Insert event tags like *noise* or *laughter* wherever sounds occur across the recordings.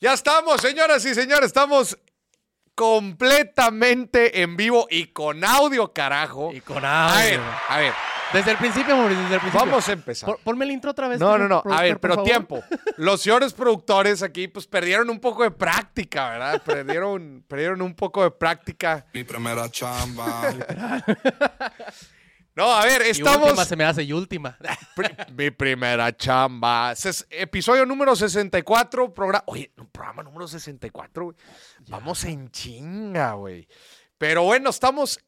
Ya estamos, señoras y señores, estamos completamente en vivo y con audio, carajo. Y con A ver, audio. a ver, Desde el principio, Mauricio, desde el principio. vamos a empezar. Por- ponme el intro otra vez. No, no, no. A ver, pero favor. tiempo. *laughs* Los señores productores aquí, pues perdieron un poco de práctica, ¿verdad? Perdieron, perdieron un poco de práctica. Mi primera chamba. *laughs* No, a ver, Y estamos. última se me hace y última. *laughs* Pri- mi primera chamba. Ses- episodio número 64. Programa. Oye, programa número 64, güey. Vamos en chinga, güey. Pero bueno, estamos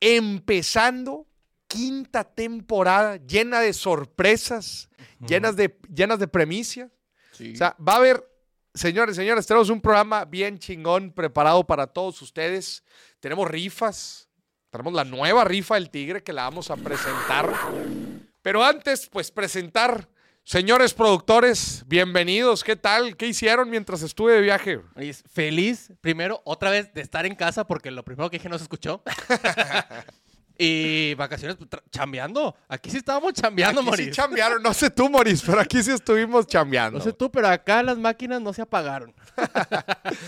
empezando quinta temporada llena de sorpresas, llenas de, llenas de premicias. O sea, va a haber, señores, señores, tenemos un programa bien chingón preparado para todos ustedes. Tenemos rifas. Tenemos la nueva rifa del tigre que la vamos a presentar. Pero antes, pues presentar, señores productores, bienvenidos. ¿Qué tal? ¿Qué hicieron mientras estuve de viaje? Feliz, primero, otra vez de estar en casa, porque lo primero que dije no se escuchó. *laughs* y vacaciones pues, chambeando. Aquí sí estábamos chambeando, Aquí sí Mauricio. chambearon, no sé tú, Moris, pero aquí sí estuvimos chambeando. no sé tú, pero acá las máquinas no se apagaron. *laughs*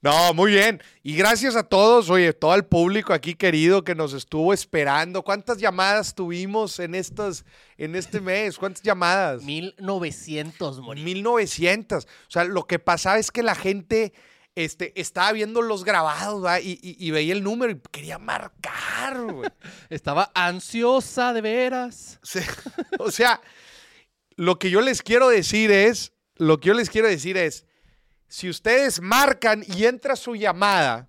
No, muy bien. Y gracias a todos, oye, todo el público aquí querido que nos estuvo esperando. ¿Cuántas llamadas tuvimos en estas, en este mes? ¿Cuántas llamadas? 1900, Mauricio. 1900. O sea, lo que pasaba es que la gente este, estaba viendo los grabados y, y- y veía el número y quería marcar, güey. *laughs* Estaba ansiosa de veras. O sea, *laughs* o sea, lo que yo les quiero decir es, lo que yo les quiero decir es, si ustedes marcan y entra su llamada,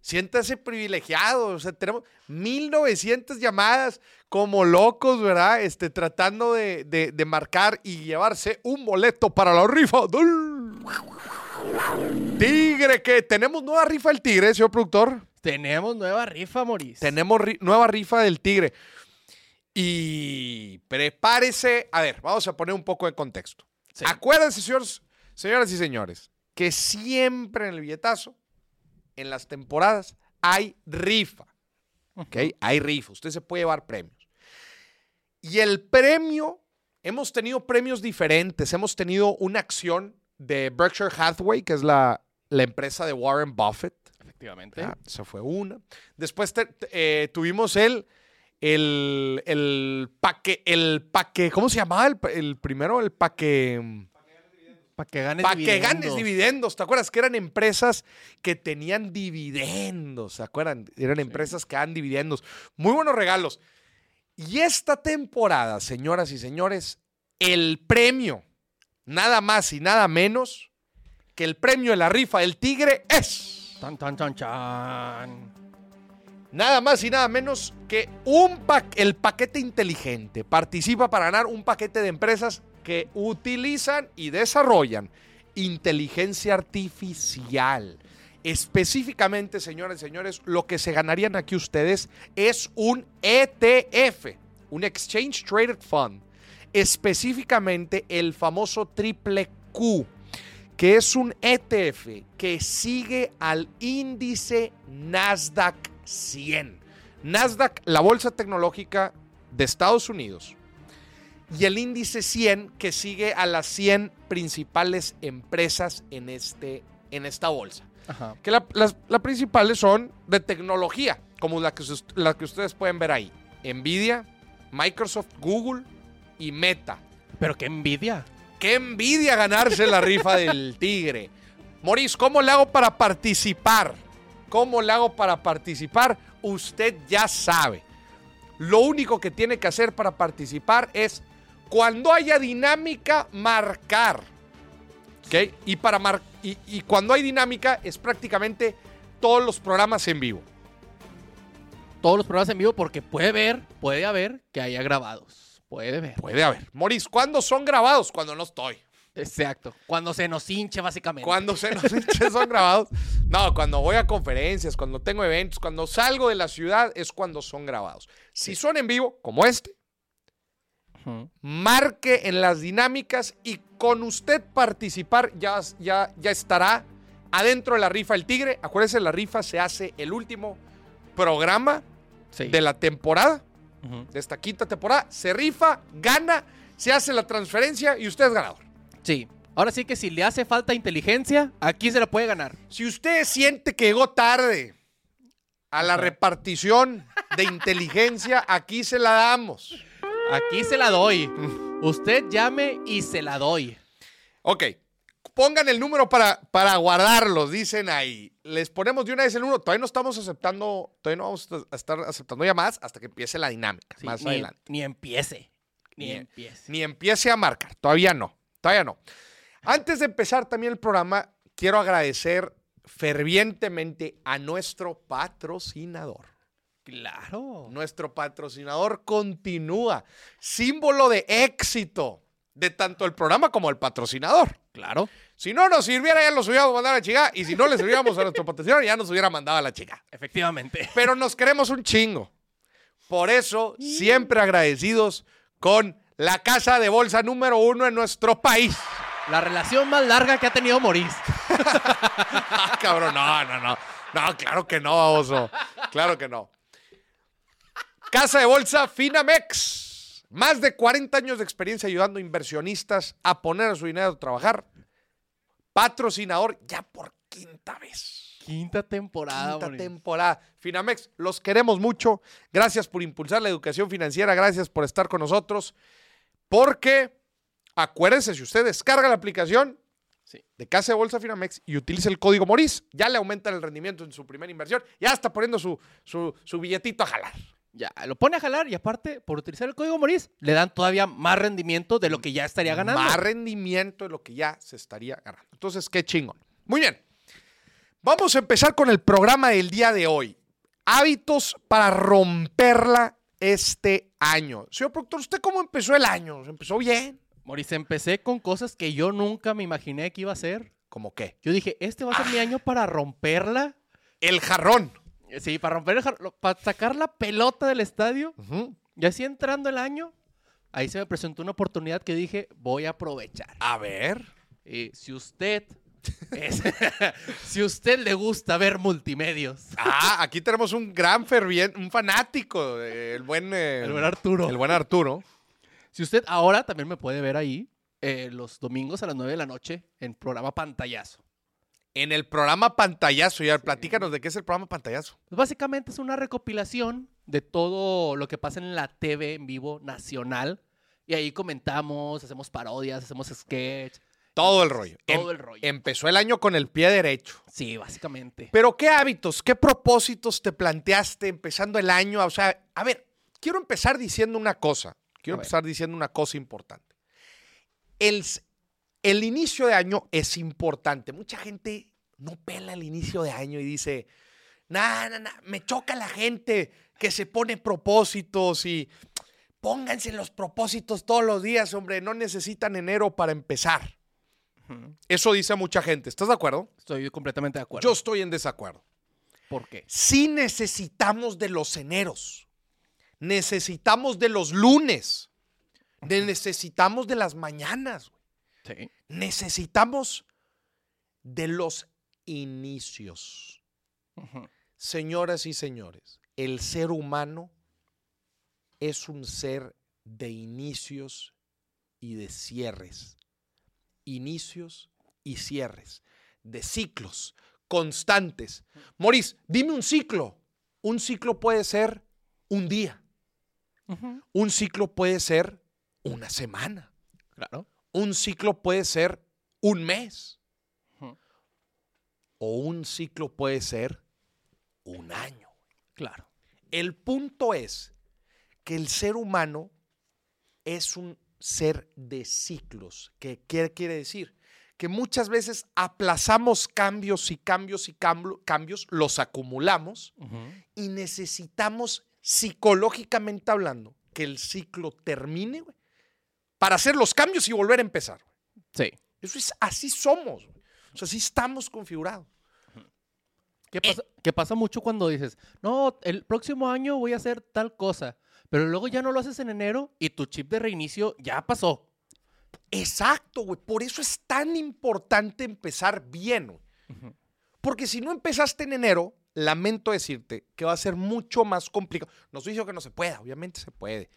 siéntase privilegiado. O sea, tenemos 1900 llamadas como locos, ¿verdad? Este, tratando de, de- de marcar y llevarse un boleto para la rifa Tigre, que tenemos nueva rifa del Tigre, señor productor. Tenemos nueva rifa, Mauricio. Tenemos ri- nueva rifa del Tigre. Y prepárese. A ver, vamos a poner un poco de contexto. Sí. Acuérdense, señores, señoras y señores, que siempre en el billetazo, en las temporadas, hay rifa. ¿Ok? Hay rifa. Usted se puede llevar premios. Y el premio, hemos tenido premios diferentes. Hemos tenido una acción de Berkshire Hathaway, que es la, la empresa de Warren Buffett. Efectivamente. Ah, esa fue una. Después te- eh, tuvimos el, el, el paque, el paque, ¿cómo se llamaba el, el primero? El paque, Para que ganes para que ganes dividendos. dividendos. ¿Te acuerdas que eran empresas que tenían dividendos? ¿Se acuerdan? Eran empresas que dan dividendos. Muy buenos regalos. Y esta temporada, señoras y señores, el premio, nada más y nada menos que el premio de la rifa del tigre es... Tan, tan, tan, chan. Nada más y nada menos que un pa- el paquete inteligente. Participa para ganar un paquete de empresas que utilizan y desarrollan inteligencia artificial. Específicamente, señores y señores, lo que se ganarían aquí ustedes es un ETF, un Exchange Traded Fund. Específicamente el famoso triple Q que es un ETF que sigue al índice Nasdaq 100. Nasdaq, la bolsa tecnológica de Estados Unidos, y el índice 100 que sigue a las 100 principales empresas en, este, en esta bolsa. Ajá. Que la- las, las principales son de tecnología, como la que, la que ustedes pueden ver ahí. Nvidia, Microsoft, Google y Meta. Pero qué envidia. Qué envidia ganarse la rifa del *laughs* tigre. Moris, ¿cómo le hago para participar? ¿Cómo le hago para participar? Usted ya sabe. Lo único que tiene que hacer para participar es cuando haya dinámica, marcar. ¿Ok? Y, para mar- y, y cuando hay dinámica es prácticamente todos los programas en vivo. Todos los programas en vivo porque puede ver, puede haber que haya grabados. Puede ver. Puede haber. Moris, ¿cuándo son grabados? Cuando no estoy. Exacto. Cuando se nos hinche, básicamente. Cuando se nos hinche son grabados. No, cuando voy a conferencias, cuando tengo eventos, cuando salgo de la ciudad, es cuando son grabados. Si son en vivo, como este, marque en las dinámicas y con usted participar ya, ya, ya estará adentro de la rifa El Tigre. Acuérdense, la rifa se hace el último programa Sí. de la temporada, Ujú. de esta quinta temporada. Se rifa, gana, se hace la transferencia y usted es ganador. Sí. Ahora sí que si le hace falta inteligencia, aquí se la puede ganar. Si usted siente que llegó tarde a la repartición de inteligencia, aquí se la damos. Aquí se la doy. Usted llame y se la doy. Ok, pongan el número para, para guardarlos, dicen ahí. Les ponemos de una vez el número. Todavía no estamos aceptando, todavía no vamos a estar aceptando llamadas hasta que empiece la dinámica, Sí, más ni, adelante. ni empiece. Ni, Ni- empiece. Ni empiece a marcar, todavía no, todavía no. Antes de empezar también el programa, quiero agradecer fervientemente a nuestro patrocinador. Claro. Nuestro patrocinador continúa, símbolo de éxito de tanto el programa como el patrocinador. Claro. Si no nos sirviera, ya los hubiéramos mandado a la chica. Y si no le sirviéramos a nuestro *laughs* patrocinador, ya nos hubiera mandado a la chica. Efectivamente. Pero nos queremos un chingo. Por eso, siempre agradecidos con la casa de bolsa número uno en nuestro país. La relación más larga que ha tenido Maurice. *laughs* Ah, cabrón, no, no, no. No, claro que no, oso. Claro que no. Casa de bolsa Finamex. Más de 40 años de experiencia ayudando a inversionistas a poner su dinero a trabajar. Patrocinador ya por quinta vez. Quinta temporada, Quinta temporada. Finamex, los queremos mucho. Gracias por impulsar la educación financiera. Gracias por estar con nosotros. Porque, acuérdense, si usted descarga la aplicación Sí. de Casa de Bolsa Finamex y utiliza el código MORIS, ya le aumentan el rendimiento en su primera inversión. Ya está poniendo su, su, su billetito a jalar. Ya, lo pone a jalar y aparte, por utilizar el código Maurice, le dan todavía más rendimiento de lo que ya estaría ganando. Más rendimiento de lo que ya se estaría ganando. Entonces, qué chingón. Muy bien. Vamos a empezar con el programa del día de hoy. Hábitos para romperla este año. Señor productor, ¿usted cómo empezó el año? ¿Empezó bien? Maurice, empecé con cosas que yo nunca me imaginé que iba a hacer. ¿Cómo qué? Yo dije, este va a ser mi año para romperla. El jarrón. Sí, para romper el jar- lo- para sacar la pelota del estadio. Y así entrando el año, ahí se me presentó una oportunidad que dije, voy a aprovechar. A ver. Eh, si usted es- *laughs* si usted le gusta ver multimedios, Ah, aquí tenemos un gran ferviente, un fanático, eh, el buen, eh, el buen Arturo. el buen Arturo. Si usted ahora también me puede ver ahí eh, los domingos a las 9 de la noche en programa Pantallazo. En el programa Pantallazo, ya platícanos de qué es el programa Pantallazo. Pues básicamente es una recopilación de todo lo que pasa en la TV en vivo nacional. Y ahí comentamos, hacemos parodias, hacemos sketch. Todo el rollo. Todo Em- el rollo. Empezó el año con el pie derecho. Sí, básicamente. Pero ¿qué hábitos, qué propósitos te planteaste empezando el año? O sea, a ver, quiero empezar diciendo una cosa. Quiero A ver. empezar diciendo una cosa importante. El, el inicio de año es importante. Mucha gente no pela el inicio de año y dice, nah, nah, nah, me choca la gente que se pone propósitos y pónganse los propósitos todos los días, hombre, no necesitan enero para empezar. Eso dice mucha gente. ¿Estás de acuerdo? Estoy completamente de acuerdo. Yo estoy en desacuerdo. ¿Por qué? Sí necesitamos de los eneros. Necesitamos de los lunes. Ne- Necesitamos de las mañanas. Sí. Necesitamos de los inicios. Señoras y señores, el ser humano es un ser de inicios y de cierres. Inicios y cierres. De ciclos constantes. Moris, dime un ciclo. Un ciclo puede ser un día. Un ciclo puede ser una semana. Claro. Un ciclo puede ser un mes. O un ciclo puede ser un año. Claro. El punto es que el ser humano es un ser de ciclos. ¿Qué qué quiere decir? Que muchas veces aplazamos cambios y cambios y cambio- cambios, los acumulamos y necesitamos psicológicamente hablando que el ciclo termine para hacer los cambios y volver a empezar. Sí. Eso es así somos. güey. O sea, así estamos configurados. ¿Qué pasa, qué pasa mucho cuando dices, no, el próximo año voy a hacer tal cosa, pero luego ya no lo haces en enero y tu chip de reinicio ya pasó? Exacto, güey. Por eso es tan importante empezar bien, güey. Porque si no empezaste en enero, lamento decirte que va a ser mucho más complicado. No estoy diciendo que no se pueda, obviamente se puede.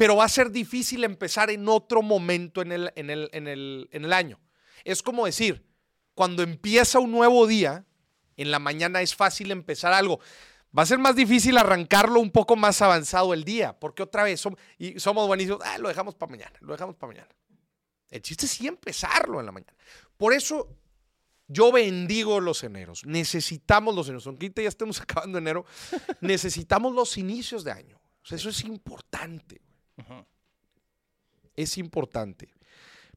Pero va a ser difícil empezar en otro momento en el, en el, en el, en el año. Es como decir, cuando empieza un nuevo día, en la mañana es fácil empezar algo. Va a ser más difícil arrancarlo un poco más avanzado el día, porque otra vez som- y somos buenísimos, ah, lo dejamos para mañana, lo dejamos para mañana. El chiste es sí empezarlo en la mañana. Por eso yo bendigo los eneros. Necesitamos los eneros. Aunque ya estemos *laughs* acabando enero, necesitamos los inicios de año. Eso es importante. Es importante.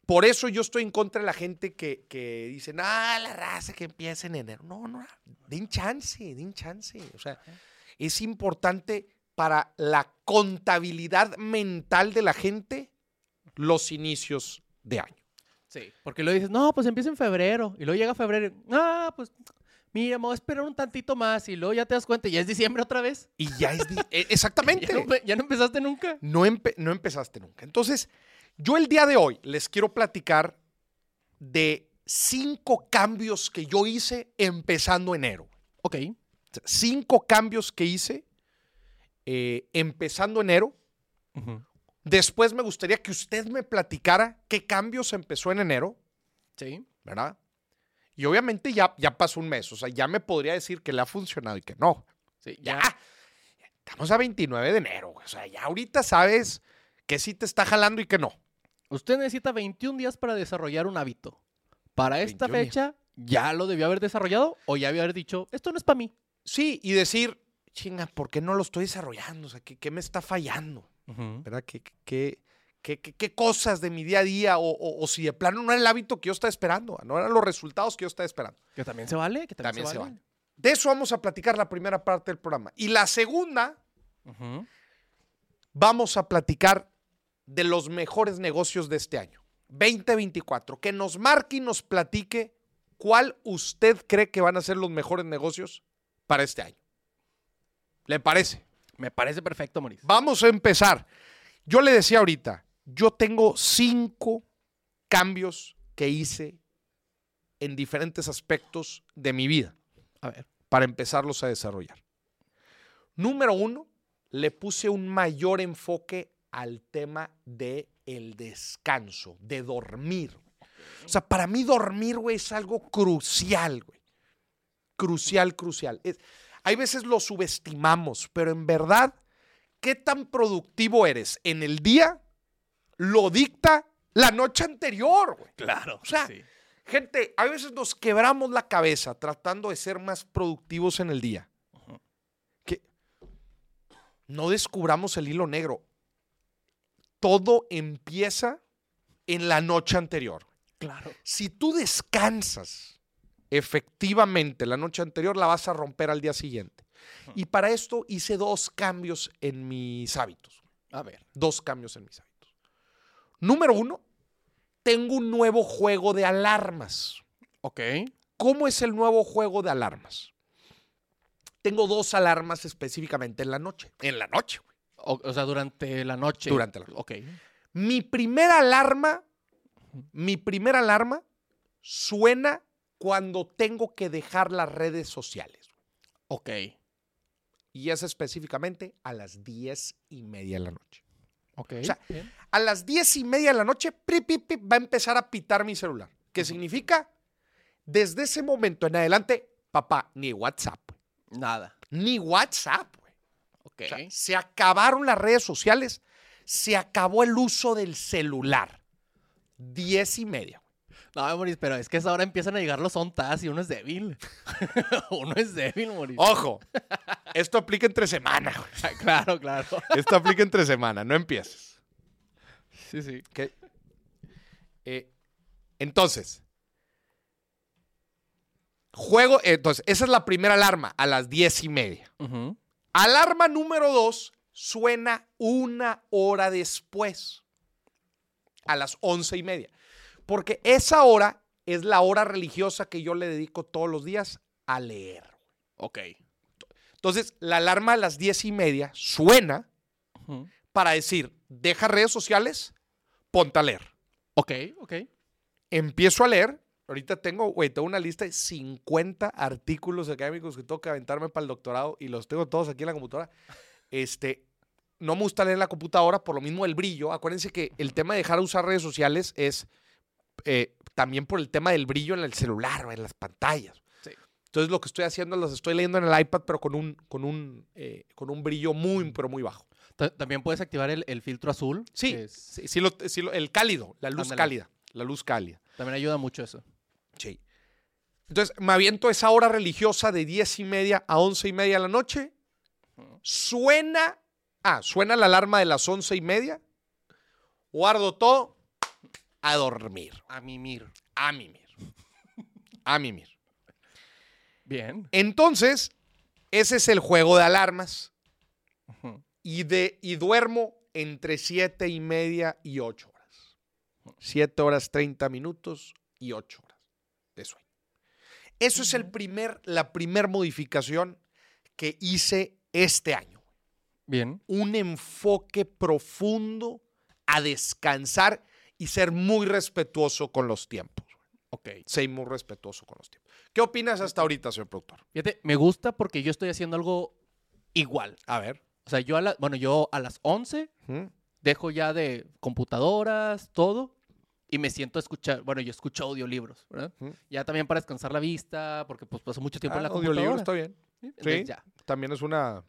Por eso yo estoy en contra de la gente que, que dice, ah, la raza que empieza en enero. No, no, den chance, den chance. O sea, es importante para la contabilidad mental de la gente los inicios de año. Sí. Porque luego dices, no, pues empieza en febrero. Y luego llega febrero. Ah, pues mira, me voy a esperar un tantito más. Y luego ya te das cuenta, ya es diciembre otra vez. Y ya es... *laughs* e- exactamente. Ya no, empe- ya no empezaste nunca. no, empe- no empezaste nunca. Entonces, yo el día de hoy les quiero platicar de cinco cambios que yo hice empezando enero. Ok. Cinco cambios que hice eh, empezando enero. Después me gustaría que usted me platicara qué cambios empezó en enero, Sí. ¿verdad? Y obviamente ya, ya pasó un mes, o sea, ya me podría decir que le ha funcionado y que no. Sí, Ya, ya. estamos a 29 de enero, o sea, ya ahorita sabes que sí te está jalando y que no. Usted necesita 21 días para desarrollar un hábito. Para esta 21 días. fecha, ¿ya lo debió haber desarrollado o ya había haber dicho, esto no es para mí? Sí, y decir, chinga, ¿por qué no lo estoy desarrollando? O sea, ¿qué, qué me está fallando? ¿Verdad? ¿Qué, qué, qué, qué- qué cosas de mi día a día o, o- o si de plano no era el hábito que yo estaba esperando, no eran los resultados que yo estaba esperando? Que también se vale, que también, También se se vale. De eso vamos a platicar la primera parte del programa. Y la segunda, vamos a platicar de los mejores negocios de este año, 2024. Que nos marque y nos platique cuál usted cree que van a ser los mejores negocios para este año. ¿Le parece? Me parece perfecto, Mauricio. Vamos a empezar. Yo le decía ahorita, yo tengo cinco cambios que hice en diferentes aspectos de mi vida A ver. para empezarlos a desarrollar. Número uno, le puse un mayor enfoque al tema de el descanso, de dormir. O sea, para mí dormir, güey, es algo crucial, güey. Crucial, crucial. Es- hay veces lo subestimamos, pero en verdad, ¿qué tan productivo eres en el día? Lo dicta la noche anterior, güey. Claro. O sea, Gente, a veces nos quebramos la cabeza tratando de ser más productivos en el día. Que no descubramos el hilo negro. Todo empieza en la noche anterior. claro. Si tú descansas efectivamente la noche anterior, la vas a romper al día siguiente. Y para esto hice dos cambios en mis hábitos. A ver. Dos cambios en mis hábitos. Número uno, tengo un nuevo juego de alarmas. Ok. ¿Cómo es el nuevo juego de alarmas? Tengo dos alarmas específicamente en la noche. En la noche. güey. O, o sea, durante la noche. Durante la noche. Ok. Mi primera alarma, mi primera alarma suena cuando tengo que dejar las redes sociales. Ok. Y es específicamente a las diez y media de la noche. Ok. O sea, bien. A las diez y media de la noche, pip, pip, pip, va a empezar a pitar mi celular. ¿Qué significa? Desde ese momento en adelante, papá, ni WhatsApp, Nada. ni WhatsApp. güey. Ok. O sea, se acabaron las redes sociales, se acabó el uso del celular. Diez y media. No, Mauricio, pero es que a esa hora empiezan a llegar los ontas y uno es débil. *laughs* uno es débil, Mauricio. Ojo, esto aplica entre semana. *laughs* claro, claro. Esto aplica entre semana, no empieces. Sí, sí. ¿ok? Eh, entonces, juego, entonces, esa es la primera alarma a las diez y media. Alarma número dos suena una hora después, a las once y media. Porque esa hora es la hora religiosa que yo le dedico todos los días a leer. Ok. Entonces, la alarma a las diez y media suena para decir, deja redes sociales, ponte a leer. Ok, ok. Empiezo a leer. Ahorita tengo, güey, tengo una lista de 50 artículos académicos que tengo que aventarme para el doctorado y los tengo todos aquí en la computadora. Este, no me gusta leer en la computadora por lo mismo del brillo. Acuérdense que el tema de dejar de usar redes sociales es eh, también por el tema del brillo en el celular o en las pantallas. Sí. Entonces lo que estoy haciendo las estoy leyendo en el iPad, pero con un, con un, eh, con un brillo muy, pero muy bajo. Ta- También puedes activar el, el filtro azul. Sí, es- sí, sí lo- sí lo- el cálido, la luz Ándale. cálida, la luz cálida. también ayuda mucho eso. Sí. Entonces, me aviento esa hora religiosa de 10 y media a 11 y media de la noche. Suena, ah, suena la alarma de las 11 y media. Guardo todo a dormir, A mimir. a mimir, a mimir. Bien. Entonces, ese es el juego de alarmas. Y, de, y duermo entre 7 y media y 8 horas. 7 horas 30 minutos y 8 horas de sueño. Eso es el primer, la primera modificación que hice este año. Bien. Un enfoque profundo a descansar y ser muy respetuoso con los tiempos. Ok. Ser muy respetuoso con los tiempos. ¿Qué opinas hasta ahorita, señor productor? Fíjate, me gusta porque yo estoy haciendo algo igual. A ver. O sea, yo a, la- bueno, yo a las 11 ¿Mm? dejo ya de computadoras, todo, y me siento a escuchar, bueno, yo escucho audiolibros, ¿verdad? Ujú. Ya también para descansar la vista, porque pues paso mucho tiempo en la Ah, audiolibro computadora. está bien. ¿sí? Entonces, Sí. ya. También es una...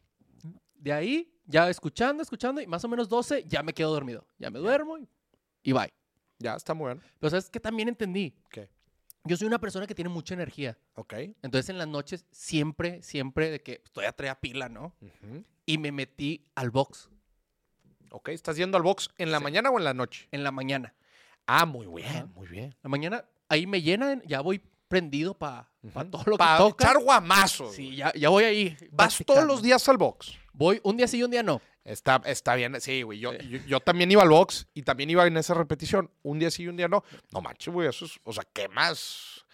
De ahí, ya escuchando, escuchando, y más o menos 12, ya me quedo dormido. Ya me duermo y, y bye. Ya, está muy bien. Pero ¿sabes que También entendí. ¿Qué? Yo soy una persona que tiene mucha energía. Ok. Entonces en las noches siempre, siempre de que todavía traía pila, ¿no? Y me metí al box Ok, ¿estás yendo al box en la Sí. mañana o en la noche? en la mañana. Ah, muy bien, Ajá. muy bien. La mañana ahí me llenan, ya voy prendido para Ujú. todo lo Pa' que toca. echar guamazos. Sí, ya, ya voy ahí. Vas todos los días al box. Voy un día sí y un día no. Está, está bien, sí, güey. Yo, yo, yo también iba al box y también iba en esa repetición. Un día sí y un día no. No manches, güey. Eso es, o sea, ¿qué más?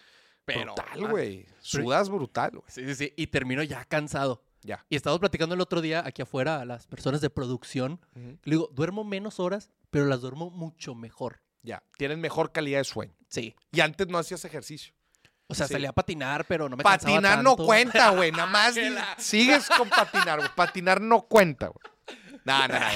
Pero, brutal, ah, güey. Sudas brutal, güey. Sí, sí, sí. Y termino ya cansado. Ya. Y estamos platicando el otro día aquí afuera a las personas de producción. Le digo, duermo menos horas, pero las duermo mucho mejor. Ya. Tienen mejor calidad de sueño. Sí. Y antes no hacías ejercicio. O sea, Sí. salía a patinar, pero no me cansaba Patinar no cuenta, güey. *laughs* Nada más sigues con patinar, güey. Patinar no cuenta, güey. No, no, no.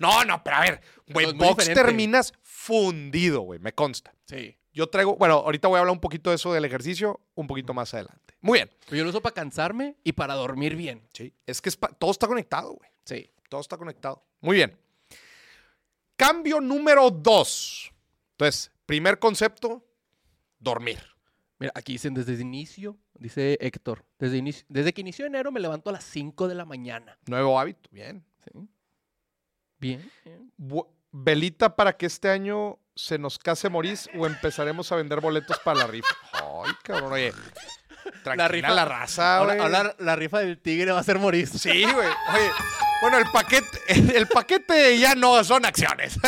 No, no, pero a ver, güey, box terminas fundido, güey, me consta. Sí. Yo traigo, bueno, ahorita voy a hablar un poquito de eso del ejercicio, un poquito más adelante. Muy bien. Yo lo uso para cansarme y para dormir bien. Sí. Es que es todo está conectado, güey. Sí. Todo está conectado. Muy bien. Cambio número dos. Entonces, primer concepto, dormir. Mira, aquí dicen desde el inicio, dice Héctor, desde, inicio, desde que inició enero me levanto a las 5 de la mañana. Nuevo hábito. Bien. Sí. Bien. Bu- velita para que este año se nos case Morís o empezaremos a vender boletos para la rifa. Ay, cabrón, oye. Tranquila la, rifa- raza, Ahora, güey. ahora la rifa del tigre va a ser morir. Sí, güey. Oye, bueno, el paquete, el paquete ya no son acciones.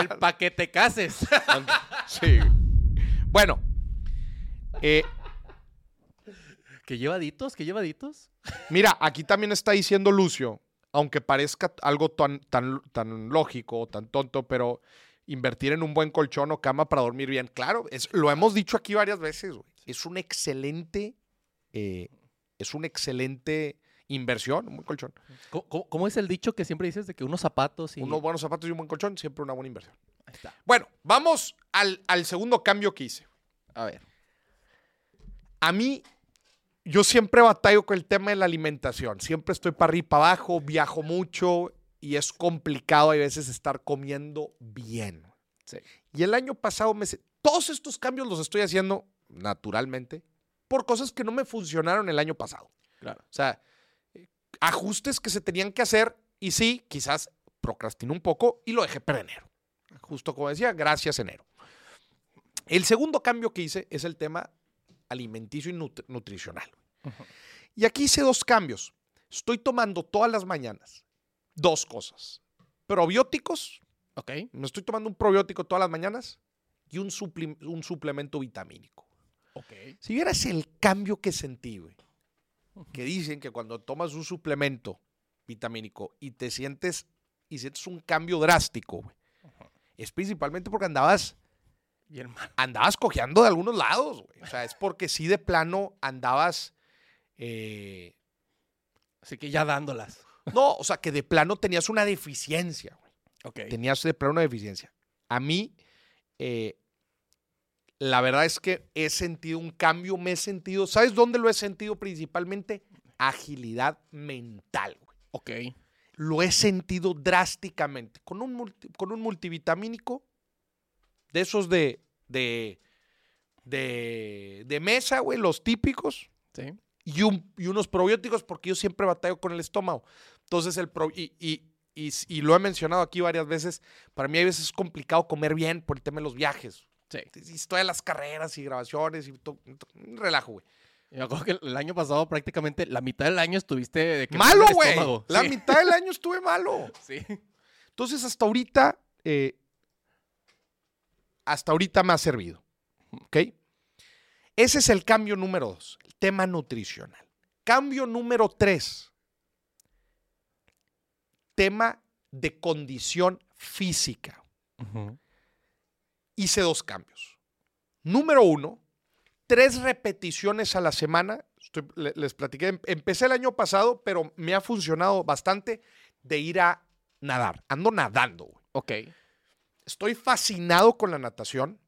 El paquete cases. *laughs* sí. Bueno, eh, ¿Que llevaditos? ¿Que llevaditos? mira, aquí también está diciendo Lucio, aunque parezca algo tan, tan, tan lógico o tan tonto, pero invertir en un buen colchón o cama para dormir bien. Claro, es, lo hemos dicho aquí varias veces, güey. Es un excelente, eh, es una excelente inversión, un buen colchón. ¿Cómo, cómo- cómo es el dicho que siempre dices de que unos zapatos y... Unos buenos zapatos y un buen colchón, siempre una buena inversión. Ahí está. Bueno, vamos al, al segundo cambio que hice. A ver. A mí, yo siempre batallo con el tema de la alimentación. Siempre estoy para arriba y para abajo, viajo mucho y es complicado a veces estar comiendo bien. Sí. Y el año pasado, me, todos estos cambios los estoy haciendo naturalmente por cosas que no me funcionaron el año pasado. Claro. O sea, ajustes que se tenían que hacer y sí, quizás procrastiné un poco y lo dejé para enero. Justo como decía, gracias enero. El segundo cambio que hice es el tema alimenticio y nut- nutricional. Y aquí hice dos cambios. Estoy tomando todas las mañanas dos cosas. Probióticos, Ok. me estoy tomando un probiótico todas las mañanas y un, suplim- un suplemento vitamínico. Ok. Si vieras el cambio que sentí, güey, que dicen que cuando tomas un suplemento vitamínico y te sientes y sientes un cambio drástico, güey, es principalmente porque andabas Bien mal. andabas cojeando de algunos lados, güey. O sea, es porque sí de plano andabas eh, Así que ya dándolas. No, o sea, que de plano tenías una deficiencia, güey. Ok. Tenías de plano una deficiencia. A mí, eh, la verdad es que he sentido un cambio, me he sentido, ¿sabes dónde lo he sentido principalmente? Agilidad mental, güey. Ok. Lo he sentido drásticamente. Con un, multi- con un multivitamínico, de esos de, de, de, de mesa, güey, los típicos, Sí. y, un- y unos probióticos porque yo siempre batallo con el estómago. Entonces, el pro- y, y- y lo he mencionado aquí varias veces, para mí a veces es complicado comer bien por el tema de los viajes. Sí. Estoy en las carreras y grabaciones y to- to- un relajo, güey. Y Me acuerdo que el año pasado prácticamente la mitad del año estuviste de que Malo, güey. La Sí. mitad del año estuve malo. *laughs* Sí. Entonces, hasta ahorita, eh, hasta ahorita me ha servido. ¿Ok? Ese es el cambio número dos, el tema nutricional. Cambio número tres, tema de condición física. Hice dos cambios. Número uno, tres repeticiones a la semana. Estoy- les platiqué, em- empecé el año pasado, pero me ha funcionado bastante de ir a nadar. Ando nadando, güey. Ok. Estoy fascinado con la natación.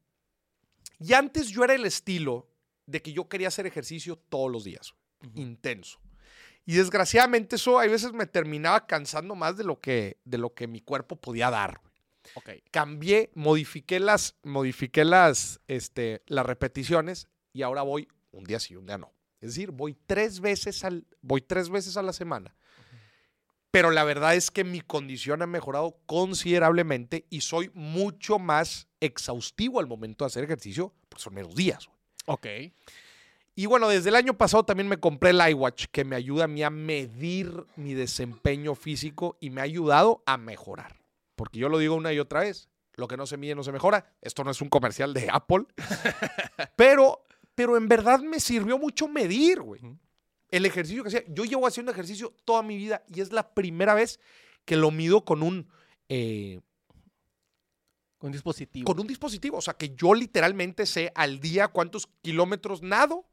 Y antes yo era el estilo de que yo quería hacer ejercicio todos los días, intenso. Y desgraciadamente eso a veces me terminaba cansando más de lo que, de lo que mi cuerpo podía dar. güey. Ok. Cambié, modifiqué las, modifiqué las, este, las repeticiones y ahora voy un día sí, un día no. Es decir, voy tres veces, al, voy tres veces a la semana. Pero la verdad es que mi condición ha mejorado considerablemente y soy mucho más exhaustivo al momento de hacer ejercicio, porque son menos días. Ok. Y bueno, desde el año pasado también me compré el iWatch, que me ayuda a mí a medir mi desempeño físico y me ha ayudado a mejorar. Porque yo lo digo una y otra vez, lo que no se mide no se mejora. Esto no es un comercial de Apple. *laughs* pero, pero en verdad me sirvió mucho medir, güey. El ejercicio que hacía. Yo llevo haciendo ejercicio toda mi vida y es la primera vez que lo mido con un... eh, Con dispositivo. con un dispositivo. O sea, que yo literalmente sé al día cuántos kilómetros nado,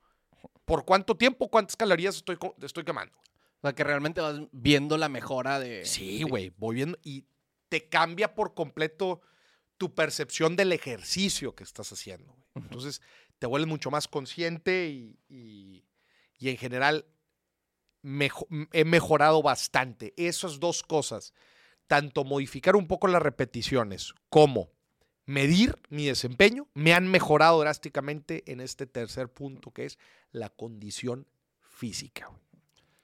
por cuánto tiempo, cuántas calorías estoy, estoy quemando. O sea, que realmente vas viendo la mejora de... Sí, güey, voy viendo y te cambia por completo tu percepción del ejercicio que estás haciendo. Entonces, te vuelves mucho más consciente y, y- y en general mejo- he mejorado bastante. Esas dos cosas, tanto modificar un poco las repeticiones como medir mi desempeño, me han mejorado drásticamente en este tercer punto que es la condición física.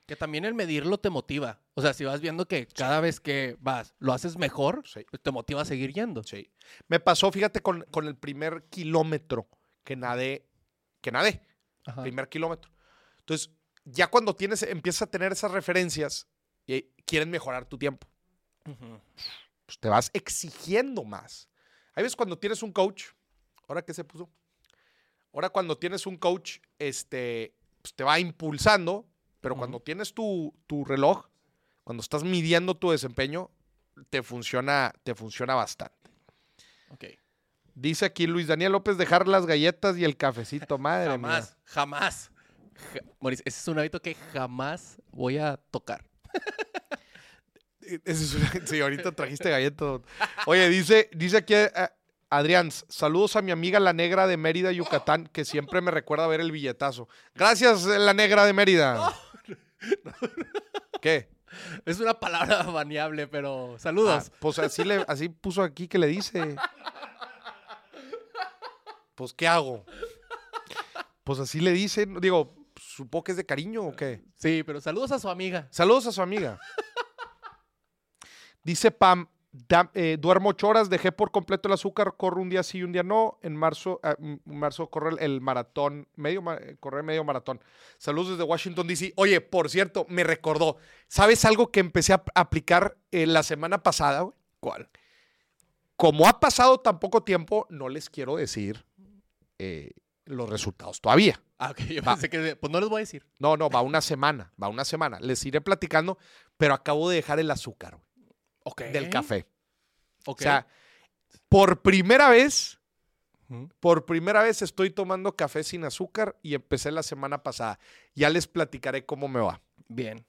Que también el medirlo te motiva. O sea, si vas viendo que cada vez que vas lo haces mejor, Sí. pues te motiva a seguir yendo. Sí. Me pasó, fíjate, con, con el primer kilómetro que nadé, que nadé, Ajá. primer kilómetro. Entonces, ya cuando tienes, empiezas a tener esas referencias, y quieren mejorar tu tiempo. Pues te vas exigiendo más. Hay veces cuando tienes un coach, ¿ahora qué se puso? Ahora cuando tienes un coach, este, pues te va impulsando, pero cuando tienes tu, tu reloj, cuando estás midiendo tu desempeño, te funciona, te funciona bastante. Ok. Dice aquí Luis Daniel López dejar las galletas y el cafecito, madre Jamás, jamás. Ja- Maurice, ese es un hábito que jamás voy a tocar. mía. Ese es una- sí, ahorita trajiste galletas. Oye, dice, dice aquí eh, Adrián, saludos a mi amiga la negra de Mérida, Yucatán, que siempre me recuerda ver el billetazo. Gracias, eh, la negra de Mérida. *laughs* ¿Qué? Es una palabra baneable, pero saludos. Ah, pues así, le, así puso aquí que le dice. Pues, ¿qué hago? Pues así le dice. Digo, supongo que es de cariño o qué. Sí, pero saludos a su amiga. Saludos a su amiga. *laughs* Dice Pam, "Dam- eh, duermo ocho horas, dejé por completo el azúcar, corro un día sí y un día no. En marzo, en marzo corre el, el maratón, medio, eh, medio maratón. Saludos desde Washington, D.C. Oye, por cierto, me recordó, ¿sabes algo que empecé a ap- aplicar eh, la semana pasada? güey? ¿Cuál? Como ha pasado tan poco tiempo, no les quiero decir eh, los resultados todavía. Ah, ok, yo Va. pensé que... Pues no les voy a decir. No, no, va una semana, va una semana. Les iré platicando, pero acabo de dejar el azúcar güey, del café. Ok. O sea, por primera vez, por primera vez estoy tomando café sin azúcar y empecé la semana pasada. Ya les platicaré cómo me va. Bien.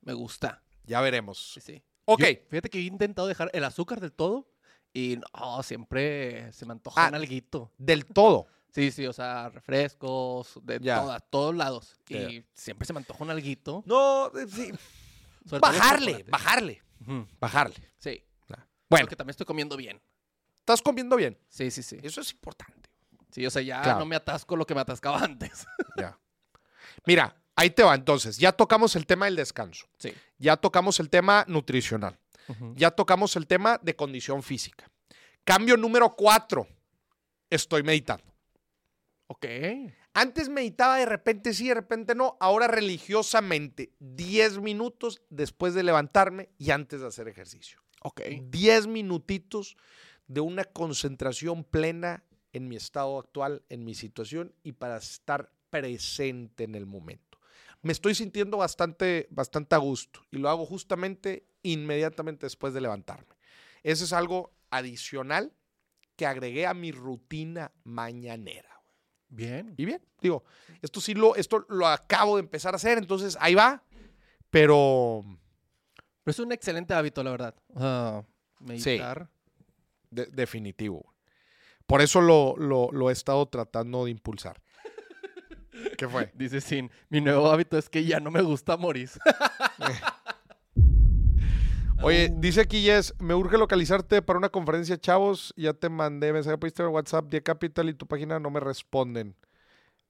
Me gusta. Ya veremos. Sí, sí. Ok. Yo- fíjate que he intentado dejar el azúcar del todo y no, siempre se me antoja Ah. un alguito. Del todo. Sí, sí, o sea, refrescos, de Ya. todas, todos lados. Y siempre se me antoja un alguito. No, eh, sí. Bajarle, bajarle, bajarle. Sí. Bueno, Porque también estoy comiendo bien. estás comiendo bien. Sí, sí, sí. Eso es importante. Sí, o sea, ya Claro. no me atasco lo que me atascaba *laughs* antes. Ya. Mira, ahí te va entonces. Ya tocamos el tema del descanso. Sí. Ya tocamos el tema nutricional. Ya tocamos el tema de condición física. Cambio número cuatro. Estoy meditando. Ok. Antes meditaba de repente sí, de repente no. Ahora religiosamente, 10 minutos después de levantarme y antes de hacer ejercicio. Ok. 10 minutitos de una concentración plena en mi estado actual, en mi situación y para estar presente en el momento. Me estoy sintiendo bastante, bastante a gusto y lo hago justamente inmediatamente después de levantarme. Eso es algo adicional que agregué a mi rutina mañanera. Bien. Y bien, digo, esto sí lo, esto lo acabo de empezar a hacer, entonces ahí va, pero Pero es un excelente hábito, la verdad. Meditar. de- definitivo. Por eso lo, lo- lo he estado tratando de impulsar. ¿Qué fue? *laughs* Dice Sin, mi nuevo hábito es que ya no me gusta Moris. *laughs* Oye, dice aquí Yes, me urge localizarte para una conferencia, chavos. Ya te mandé mensaje por Instagram, WhatsApp, The Capital y tu página no me responden.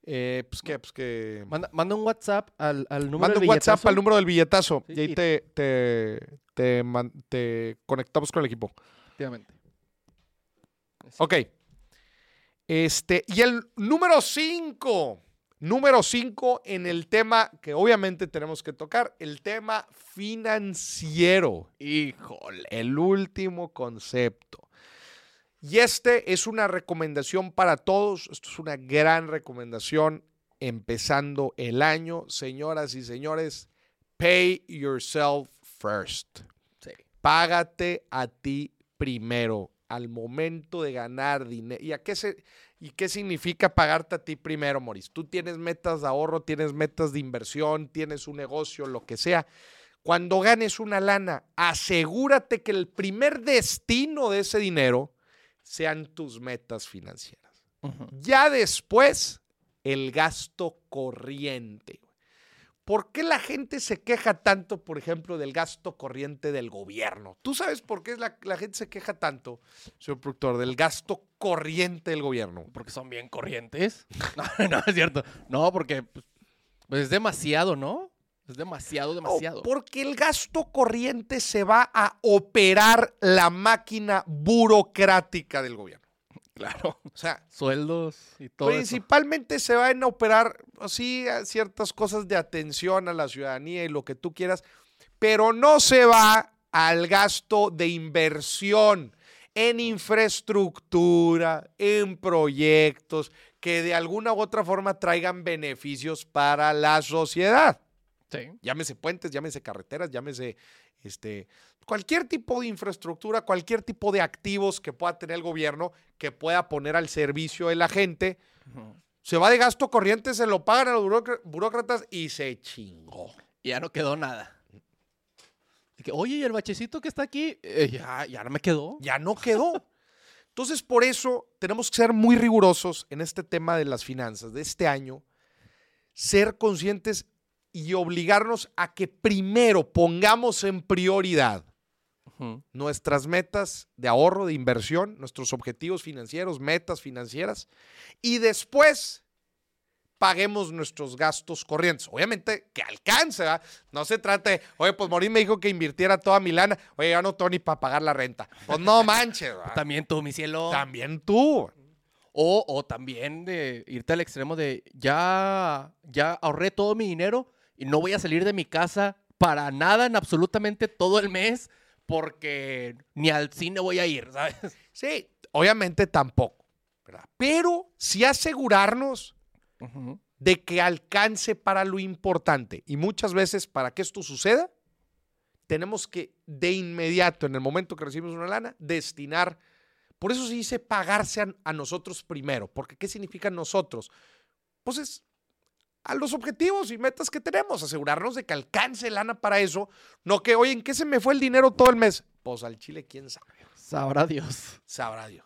Eh, pues qué, pues que... Manda, manda un WhatsApp al, al número Manda del un WhatsApp al número del billetazo Sí, y ahí y- te, te, te, man- te conectamos con el equipo. Efectivamente. Ok. Este, y el número 5. Número 5 en el tema que obviamente tenemos que tocar, el tema financiero. Híjole. El último concepto. Y este es una recomendación para todos. Esto es una gran recomendación empezando el año. Señoras y señores, pay yourself first. Sí. Págate a ti primero al momento de ganar dinero. ¿Y, a qué se, ¿Y qué significa pagarte a ti primero, Maurice? Tú tienes metas de ahorro, tienes metas de inversión, tienes un negocio, lo que sea. Cuando ganes una lana, asegúrate que el primer destino de ese dinero sean tus metas financieras. Ya después, el gasto corriente. ¿Por qué la gente se queja tanto, por ejemplo, del gasto corriente del gobierno? ¿Tú sabes por qué la, la gente se queja tanto, señor productor, del gasto corriente del gobierno? Porque son bien corrientes. *laughs* No, no, es cierto. No, porque pues, pues, es demasiado, ¿no? Es demasiado, No, demasiado. porque el gasto corriente se va a operar la máquina burocrática del gobierno. Claro. O sea, Sueldos y todo eso. Principalmente se van a operar, sí, ciertas cosas de atención a la ciudadanía y lo que tú quieras, pero no se va al gasto de inversión en infraestructura, en proyectos que de alguna u otra forma traigan beneficios para la sociedad. Sí. Llámese puentes, llámese carreteras, llámese este, cualquier tipo de infraestructura, cualquier tipo de activos que pueda tener el gobierno, que pueda poner al servicio de la gente. Se va de gasto corriente, se lo pagan a los burócra- burócratas y se chingó. Ya no quedó nada. Que, Oye, ¿y el bachecito que está aquí? Eh, ya, ya no me quedó. Ya no quedó. Entonces, por eso tenemos que ser muy rigurosos en este tema de las finanzas de este año, ser conscientes y obligarnos a que primero pongamos en prioridad nuestras metas de ahorro, de inversión, nuestros objetivos financieros, metas financieras, y después paguemos nuestros gastos corrientes. Obviamente que alcance, ¿verdad? No se trata de, oye, pues Morín me dijo que invirtiera toda mi lana, oye, ya no tengo ni para pagar la renta. Pues no manches, ¿verdad? También tú, mi cielo. También tú. O, o también de irte al extremo de ya, ya ahorré todo mi dinero y no voy a salir de mi casa para nada en absolutamente todo el mes porque ni al cine voy a ir, *laughs* ¿sabes? Sí, obviamente tampoco, ¿verdad? Pero sí asegurarnos De que alcance para lo importante. Y muchas veces, para que esto suceda, tenemos que de inmediato, en el momento que recibimos una lana, destinar. Por eso se dice pagarse a, a nosotros primero. Porque ¿qué significa nosotros? Pues es a los objetivos y metas que tenemos, asegurarnos de que alcance lana para eso, no que, oye, ¿en qué se me fue el dinero todo el mes? Pues al Chile, quién sabe, Sabrá Dios. sabrá Dios.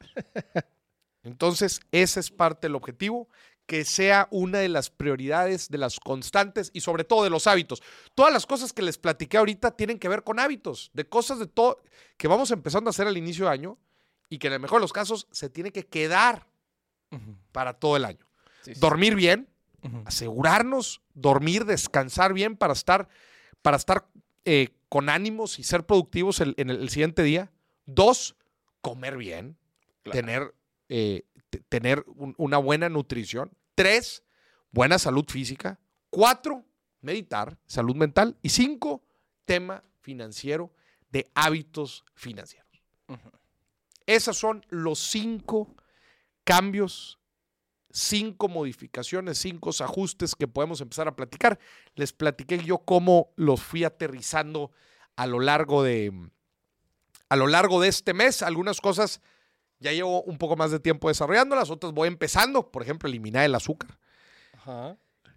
Entonces, ese es parte del objetivo, que sea una de las prioridades, de las constantes y sobre todo de los hábitos. Todas las cosas que les platiqué ahorita tienen que ver con hábitos, de cosas de todo que vamos empezando a hacer al inicio de año y que en el mejor de los casos se tiene que quedar para todo el año. Sí, sí. Dormir bien, asegurarnos, dormir, descansar bien para estar, para estar eh, con ánimos y ser productivos el- en el, el siguiente día. Dos, comer bien, Claro. tener, eh, tener un- una buena nutrición. Tres, buena salud física. Cuatro, meditar, salud mental. Y cinco, tema financiero de hábitos financieros. Esos son los cinco cambios, cinco modificaciones, cinco ajustes que podemos empezar a platicar. Les platiqué yo cómo los fui aterrizando a lo largo de a lo largo de este mes. Algunas cosas ya llevo un poco más de tiempo desarrollándolas, otras voy empezando, por ejemplo, eliminar el azúcar. Ajá.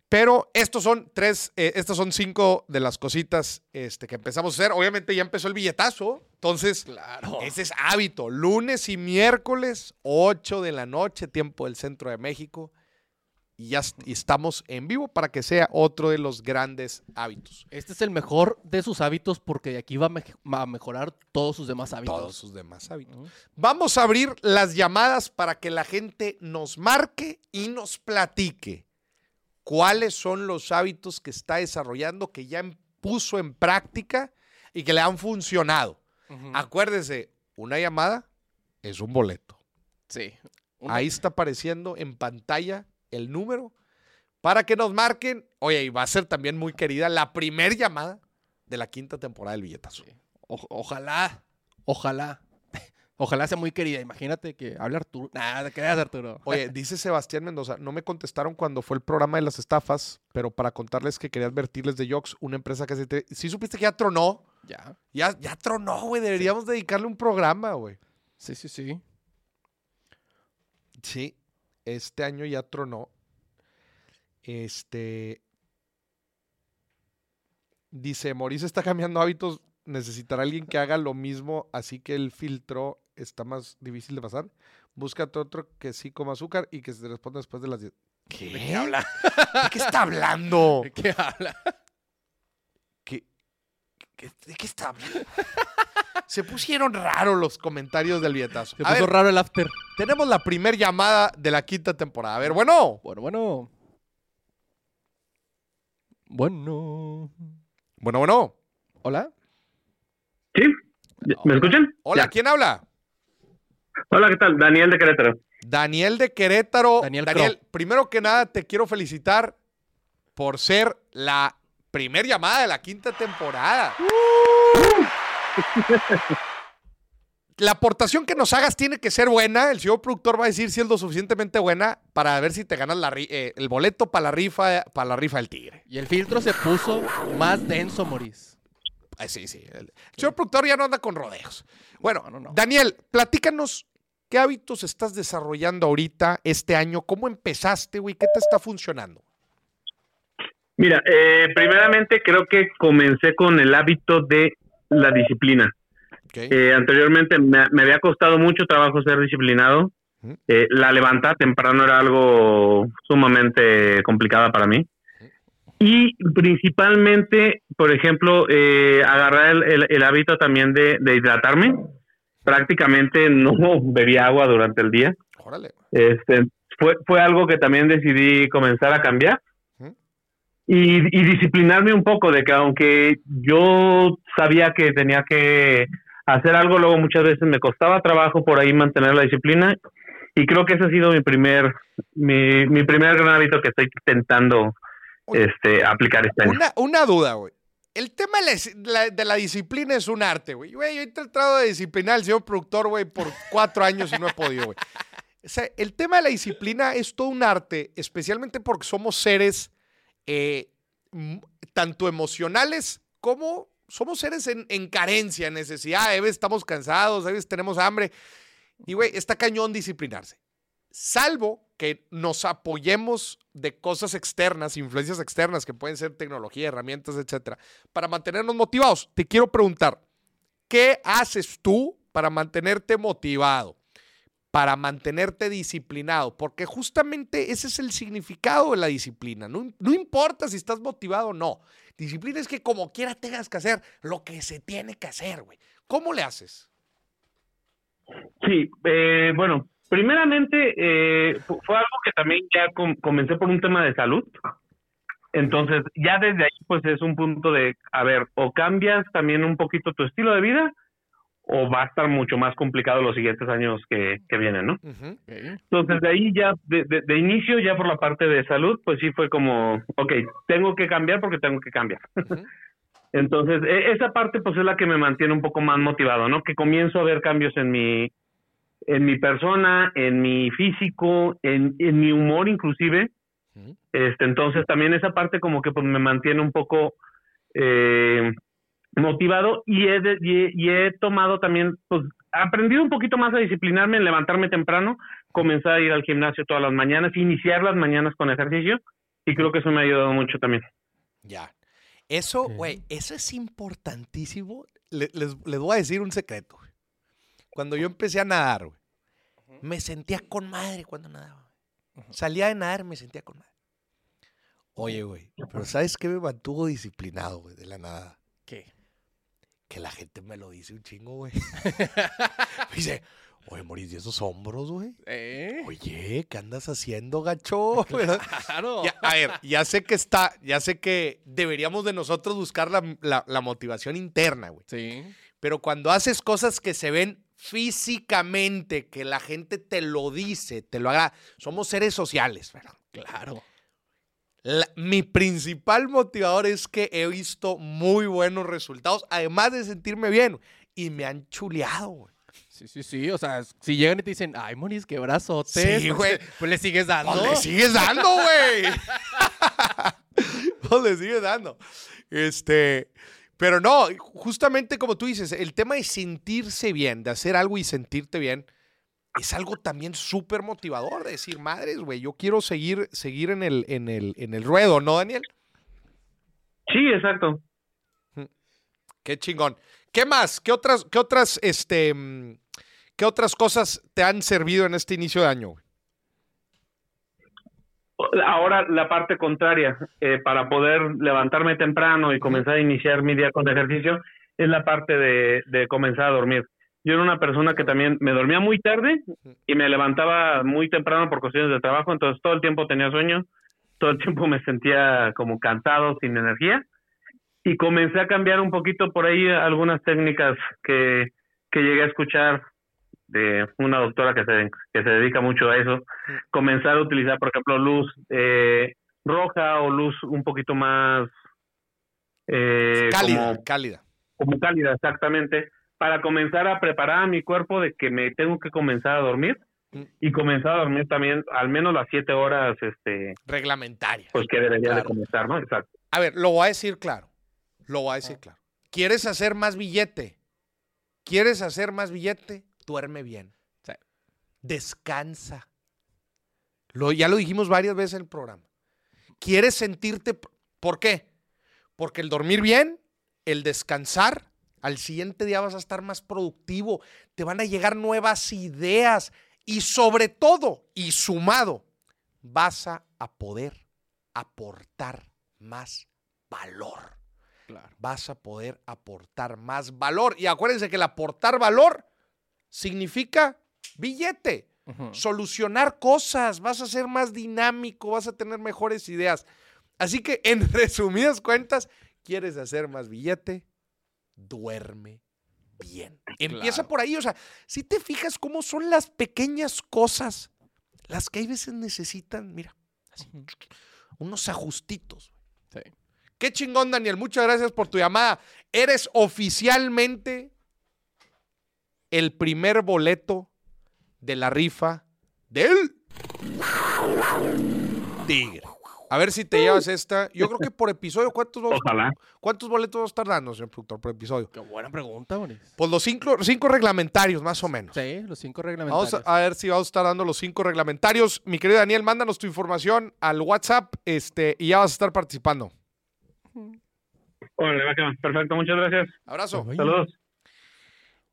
Pero estos son tres, eh, estas son cinco de las cositas este, que empezamos a hacer. Obviamente ya empezó el billetazo, entonces Claro. ese es hábito. Lunes y miércoles, 8 de la noche, tiempo del centro de México. Y ya y estamos en vivo para que sea otro de los grandes hábitos. Este es el mejor de sus hábitos porque de aquí va a, mej- va a mejorar todos sus demás hábitos. Todos sus demás hábitos. Vamos a abrir las llamadas para que la gente nos marque y nos platique cuáles son los hábitos que está desarrollando, que ya puso en práctica y que le han funcionado. Ujú. Acuérdese, una llamada es un boleto. Sí. Una- Ahí está apareciendo en pantalla el número para que nos marquen. Oye, y va a ser también muy querida la primer llamada de la quinta temporada del billetazo. O- ojalá, ojalá, *laughs* ojalá sea muy querida. Imagínate que hable Arturo. Nada, que creas Arturo. *laughs* Oye, dice Sebastián Mendoza, no me contestaron cuando fue el programa de las estafas, pero para contarles que quería advertirles de Yox, una empresa que se... Te... Sí supiste que ya tronó, Ya. ya, ya tronó, güey, deberíamos dedicarle un programa, güey. Sí, sí, sí. Sí, este año ya tronó. Este... Dice, Maurice está cambiando hábitos, necesitará alguien que haga lo mismo, así que el filtro está más difícil de pasar. Búscate otro que sí coma azúcar y que se responda después de las 10. ¿Qué? ¿De qué habla? ¿De qué está hablando? ¿De qué habla? ¿Qué- qué- ¿De qué está hablando? *laughs* Se pusieron raros los comentarios del billetazo. Se A puso ver, raro el after. tenemos la primer llamada de la quinta temporada. A ver, bueno. Bueno, bueno. Bueno. Bueno, bueno. Hola. ¿Sí? ¿Me escuchan? Hola, Ya. ¿quién habla? Hola, ¿qué tal? Daniel de Querétaro. Daniel de Querétaro. Daniel Daniel, primero que nada te quiero felicitar por ser la primer llamada de la quinta temporada. La aportación que nos hagas tiene que ser buena. El señor productor va a decir si es lo suficientemente buena para ver si te ganas la eh, el boleto para la rifa para la rifa del tigre. Y el filtro se puso más denso, Moris. Ah, sí, sí. El señor productor ya no anda con rodeos. Bueno, No, no, no. Daniel, platícanos qué hábitos estás desarrollando ahorita este año. ¿Cómo empezaste, güey? ¿Qué te está funcionando? Mira, eh, primeramente creo que comencé con el hábito de la disciplina. Ok. Eh, anteriormente me, me había costado mucho trabajo ser disciplinado. Eh, la levantada temprano era algo sumamente complicada para mí. Y principalmente, por ejemplo, eh, agarrar el, el- el hábito también de, de hidratarme. Prácticamente no *laughs* bebía agua durante el día. Órale. Este, fue, fue algo que también decidí comenzar a cambiar. Y, y disciplinarme un poco de que aunque yo sabía que tenía que hacer algo, luego muchas veces me costaba trabajo por ahí mantener la disciplina y creo que ese ha sido mi primer, mi, mi primer gran hábito que estoy intentando Oye. este, aplicar este año. Una, una duda, güey. El tema de la, la- de la disciplina es un arte, güey. Güey, yo he tratado de disciplinar al señor productor, güey, por cuatro años y no he podido, güey. O sea, el tema de la disciplina es todo un arte, especialmente porque somos seres eh, tanto emocionales como somos seres en, en carencia, en necesidad. A veces estamos cansados, a veces tenemos hambre. Y, güey, está cañón disciplinarse. Salvo que que nos apoyemos de cosas externas, influencias externas que pueden ser tecnología, herramientas, etcétera, para mantenernos motivados. Te quiero preguntar, ¿qué haces tú para mantenerte motivado? Para mantenerte disciplinado, porque justamente ese es el significado de la disciplina. No, no importa si estás motivado o no. Disciplina es que como quiera tengas que hacer lo que se tiene que hacer, güey. ¿Cómo le haces? Sí, eh, bueno, primeramente eh, fu- fue algo que también ya com- comencé por un tema de salud. Entonces, ya desde ahí, pues es un punto de, a ver, o cambias también un poquito tu estilo de vida, o va a estar mucho más complicado los siguientes años que, que vienen, ¿no? Entonces, de ahí ya, de, de- de inicio, ya por la parte de salud, pues sí fue como, ok, tengo que cambiar porque tengo que cambiar. *laughs* Entonces, e- esa parte pues es la que me mantiene un poco más motivado, ¿no? Que comienzo a ver cambios en mi, en mi persona, en mi físico, en, en mi humor inclusive. Este, entonces también esa parte como que pues me mantiene un poco eh, motivado y he, de- y, he, y he tomado también, pues aprendido un poquito más a disciplinarme en levantarme temprano, comenzar a ir al gimnasio todas las mañanas, iniciar las mañanas con ejercicio y creo que eso me ha ayudado mucho también. Ya. Eso, güey, eso es importantísimo. Le- les, les voy a decir un secreto. Cuando yo empecé a nadar, güey, me sentía con madre cuando nadaba. Salía de nadar, me sentía con madre. Oye, güey, pero ¿sabes qué me mantuvo disciplinado, güey, de la nada? Que la gente me lo dice un chingo, güey. *laughs* me dice, oye, Moris, ¿y esos hombros, güey? ¿Eh? Oye, ¿qué andas haciendo, gacho? *laughs* Claro. Ya, a ver, ya sé que está, ya sé que deberíamos de nosotros buscar la, la- la motivación interna, güey. Sí. Pero cuando haces cosas que se ven físicamente, que la gente te lo dice, te lo haga, somos seres sociales, ¿verdad? Claro. La- mi principal motivador es que he visto muy buenos resultados, además de sentirme bien, y me han chuleado, güey. Sí, sí, sí. O sea, si llegan y te dicen, ay, Moris, qué brazotes. Sí, güey. *laughs* Pues le sigues dando. Pues le sigues dando, güey. *laughs* pues le sigues dando. Este, pero no, justamente como tú dices, el tema de sentirse bien, de hacer algo y sentirte bien, es algo también súper motivador, de decir, madres, güey, yo quiero seguir, seguir en el, en el, en el ruedo, ¿no, Daniel? Sí, exacto. Qué chingón. ¿Qué más? ¿Qué otras, qué otras, este, mm, qué otras cosas te han servido en este inicio de año? güey? Ahora la parte contraria, eh, para poder levantarme temprano y comenzar a iniciar mi día con ejercicio, es la parte de, de comenzar a dormir. Yo era una persona que también me dormía muy tarde y me levantaba muy temprano por cuestiones de trabajo, entonces todo el tiempo tenía sueño, todo el tiempo me sentía como cansado, sin energía, y comencé a cambiar un poquito por ahí algunas técnicas que, que llegué a escuchar de una doctora que se, que se dedica mucho a eso, comenzar a utilizar, por ejemplo, luz eh, roja o luz un poquito más eh, Cálida, como, cálida. como cálida, exactamente, para comenzar a preparar a mi cuerpo de que me tengo que comenzar a dormir Mm. y comenzar a dormir también al menos las siete horas, este, Reglamentaria. pues que debería de comenzar, ¿no? Exacto. A ver, lo voy a decir claro. Lo voy a decir claro. ¿Quieres hacer más billete? ¿Quieres hacer más billete? Duerme bien. Sí. Descansa. Lo, ya lo dijimos varias veces en el programa. ¿Quieres sentirte? ¿Por qué? Porque el dormir bien, el descansar, al siguiente día vas a estar más productivo, te van a llegar nuevas ideas y sobre todo, y sumado, vas a, poder aportar más valor. Claro. Vas a poder aportar más valor. Y acuérdense que el aportar valor significa billete, solucionar cosas, vas a ser más dinámico, vas a tener mejores ideas. Así que en *laughs* resumidas cuentas, ¿quieres hacer más billete? Duerme bien. Empieza Claro. por ahí, o sea, si te fijas cómo son las pequeñas cosas, las que hay veces necesitan, mira, así, unos ajustitos. Sí. Qué chingón, Daniel. Muchas gracias por tu llamada. Eres oficialmente el primer boleto de la rifa del Tigre. A ver si te llevas esta. Yo creo que por episodio, ¿cuántos, vamos- Ojalá. ¿cuántos boletos vamos a estar dando, señor productor, por episodio? Qué buena pregunta, Boris. Pues los cinco, cinco reglamentarios, más o menos. Sí, los cinco Vamos reglamentarios. a, a ver si vamos a estar dando los cinco reglamentarios. Mi querido Daniel, mándanos tu información al WhatsApp este, y ya vas a estar participando. Órale. Perfecto, muchas gracias. Abrazo. Ay. Saludos.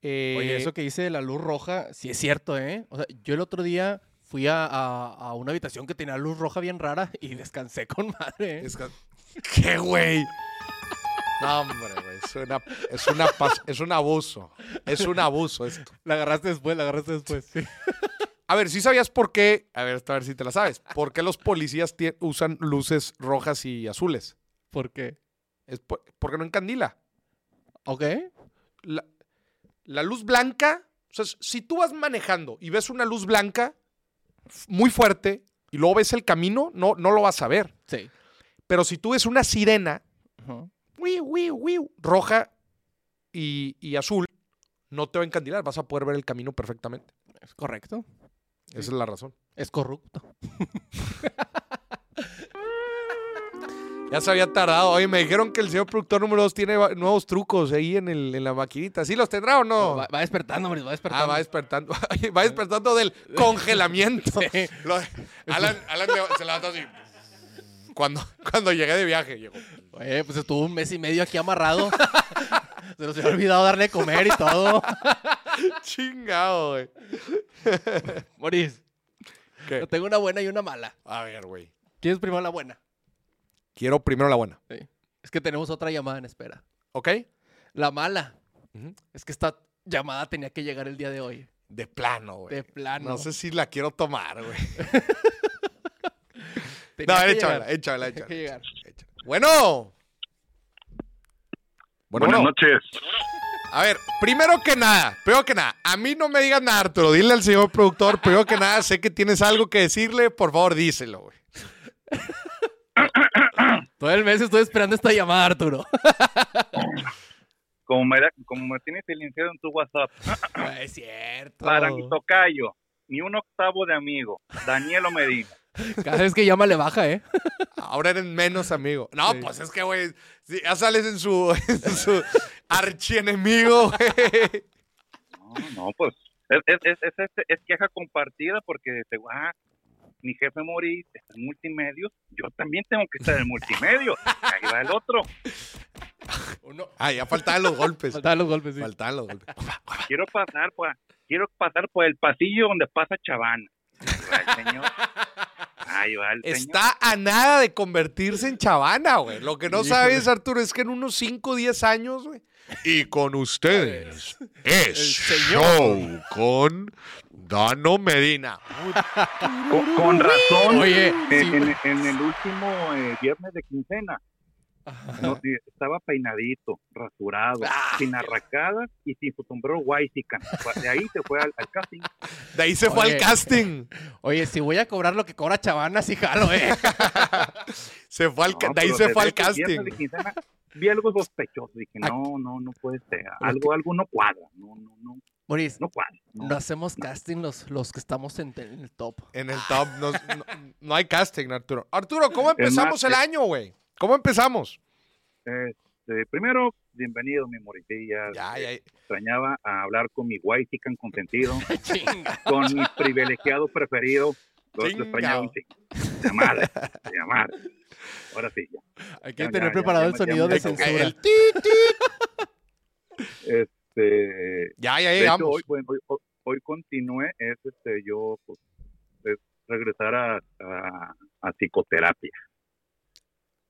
Eh, Oye, eso que dice de la luz roja, sí es cierto, ¿eh? O sea, yo el otro día fui a, a- a una habitación que tenía luz roja bien rara y descansé con madre. ¿Qué, güey? No, hombre, güey. Es, una- es, una pas- es un abuso. Es un abuso esto. La agarraste después, la agarraste después. sí. A ver, ¿sí sabías por qué? A ver, a ver si te la sabes. ¿Por qué los policías usan luces rojas y azules? ¿Por qué? Es por- porque no encandila. ¿Ok? La, la luz blanca, o sea, si tú vas manejando y ves una luz blanca muy fuerte y luego ves el camino, no, no lo vas a ver. Sí. Pero si tú ves una sirena wiu, wiu, roja y, y azul, no te va a encandilar, vas a poder ver el camino perfectamente. Es correcto. Esa es la razón. Es corrupto. *laughs* Ya se había tardado. Oye, me dijeron que el señor productor número 2 tiene nuevos trucos ahí en, el, en la maquinita. ¿Sí los tendrá o no? Va, va despertando, Boris, va despertando. Ah, va despertando. *laughs* Va despertando del congelamiento. *laughs* Sí. Lo- Alan, Alan se levantó así. Cuando, cuando llegué de viaje, llegó. Oye, pues estuvo un mes y medio aquí amarrado. *laughs* Se nos había olvidado darle comer y todo. Chingado, güey. Tengo una buena y una mala. A ver, güey. ¿Quieres primero la buena? Quiero primero la buena. Sí. Es que tenemos otra llamada en espera. ¿Ok? La mala es que esta llamada tenía que llegar el día de hoy. De plano, güey. De plano. No sé si la quiero tomar, güey. *laughs* No, que échamela, llegar. échamela, Tenía que échamela. llegar. Bueno. Bueno, Buenas bueno. noches. A ver, primero que nada, primero que nada, a mí no me digas nada, Arturo. Dile al señor productor, primero que nada, sé que tienes algo que decirle, por favor, díselo, güey. Todo el mes estoy esperando esta llamada, Arturo. *laughs* Como me, da- como me tienes silenciado en tu WhatsApp, No es cierto. para mi tocayo, ni un octavo de amigo, Danielo Medina. Cada vez que llama le baja, ¿eh? Ahora eres menos amigo. No, Sí. pues es que, güey, si ya sales en su, *laughs* en su archienemigo, güey. No, no, pues es, es, es, es, es- es queja compartida porque te ah, mi jefe Mori está en multimedios, yo también tengo que estar en multimedio. Ahí va el otro. Uno. Ah, ya faltaban los golpes. Faltaban los golpes, sí. Faltaban los golpes. Quiero pasar por, quiero pasar por el pasillo donde pasa Chavana. Ahí va el señor. Señor. Está a nada de convertirse en chavana, güey. Lo que no sabes, Arturo, es que en unos 5 o 10 años, güey. Y con ustedes es señor. Show con Dano Medina. Con, con razón. Oye, en, sí. en- en el último eh, viernes de quincena, no, estaba peinadito, rasurado, Ah, sin arracadas y sin su sombrero Waisican. De ahí se fue al, al casting. De ahí se fue al casting. *laughs* Oye, si voy a cobrar lo que cobra Chavana, sí jalo, ¿eh? *laughs* Se fue al, No, de ahí se fue al casting. quincena vi algo sospechoso. Dije, no, no, no puede ser. Algo, algo no cuadra. No, no, no, no cuadra. no. no hacemos casting los, los que estamos en, en el top. En el top no, no- no hay casting, Arturo. Arturo, ¿cómo empezamos el eh, año, güey? ¿Cómo empezamos? Este, primero, bienvenido, mi moritilla. Ya, ya. Extrañaba a hablar con mi Waisican consentido. *laughs* Chinga. con mi privilegiado preferido. Lo lo Chingao. extrañaba un chingo. De madre, de madre. Ahora sí, ya. Hay que Ya, tener ya, preparado ya el sonido de censura. El ti, ti. Este, Ya, ya de hecho, llegamos. hoy, bueno, hoy, hoy- hoy continué, es este, yo, pues, es regresar a, a, a psicoterapia.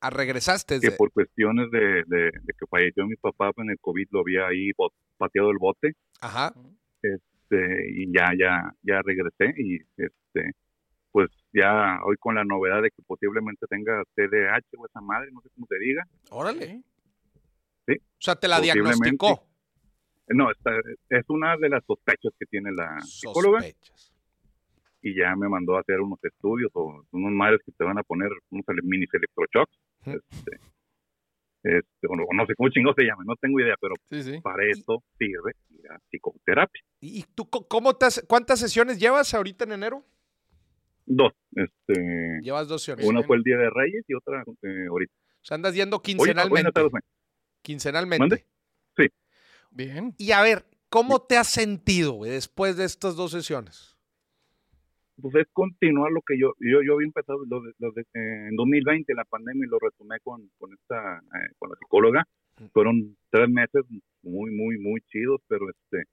Ah, regresaste. Que por cuestiones de, de, de que falleció mi papá en el COVID, lo había ahí bot- pateado el bote. Ajá. este, y ya, ya, ya regresé y este, pues ya hoy con la novedad de que posiblemente tenga TDAH o esa madre, no sé cómo se diga. Órale. Sí. O sea, te la diagnosticó. No, esta, es una de las sospechas que tiene la psicóloga Sospechas. y ya me mandó a hacer unos estudios o unos madres que te van a poner unos mini electroshocks. Este, este, o no, o no sé cómo chingo se llama, no tengo idea, pero Sí, sí. para eso sirve ir a psicoterapia. ¿Y tú cómo te hace- cuántas sesiones llevas ahorita en enero? Dos. Este, Llevas dos opciones. una fue el Día de Reyes y otra eh, ahorita. O sea, andas yendo Hoy, hoy quincenalmente. quincenalmente. ¿Mande? Bien. Y a ver, ¿cómo te has sentido güey, después de estas dos sesiones? Pues es continuar lo que yo, yo, yo había empezado lo de- lo de- eh, en 2020, la pandemia, y lo retomé con, con esta, eh, con la psicóloga. Fueron tres meses muy, muy, muy chidos, pero este,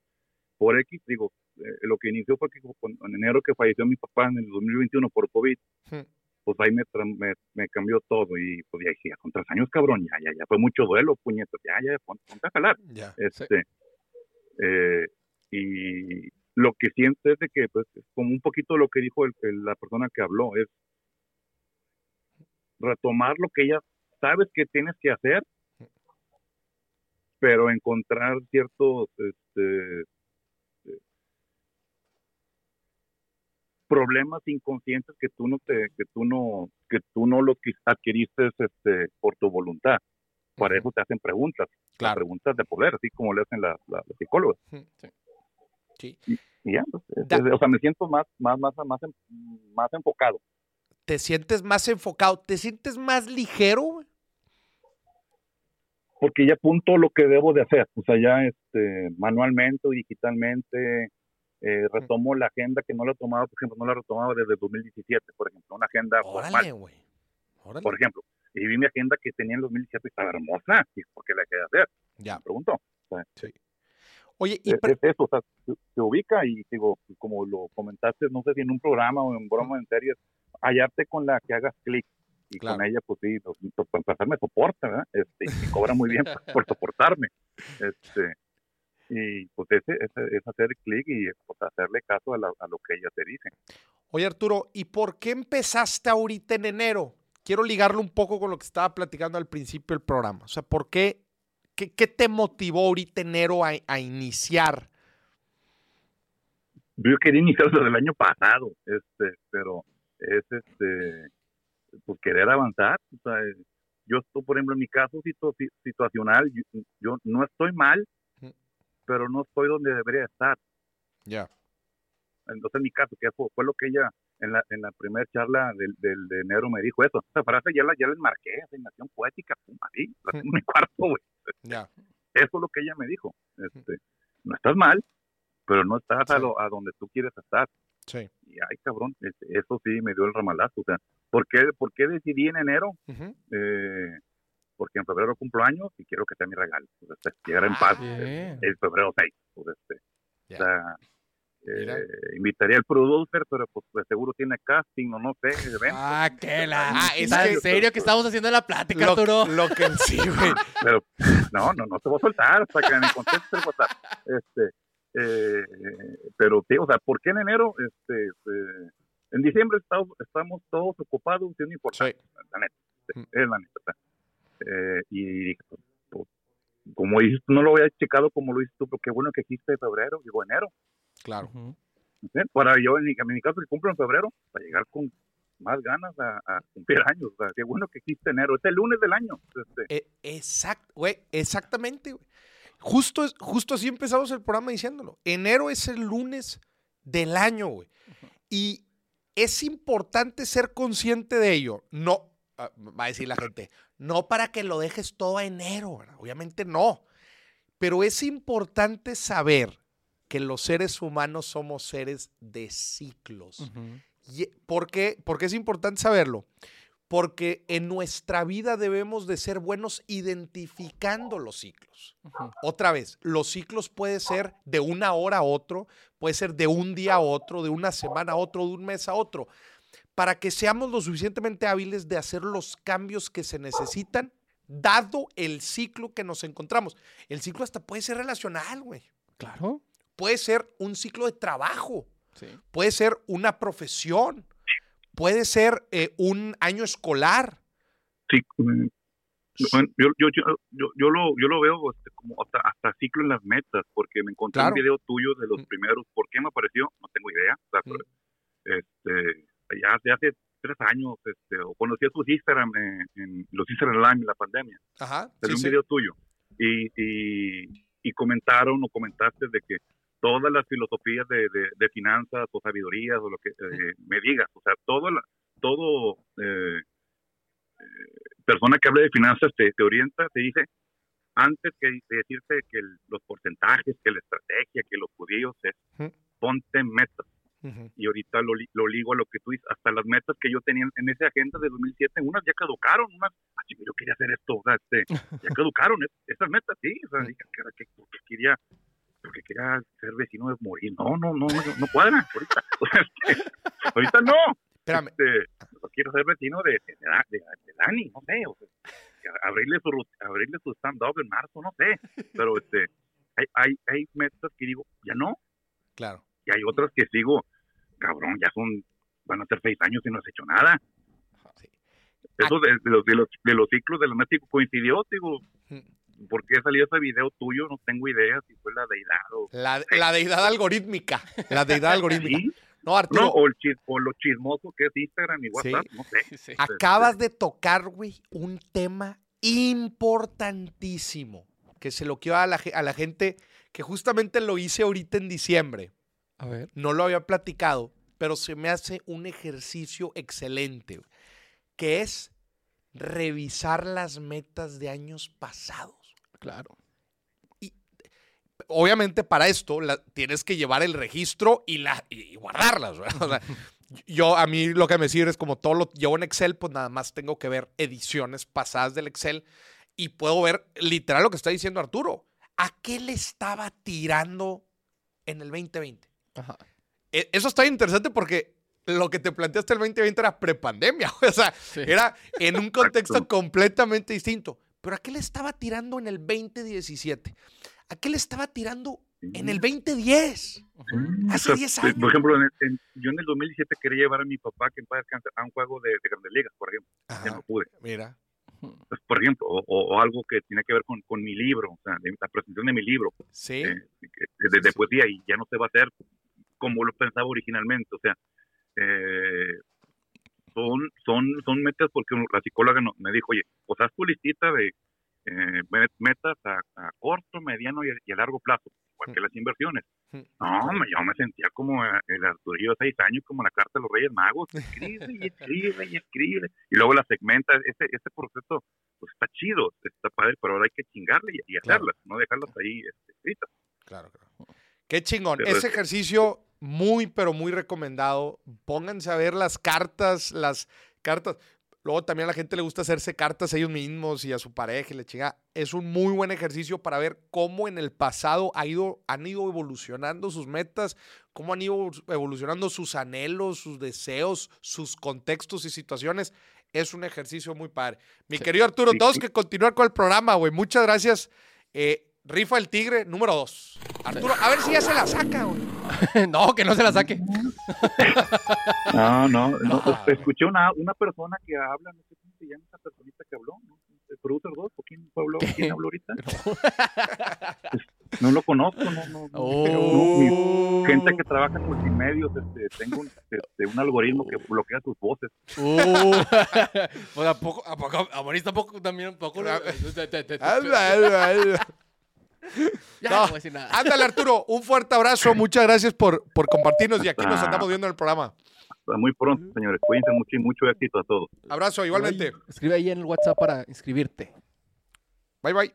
por X, digo, eh, lo que inició fue que en enero que falleció mi papá en el 2021 por COVID, Hmm. pues ahí me, me, me cambió todo y pues ya dije, con tres años, cabrón, ya, ya, ya fue mucho duelo, puñetas, ya, ya, ponte, ponte a jalar. Ya. Este, eh, y lo que siento es de que, pues, es como un poquito lo que dijo el- el- la persona que habló, es retomar lo que ya sabes que tienes que hacer, pero encontrar ciertos este, eh, problemas inconscientes que tú no te que tú no que tú no los adquiriste este por tu voluntad para eso te hacen preguntas Claro. preguntas de poder así como le hacen las las psicólogas Sí. Y ya pues, es- Da- es- o sea me siento más más más más más enfocado ¿Te sientes más enfocado? ¿Te sientes más ligero? porque ya apunto lo que debo de hacer o sea ya este manualmente o digitalmente eh, retomo la agenda que no la tomaba por ejemplo no la retomaba desde 2017 por ejemplo una agenda Órale, formal güey. Órale. por ejemplo y vi mi agenda que tenía en 2017 y estaba hermosa y por qué la de hacer Ya. me preguntó Oye, y es, es eso, o sea, se, se ubica y digo, como lo comentaste, no sé si en un programa o en broma en series, hallarte con la que hagas clic y Claro. con ella, pues sí, pues, para empezar me soporta, ¿verdad? Este, y cobra muy bien por, *laughs* por soportarme. Este, y pues ese, ese- es hacer clic y pues, hacerle caso a, la- a lo que ella te dice. Oye, Arturo, ¿y por qué empezaste ahorita en enero? Quiero ligarlo un poco con lo que estaba platicando al principio del programa. O sea, ¿por qué? ¿Qué, qué te motivó ahorita enero a, a iniciar? Yo quería iniciar desde el año pasado, este, pero es este, pues querer avanzar. O sea, eh, yo estoy, por ejemplo, en mi caso situ- si- situacional, yo, yo no estoy mal, pero no estoy donde debería estar. Ya. Entonces, en mi caso, que fue, fue lo que ella en la, en la primera charla del, del de enero me dijo eso. Esa frase ya la, ya la enmarqué, asignación poética, pum, ahí, la tengo en mi cuarto, güey. Ya. Eso es lo que ella me dijo. Este, no estás mal, pero no estás a, lo- a donde tú quieres estar. Sí. Y ay, cabrón, eso sí me dio el ramalazo. O sea, ¿por qué, por qué decidí en enero? Eh, porque en febrero cumplo años y quiero que sea mi regalo. Pues, este, llegar en paz Bien. el febrero 6. Pues, este, Ya. o sea, eh, invitaría al producer, pero pues de seguro tiene casting o no sé, evento. Ah, qué la. Ah, es ¿Tan que- serio que estamos haciendo la plática, Lo, Arturo? lo que sí, güey. *laughs* Pero no, no, no te voy a soltar hasta que me contestes el WhatsApp. Este, eh, pero sí, o sea, ¿por qué en enero? Este, eh, en diciembre estamos, estamos todos ocupados, es importante, la neta, Mm. es la neta. eh, y pues, pues, como dices, no lo había checado como lo dices tú, pero qué bueno que existe febrero, digo enero. Claro. ¿sí? Para yo, en mi, en mi caso, que cumplo en febrero, para llegar con más ganas a, a cumplir años. O sea, qué bueno que existe enero. Es el lunes del año. Este, Eh, exact, exactamente, güey. Justo, es- justo así empezamos el programa diciéndolo. Enero es el lunes del año, güey. Y es importante ser consciente de ello. No, ah, va a decir la gente, no para que lo dejes todo a enero, ¿verdad? obviamente no. Pero es importante saber que los seres humanos somos seres de ciclos. Ujú. Y- ¿Por qué? Porque es importante saberlo. Porque en nuestra vida debemos de ser buenos identificando los ciclos. Ujú. Otra vez, los ciclos puede ser de una hora a otro, puede ser de un día a otro, de una semana a otro, de un mes a otro, para que seamos lo suficientemente hábiles de hacer los cambios que se necesitan, dado el ciclo que nos encontramos. El ciclo hasta puede ser relacional, güey. Claro. Puede ser un ciclo de trabajo Sí. puede ser una profesión, puede ser eh, un año escolar. sí, bueno, yo, yo, yo, yo, yo lo, yo lo veo este, como hasta, hasta ciclo en las metas, porque me encontré Claro. un video tuyo de los Mm. primeros. ¿Por qué me apareció? No tengo idea. O sea, Mm. este, ya hace, hace tres años, este, o conocí a tus Instagram en, en los Instagram Live en la pandemia. Ajá. Salió sí, un sí. video tuyo y, y, y comentaron o comentaste de que todas las filosofías de, de, de finanzas o sabidurías o lo que eh, me digas. O sea, todo, la- todo eh, eh, persona que hable de finanzas te, te orienta, te dice, antes que de decirte que el- los porcentajes, que la estrategia, que los judíos, es ponte metas. Y ahorita lo, lo ligo a lo que tú dices, hasta las metas que yo tenía en esa agenda de 2007, unas ya caducaron, unas, ah, chico, yo quería hacer esto, o sea, este, ya *laughs* caducaron es- esas metas, sí, o sea, dije, que, que, porque quería, porque quería ser vecino de morir, no, no, no, no, no cuadra, ahorita, *laughs* ahorita no, Espérame. este, quiero ser vecino de, de, de- de Dani, no sé, o sea, que abrirle su, abrirle su stand-up en marzo, no sé, pero este, hay, hay, hay metas que digo, ya no, Claro. y hay otras que sigo, cabrón, ya son, van a ser seis años y no has hecho nada. Sí. Eso de, de los, de, los, de los ciclos del México coincidió, digo, Mm. ¿Por qué salió ese video tuyo? No tengo idea si fue la deidad o... La, la deidad algorítmica. La deidad *laughs* algorítmica. Sí, No, Arturo, no, o, el chis- o lo chismoso que es Instagram y WhatsApp, no sé. *laughs* Sí. acabas de tocar, güey, un tema importantísimo. Que se lo quiero a la, a la gente que justamente lo hice ahorita en diciembre. A ver. No lo había platicado, pero se me hace un ejercicio excelente, que es revisar las metas de años pasados. Claro. Obviamente para esto la- tienes que llevar el registro y, la, y guardarlas. ¿verdad? O sea, *laughs* yo a mí lo que me sirve es como todo lo llevo en Excel, pues nada más tengo que ver ediciones pasadas del Excel y puedo ver literal lo que está diciendo Arturo. ¿A qué le estaba tirando en el 2020? Ajá. E- Eso está interesante porque lo que te planteaste el 2020 era prepandemia, *laughs* o sea, Sí. era en un contexto completamente distinto. Pero ¿a qué le estaba tirando en el 2017? ¿A qué le estaba tirando en el 2010? Hace O sea, 10 eh, años. Por ejemplo, en- en- yo en el 2017 quería llevar a mi papá que en paz a un juego de, de Grandes Ligas, por ejemplo. Ya no pude. mira. Pues, por ejemplo, o, o- o algo que tiene que ver con, con mi libro, o sea, de la presentación de mi libro. Sí. eh, que- de, y ya no se va a hacer como lo pensaba originalmente. O sea, eh, son, son, son metas porque la psicóloga no- me dijo, oye, pues haz tu listita de eh, met- metas a, a corto, mediano y a, y a largo plazo, igual que las inversiones. No, me- yo me sentía como eh, el Arturillo de seis años, como la carta de los Reyes Magos, escribe y escribe y escribe, y luego la segmenta, ese, ese proceso pues está chido, está padre, pero ahora hay que chingarle y, y Claro. hacerlas, no dejarlas ahí este, escritas. Claro, claro. Qué chingón. Pero Ese es- ejercicio muy, pero muy recomendado. Pónganse a ver las cartas, las cartas. Luego también a la gente le gusta hacerse cartas a ellos mismos y a su pareja y le chinga. Es un muy buen ejercicio para ver cómo en el pasado ha ido, han ido evolucionando sus metas, cómo han ido evolucionando sus anhelos, sus deseos, sus contextos y situaciones. Es un ejercicio muy padre. Mi Sí. querido Arturo, sí. que continuar con el programa, güey. Muchas gracias. Eh, Rifa el Tigre, número dos. Arturo, a ver si ya se la saca, güey. no, que no se la saque. No, no, no, Ah, escuché una, una persona que habla, no sé cómo se llama esa personita que habló, ¿no? ¿El producer 2? ¿O quién habló? ¿Quién habló ahorita? Pues, no lo conozco, no, no. no. Oh. Mi gente que trabaja en multimedios, este, tengo un, este, un algoritmo que bloquea tus voces. Uh. pues a poco, a poco, a tampoco también un poco. Ya No. no voy a decir nada. Ándale, Arturo, un fuerte abrazo. Muchas gracias por, por compartirnos y aquí nos andamos viendo en el programa. Hasta muy pronto, señores. Cuídense mucho y mucho éxito a todos. Abrazo, igualmente. Escribe ahí en el WhatsApp para inscribirte. Bye, bye.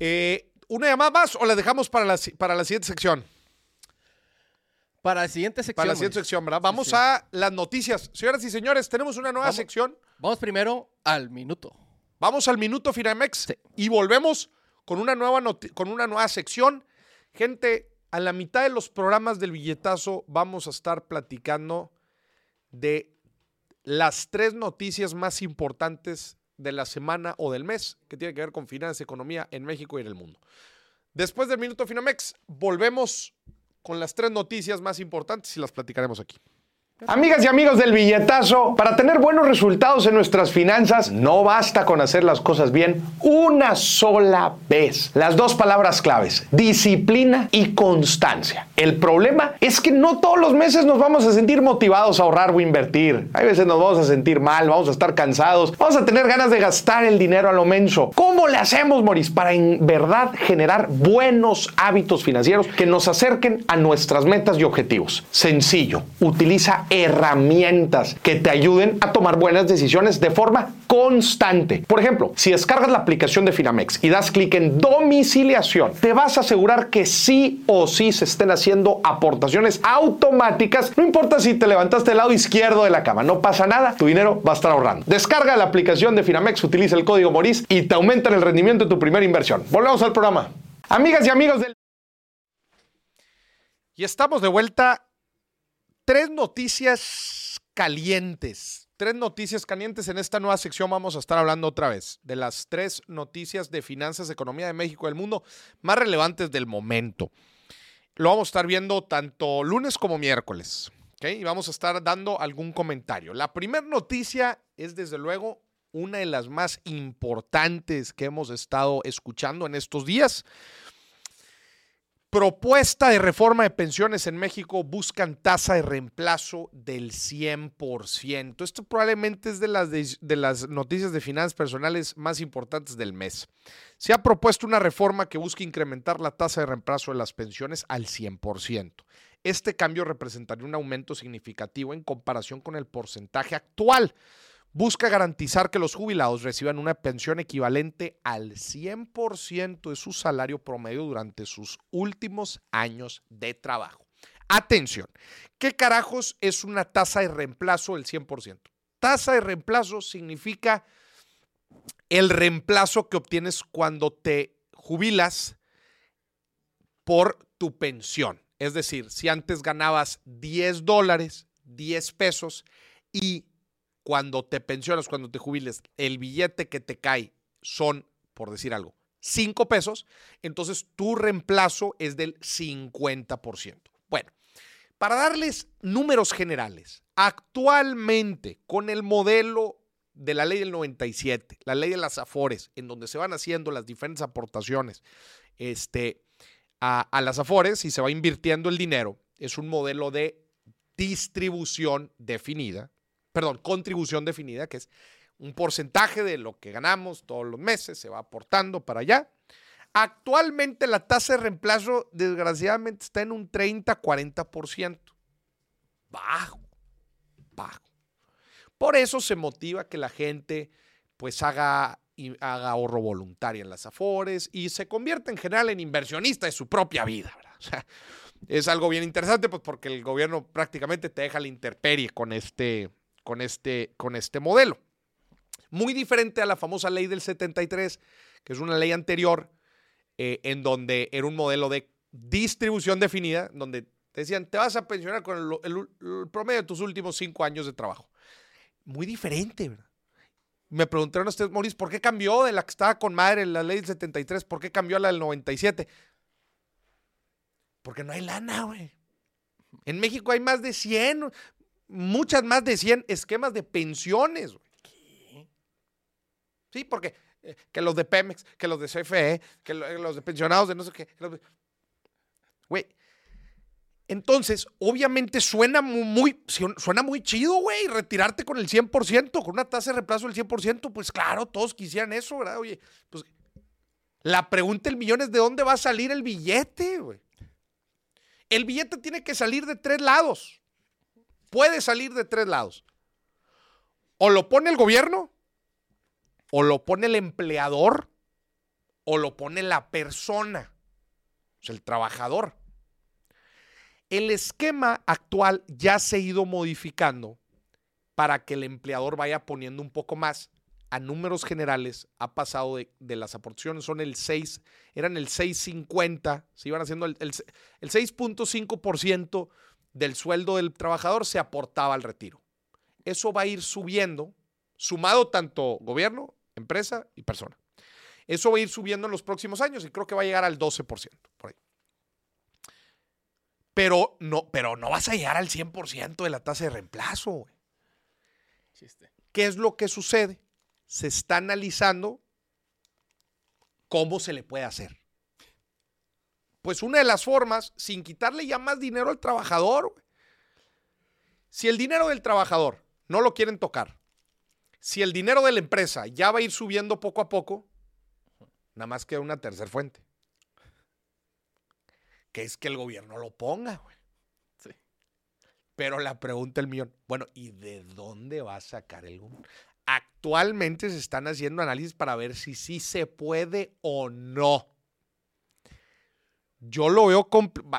Eh, ¿Una llamada más o la dejamos para la, para la siguiente sección? Para la siguiente sección. Para la siguiente sección, ¿verdad? Vamos sí. a las noticias. Señoras y señores, tenemos una nueva Vamos. sección. Vamos primero al minuto. Vamos al minuto Finamex Sí. y volvemos con una nueva con una nueva sección. Gente, a la mitad de los programas del billetazo vamos a estar platicando de las tres noticias más importantes de la semana o del mes que tienen que ver con finanzas, economía en México y en el mundo. Después del minuto Finamex, volvemos con las tres noticias más importantes y las platicaremos aquí. Amigas y amigos del billetazo, para tener buenos resultados en nuestras finanzas no basta con hacer las cosas bien una sola vez. Las dos palabras claves, disciplina y constancia. El problema es que no todos los meses nos vamos a sentir motivados a ahorrar o invertir. Hay veces nos vamos a sentir mal, vamos a estar cansados, vamos a tener ganas de gastar el dinero a lo menso. ¿Cómo le hacemos, Moris, para en verdad generar buenos hábitos financieros que nos acerquen a nuestras metas y objetivos? Sencillo, utiliza herramientas que te ayuden a tomar buenas decisiones de forma constante. Por ejemplo, si descargas la aplicación de Finamex y das clic en domiciliación, te vas a asegurar que sí o sí se estén haciendo aportaciones automáticas. No importa si te levantaste del lado izquierdo de la cama, no pasa nada, tu dinero va a estar ahorrando. Descarga la aplicación de Finamex, utiliza el código MORIS y te aumentan el rendimiento de tu primera inversión. Volvemos al programa. Amigas y amigos del... Y estamos de vuelta tres noticias calientes. Tres noticias calientes. En esta nueva sección vamos a estar hablando otra vez de las tres noticias de finanzas, economía de México y del mundo más relevantes del momento. Lo vamos a estar viendo tanto lunes como miércoles. Y vamos a estar dando algún comentario. La primera noticia es desde luego una de las más importantes que hemos estado escuchando en estos días. Propuesta de reforma de pensiones en México buscan tasa de reemplazo del 100%. Esto probablemente es de las, noticias de finanzas personales más importantes del mes. Se ha propuesto una reforma que busca incrementar la tasa de reemplazo de las pensiones al 100%. Este cambio representaría un aumento significativo en comparación con el porcentaje actual busca garantizar que los jubilados reciban una pensión equivalente al 100% de su salario promedio durante sus últimos años de trabajo. Atención, ¿qué carajos es una tasa de reemplazo del 100%? Tasa de reemplazo significa el reemplazo que obtienes cuando te jubilas por tu pensión. Es decir, si antes ganabas 10 dólares, 10 pesos y cuando te pensionas, cuando te jubiles, el billete que te cae son, por decir algo, 5 pesos, entonces tu reemplazo es del 50%. Bueno, para darles números generales, actualmente con el modelo de la ley del 97, la ley de las AFORES, en donde se van haciendo las diferentes aportaciones este, a, a las AFORES y se va invirtiendo el dinero, es un modelo de distribución definida, perdón, contribución definida, que es un porcentaje de lo que ganamos todos los meses, se va aportando para allá. Actualmente la tasa de reemplazo, desgraciadamente, está en un 30-40%. Bajo, bajo. Por eso se motiva que la gente pues haga, haga ahorro voluntario en las afores y se convierta en general en inversionista de su propia vida. es algo bien interesante pues porque el gobierno prácticamente te deja la interperie con este, con este, con este modelo. Muy diferente a la famosa ley del 73, que es una ley anterior, eh, en donde era un modelo de distribución definida, donde te decían, te vas a pensionar con el, el, promedio de tus últimos cinco años de trabajo. Muy diferente, ¿verdad? Me preguntaron a ustedes, Maurice, ¿por qué cambió de la que estaba con madre en la ley del 73? ¿Por qué cambió a la del 97? Porque no hay lana, güey. En México hay más de 100, muchas más de 100 esquemas de pensiones. ¿Qué? Sí, porque eh, que los de Pemex, que los de CFE, que los de pensionados de no sé qué. Güey. Entonces, obviamente suena muy, suena muy chido, güey, retirarte con el 100%, con una tasa de reemplazo del 100%, pues claro, todos quisieran eso, ¿verdad? Oye, pues la pregunta del millón es de dónde va a salir el billete, güey. El billete tiene que salir de tres lados puede salir de tres lados. O lo pone el gobierno, o lo pone el empleador, o lo pone la persona, o sea, el trabajador. El esquema actual ya se ha ido modificando para que el empleador vaya poniendo un poco más. A números generales ha pasado de, las aportaciones, son el 6, eran el 6.50, se iban haciendo el, el 6.5% del sueldo del trabajador se aportaba al retiro. Eso va a ir subiendo, sumado tanto gobierno, empresa y persona. Eso va a ir subiendo en los próximos años y creo que va a llegar al 12%. Por ahí. Pero no, pero no vas a llegar al 100% de la tasa de reemplazo, güey. Chiste. ¿Qué es lo que sucede? Se está analizando cómo se le puede hacer. Pues una de las formas, sin quitarle ya más dinero al trabajador, si el dinero del trabajador no lo quieren tocar, si el dinero de la empresa ya va a ir subiendo poco a poco, nada más queda una tercera fuente. Que es que el gobierno lo ponga, güey. Sí. Pero la pregunta el millón, bueno, ¿y de dónde va a sacar el gobierno? Actualmente se están haciendo análisis para ver si sí se puede o no. Yo lo veo,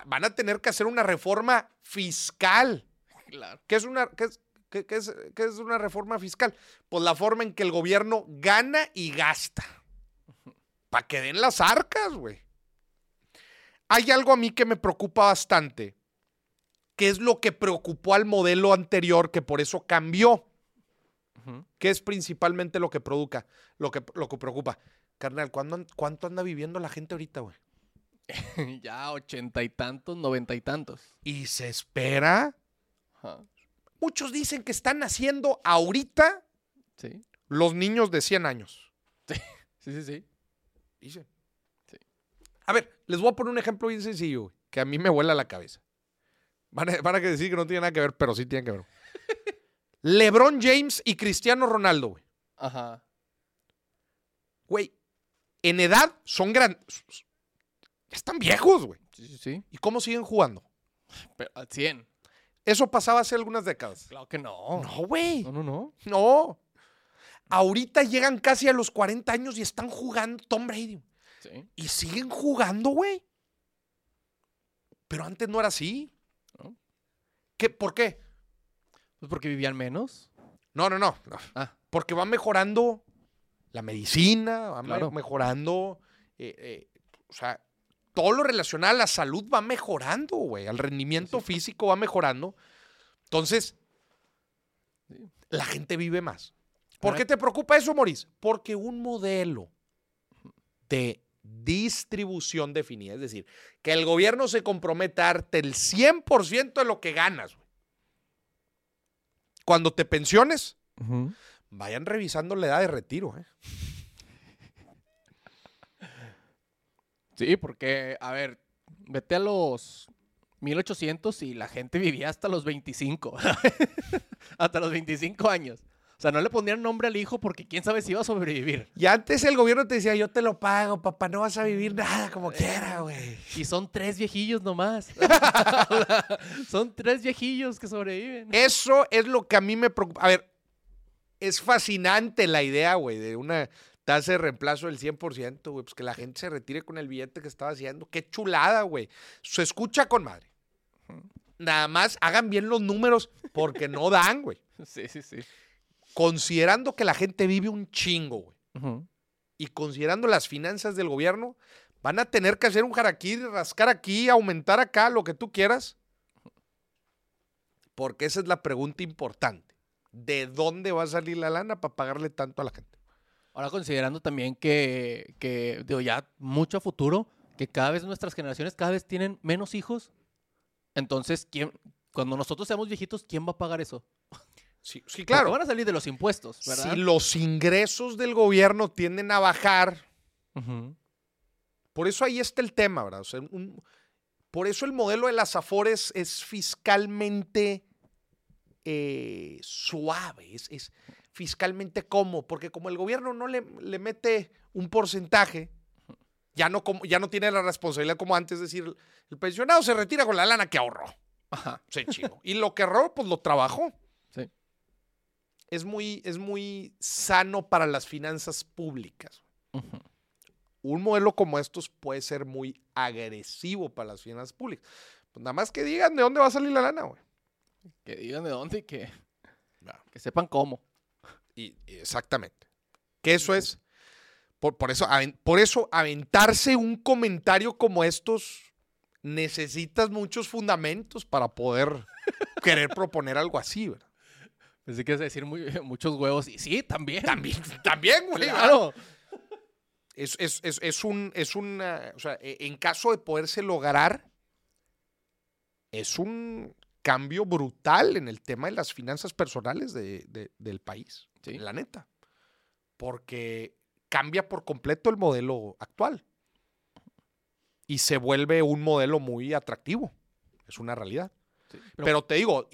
van a tener que hacer una reforma fiscal. Claro. ¿Qué es una, qué es, qué- qué es- qué es una reforma fiscal? Pues la forma en que el gobierno gana y gasta. Para que den las arcas, güey. Hay algo a mí que me preocupa bastante, que es lo que preocupó al modelo anterior, que por eso cambió, Ujú. que es principalmente lo que produca, lo que, lo que preocupa. Carnal, ¿cuándo an- ¿cuánto anda viviendo la gente ahorita, güey? *laughs* ya ochenta y tantos, noventa y tantos. Y se espera. Ajá. Muchos dicen que están naciendo ahorita Sí. los niños de 100 años. *laughs* Sí, sí, sí. Dice. Sí. A ver, les voy a poner un ejemplo bien sencillo, güey, que a mí me vuela la cabeza. Van a, van a decir que no tiene nada que ver, pero sí tiene que ver. *laughs* LeBron James y Cristiano Ronaldo, güey. Ajá. Güey, en edad son grandes. Ya están viejos, güey. Sí, sí, sí. ¿Y cómo siguen jugando? Pero al 100. Eso pasaba hace algunas décadas. Claro que no. No, güey. No, no, no. No. Ahorita llegan casi a los 40 años y están jugando Tom Brady. Sí. Y siguen jugando, güey. Pero antes no era así. ¿No? ¿Qué, ¿Por qué? Pues porque vivían menos. No, no, no. no. Ah, Porque va mejorando la medicina, va Claro. mejorando. eh, eh, o sea, todo lo relacionado a la salud va mejorando, güey. Al rendimiento físico va mejorando. Entonces, Sí. la gente vive más. ¿Por qué te preocupa eso, Maurice? Porque un modelo de distribución definida, es decir, que el gobierno se comprometa a darte el 100% de lo que ganas. güey. Cuando te pensiones, vayan revisando la edad de retiro. ¿eh? Sí, porque, a ver, vete a los 1800 y la gente vivía hasta los 25. *laughs* hasta los 25 años. O sea, no le pondrían nombre al hijo porque quién sabe si iba a sobrevivir. Y antes el gobierno te decía, yo te lo pago, papá, no vas a vivir nada como quiera, güey. Y son tres viejillos nomás. *laughs* son tres viejillos que sobreviven. Eso es lo que a mí me preocupa. A ver, es fascinante la idea, güey, de una tasa de reemplazo del 100%, güey. Pues que la gente se retire con el billete que estaba haciendo. Qué chulada, güey. Se escucha con madre. Nada más hagan bien los números porque no dan, güey. *laughs* Sí, sí, sí. Considerando que la gente vive un chingo, güey. Y considerando las finanzas del gobierno, van a tener que hacer un jaraquí, rascar aquí, aumentar acá, lo que tú quieras. Porque esa es la pregunta importante. ¿De dónde va a salir la lana para pagarle tanto a la gente? Ahora considerando también que, que, digo, ya mucho a futuro, que cada vez nuestras generaciones cada vez tienen menos hijos. Entonces, ¿quién, cuando nosotros seamos viejitos, ¿quién va a pagar eso? Sí, sí Porque claro. van a salir de los impuestos, ¿verdad? Si los ingresos del gobierno tienden a bajar, por eso ahí está el tema, ¿verdad? O sea, un- por eso el modelo de las Afores es fiscalmente eh, suave, es, es fiscalmente cómodo, porque como el gobierno no le, le mete un porcentaje, ya no, como, ya no tiene la responsabilidad como antes, es decir, el pensionado se retira con la lana que ahorró, Ajá. se chingó. y lo que ahorró, pues lo trabajó. Sí. Es muy, es muy sano para las finanzas públicas. Un modelo como estos puede ser muy agresivo para las finanzas públicas. Pues nada más que digan de dónde va a salir la lana, güey. Que digan de dónde y que, que sepan cómo. Y, exactamente. Que eso es. Por, por eso, por eso, aventarse un comentario como estos, necesitas muchos fundamentos para poder *laughs* querer proponer algo así, ¿verdad? Pensé que a decir muy- muchos huevos. Y sí, también. También, *laughs* también, güey. Claro. Es, es, es, es un, es una, o sea, e- en caso de poderse lograr, es un cambio brutal en el tema de las finanzas personales de- de- del país. Sí. La neta. Porque cambia por completo el modelo actual. Y se vuelve un modelo muy atractivo. Es una realidad. Sí, Pero, te digo,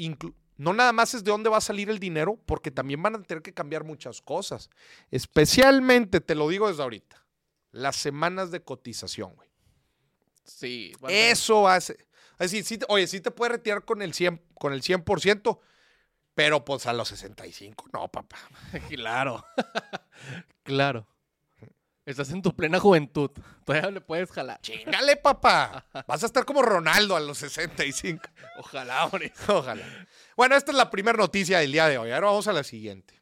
no nada más es de dónde va a salir el dinero, porque también van a tener que cambiar muchas cosas. Especialmente, te lo digo desde ahorita, las semanas de cotización, güey. sí. Eso hace. Es decir, sí oye, sí te puedes retirar con el 100%, con el 100%, pero pues a los 65, no, papá. *laughs* Claro. *laughs* claro. Estás en tu plena juventud. Todavía le puedes jalar. Chingale, papá. *laughs* Vas a estar como Ronaldo a los 65. Ojalá, hombre. Ojalá. Bueno, esta es la primera noticia del día de hoy. Ahora vamos a la siguiente.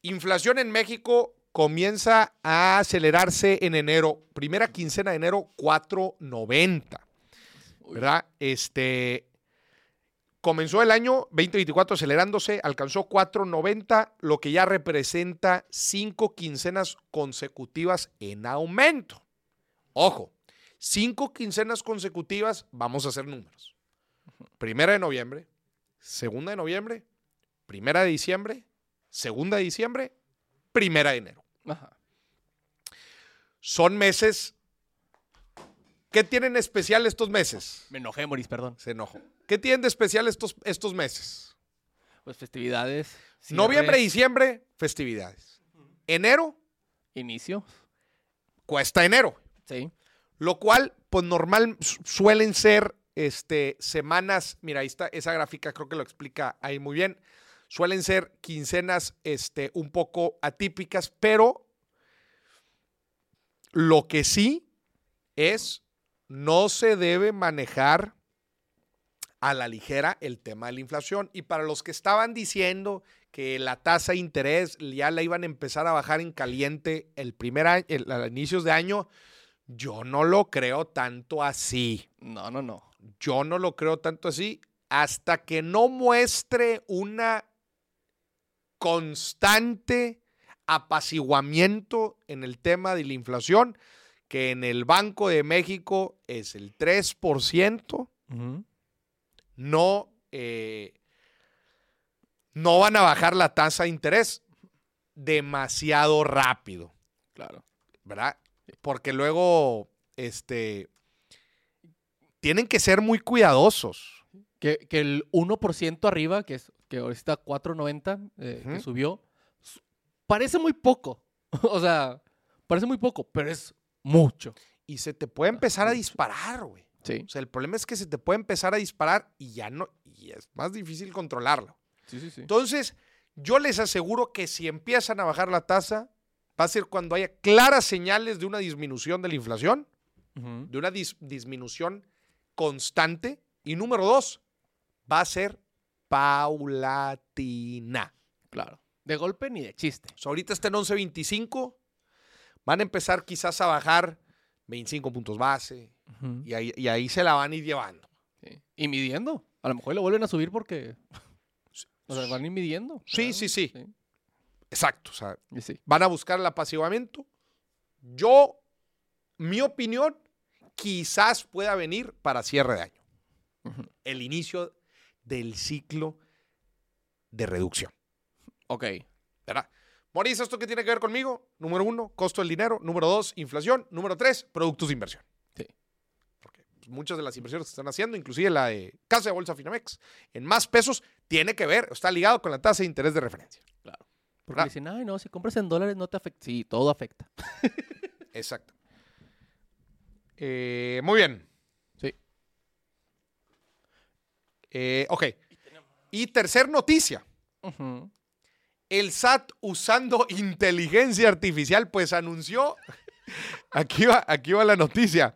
Inflación en México comienza a acelerarse en enero. Primera quincena de enero, 4.90. ¿Verdad? Este. Comenzó el año 2024 acelerándose, alcanzó 4.90, lo que ya representa cinco quincenas consecutivas en aumento. Ojo, cinco quincenas consecutivas, vamos a hacer números. Primera de noviembre, segunda de noviembre, primera de diciembre, segunda de diciembre, primera de enero. Ajá. Son meses. ¿Qué tienen especial estos meses? Me enojé, Moris, perdón. Se enojó. ¿Qué tienen de especial estos, estos meses? Pues festividades. Noviembre diciembre, festividades. Enero, Inicio. cuesta enero. Sí. Lo cual, pues normal, su- suelen ser este, semanas. Mira, ahí está, esa gráfica creo que lo explica ahí muy bien. Suelen ser quincenas este, un poco atípicas, pero lo que sí es, no se debe manejar a la ligera el tema de la inflación. Y para los que estaban diciendo que la tasa de interés ya la iban a empezar a bajar en caliente el primer año, el- a inicios de año, yo no lo creo tanto así. No, no, no. Yo no lo creo tanto así hasta que no muestre una constante apaciguamiento en el tema de la inflación, que en el Banco de México es el 3%, no, eh, no van a bajar la tasa de interés demasiado rápido. Claro. ¿verdad? Porque luego, este, tienen que ser muy cuidadosos. Que, que el 1% arriba, que es que ahorita 4.90, eh, que subió, su- parece muy poco. *laughs* o sea, parece muy poco, pero es mucho. Y se te puede empezar a disparar, güey. Sí. O sea, el problema es que se te puede empezar a disparar y ya no, y es más difícil controlarlo. Sí, sí, sí. Entonces, yo les aseguro que si empiezan a bajar la tasa, va a ser cuando haya claras señales de una disminución de la inflación, de una dis- disminución constante. Y número dos, va a ser paulatina. Claro. De golpe ni de chiste. O sea, ahorita está en 11.25. Van a empezar quizás a bajar 25 puntos base. Y ahí, y ahí se la van a ir llevando. Sí. Y midiendo. A lo mejor le vuelven a subir porque. *laughs* O sea, van a ir midiendo. Sí, sí, sí. Exacto. O sea, sí. van a buscar el apaciguamiento. Yo, mi opinión, quizás pueda venir para cierre de año. El inicio del ciclo de reducción. Ok. ¿verdad? Mauricio, ¿esto qué tiene que ver conmigo? Número uno, costo del dinero. Número dos, inflación. Número tres, productos de inversión. Pues, muchas de las inversiones que están haciendo, inclusive la de Casa de Bolsa Finamex, en más pesos, tiene que ver, está ligado con la tasa de interés de referencia. Claro. Porque dicen, ay, no, si compras en dólares no te afecta. Sí, todo afecta. *laughs* Exacto. Eh, muy bien. Sí. Eh, ok. Y tercer noticia. El SAT usando *laughs* inteligencia artificial, pues anunció, *laughs* aquí va, aquí va la noticia.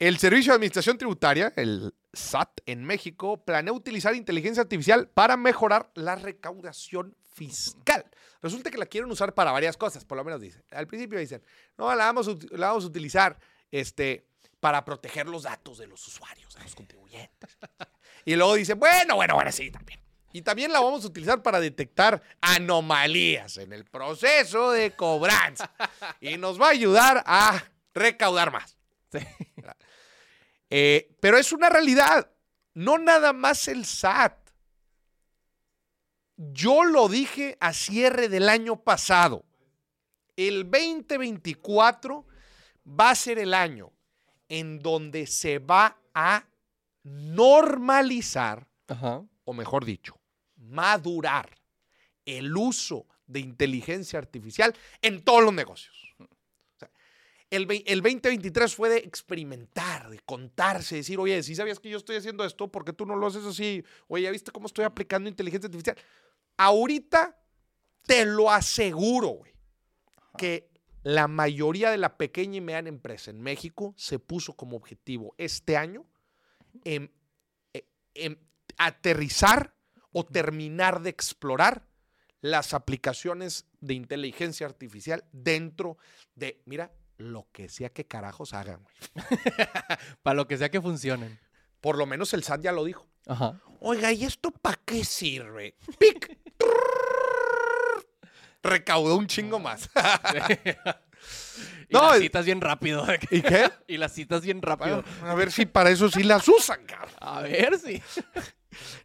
El Servicio de Administración Tributaria, el SAT en México, planea utilizar inteligencia artificial para mejorar la recaudación fiscal. Resulta que la quieren usar para varias cosas, por lo menos dicen. Al principio dicen, no, la vamos a, ut- la vamos a utilizar este, para proteger los datos de los usuarios, de los contribuyentes. *laughs* Y luego dicen, bueno, bueno, bueno, sí, también. Y también la vamos a utilizar para detectar anomalías en el proceso de cobranza. Y nos va a ayudar a recaudar más. Sí. Eh, pero es una realidad. No nada más el SAT. Yo lo dije a cierre del año pasado. El 2024 va a ser el año en donde se va a normalizar, Ajá. o mejor dicho, madurar el uso de inteligencia artificial en todos los negocios. El, el 2023 fue de experimentar, de contarse, decir, oye, si sabías que yo estoy haciendo esto, ¿por qué tú no lo haces así? Oye, ¿ya viste cómo estoy aplicando inteligencia artificial? Ahorita te lo aseguro, güey, que la mayoría de la pequeña y mediana empresa en México se puso como objetivo este año en, en- en aterrizar o terminar de explorar las aplicaciones de inteligencia artificial dentro de, mira, lo que sea que carajos hagan. güey. *laughs* Para lo que sea que funcionen. Por lo menos el SAT ya lo dijo. Ajá. Oiga, ¿y esto para qué sirve? Pic. Recaudó un chingo más. *laughs* y No, las citas bien rápido. ¿Y qué? *laughs* y las citas bien rápido. A ver si para eso sí las usan, cabrón. A ver si.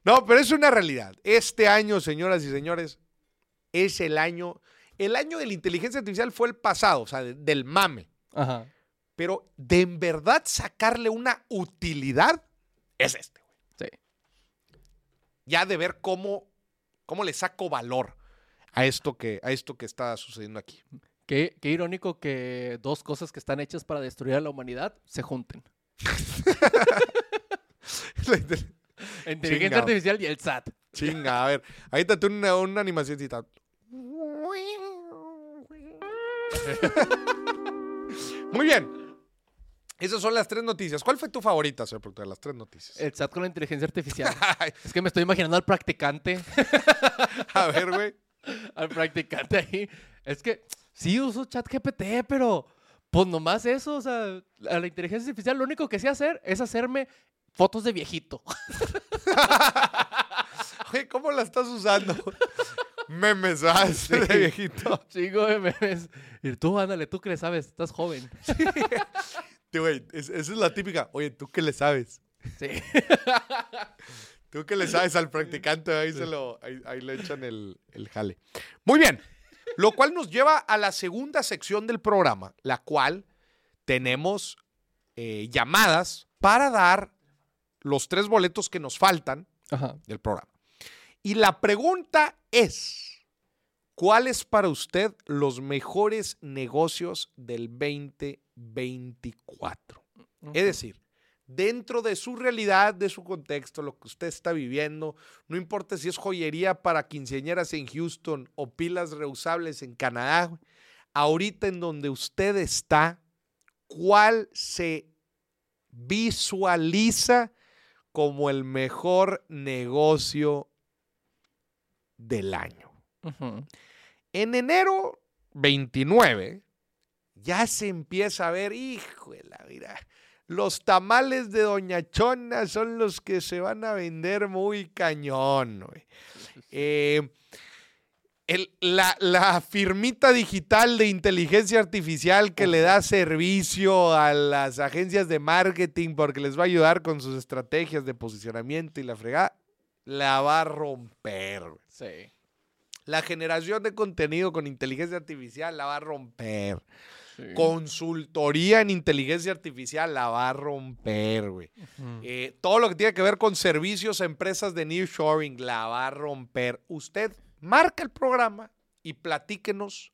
No, pero es una realidad. Este año, señoras y señores, es el año. El año de la inteligencia artificial fue el pasado, o sea, de- del mame. Ajá. Pero de en verdad sacarle una utilidad es este, güey. Sí. Ya de ver cómo, cómo le saco valor a esto que, a esto que está sucediendo aquí. Qué, qué irónico que dos cosas que están hechas para destruir a la humanidad se junten. *laughs* La inteligencia artificial y el SAT. Chinga, a ver, ahí te una, una animacióncita. *laughs* Muy bien. Esas son las tres noticias. ¿Cuál fue tu favorita, señor productor, de las tres noticias? El SAT con la inteligencia artificial. *laughs* Es que me estoy imaginando al practicante. *laughs* a ver, güey. al practicante ahí. Es que sí uso chat GPT, pero pues nomás eso, o sea, a la inteligencia artificial lo único que sé hacer es hacerme fotos de viejito. Oye, ¿cómo la estás usando? Memes, *laughs* ¿verdad? Este de viejito. Chingo de memes. Y tú, ándale, tú que le sabes, estás joven. *laughs* Sí, güey, es- esa es la típica. Oye, ¿tú qué le sabes? Sí. *laughs* Tú qué le sabes al practicante, ahí, se lo, ahí, ahí le echan el, el jale. Muy bien, lo cual nos lleva a la segunda sección del programa, la cual tenemos eh, llamadas para dar los tres boletos que nos faltan Ajá. del programa. Y la pregunta es, ¿cuáles para usted los mejores negocios del 2024? Es decir, dentro de su realidad, de su contexto, lo que usted está viviendo, no importa si es joyería para quinceañeras en Houston o pilas reusables en Canadá, ahorita en donde usted está, ¿cuál se visualiza como el mejor negocio del año? En enero 29 ya se empieza a ver, híjole, mira, los tamales de Doña Chona son los que se van a vender muy cañón. Eh, el- la, la firmita digital de inteligencia artificial que le da servicio a las agencias de marketing porque les va a ayudar con sus estrategias de posicionamiento y la fregada, la va a romper. Sí. La generación de contenido con inteligencia artificial la va a romper. sí. Consultoría en inteligencia artificial la va a romper, güey. Eh, todo lo que tiene que ver con servicios a empresas de nearshoring la va a romper. Usted marca el programa y platíquenos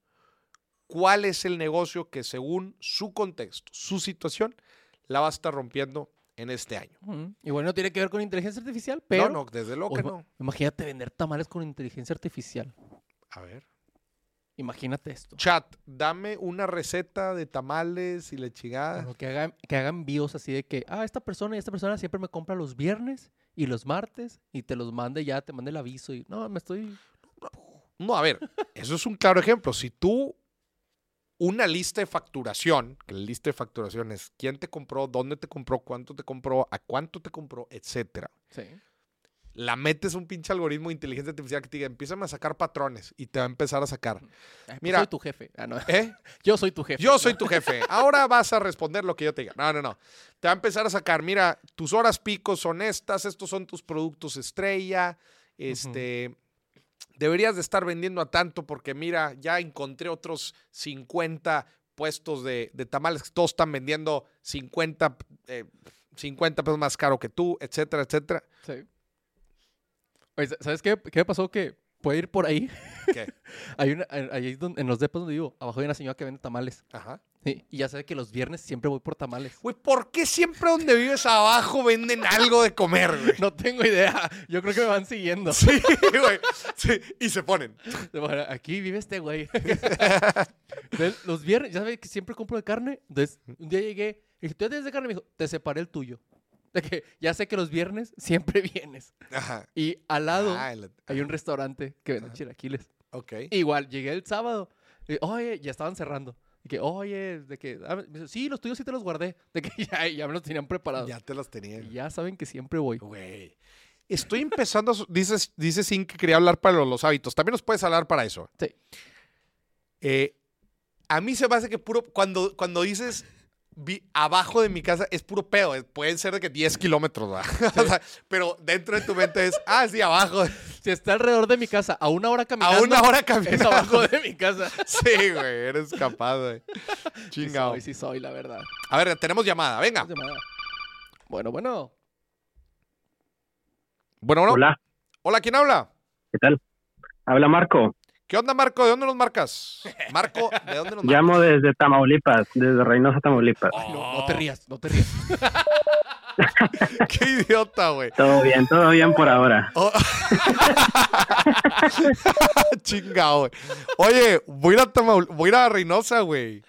cuál es el negocio que según su contexto, su situación, la va a estar rompiendo en este año. Ujú. Igual no tiene que ver con inteligencia artificial, pero... no, no, desde luego que no. Imagínate vender tamales con inteligencia artificial. A ver. Imagínate esto. Chat, dame una receta de tamales y la chingada. Bueno, que, hagan, que hagan envíos así de que, ah, esta persona y esta persona siempre me compra los viernes y los martes y te los mande ya, te mande el aviso y no, me estoy... No, a ver, eso es un claro ejemplo. Si tú una lista de facturación, que la lista de facturación es quién te compró, dónde te compró, cuánto te compró, a cuánto te compró, etcétera. Sí. la metes un pinche algoritmo de inteligencia artificial que te diga, empiezan a sacar patrones y te va a empezar a sacar. Ay, pues Mira. soy tu jefe. Ah, no. ¿Eh? *laughs* Yo soy tu jefe. Yo soy tu jefe. *laughs* Ahora vas a responder lo que yo te diga. No, no, no. Te va a empezar a sacar, mira, tus horas pico son estas, estos son tus productos estrella. Este, deberías de estar vendiendo a tanto porque mira, ya encontré otros 50 puestos de, tamales que todos están vendiendo 50, eh, 50 pesos más caro que tú, etcétera, etcétera. Sí. Oye, ¿sabes qué, qué pasó? Que puede ir por ahí. ¿Qué? *laughs* hay una, ahí en los depas donde vivo, abajo hay una señora que vende tamales. Ajá. Sí, y ya sabe que los viernes siempre voy por tamales. Güey, ¿por qué siempre donde vives abajo venden algo de comer, güey? No tengo idea. Yo creo que me van siguiendo. Sí, güey. Sí, y se ponen. *laughs* Bueno, aquí vive este güey. *laughs* Entonces, los viernes, ya sabes que siempre compro de carne. Entonces, un día llegué y dije, ¿tú tienes de carne? Me dijo, te separé el tuyo. *laughs* De que ya sé que los viernes siempre *laughs* vienes. Ajá. Y al lado Ah, el- hay un restaurante que vende chilaquiles. ok. Igual, llegué el sábado. Y, oye, ya estaban cerrando. Y que, oye, de que, ah, sí, los tuyos sí te los guardé. *laughs* De que ya, ya me los tenían preparados. Ya te las tenía. Y ya saben que siempre voy. Güey. Estoy empezando, dices, dices Sin que quería hablar para los hábitos. También nos puedes hablar para eso. Sí. Eh, a mí se me hace que puro, cuando, cuando dices vi- abajo de mi casa, es puro pedo. eh, Pueden ser de que 10 kilómetros, *laughs* sea, pero dentro de tu mente es, ah, sí, abajo. Si está alrededor de mi casa a una hora caminando, A una hora es caminando. abajo de mi casa. *laughs* Sí, güey, eres capaz, güey. Sí Chingado. soy, sí soy, la verdad. A ver, tenemos llamada, venga. Bueno, bueno. Bueno, bueno. Hola, Hola, ¿quién habla? ¿qué tal? Habla Marco. ¿Qué onda, Marco? ¿De dónde nos marcas? Marco, ¿de dónde nos marcas? Llamo desde Tamaulipas, desde Reynosa, Tamaulipas. No, no te rías, no te rías. *laughs* Qué idiota, güey. Todo bien, todo bien por ahora. Oh. *laughs* Chingado, güey. Oye, voy a ir a, Tamaul- voy a, ir a Reynosa, güey.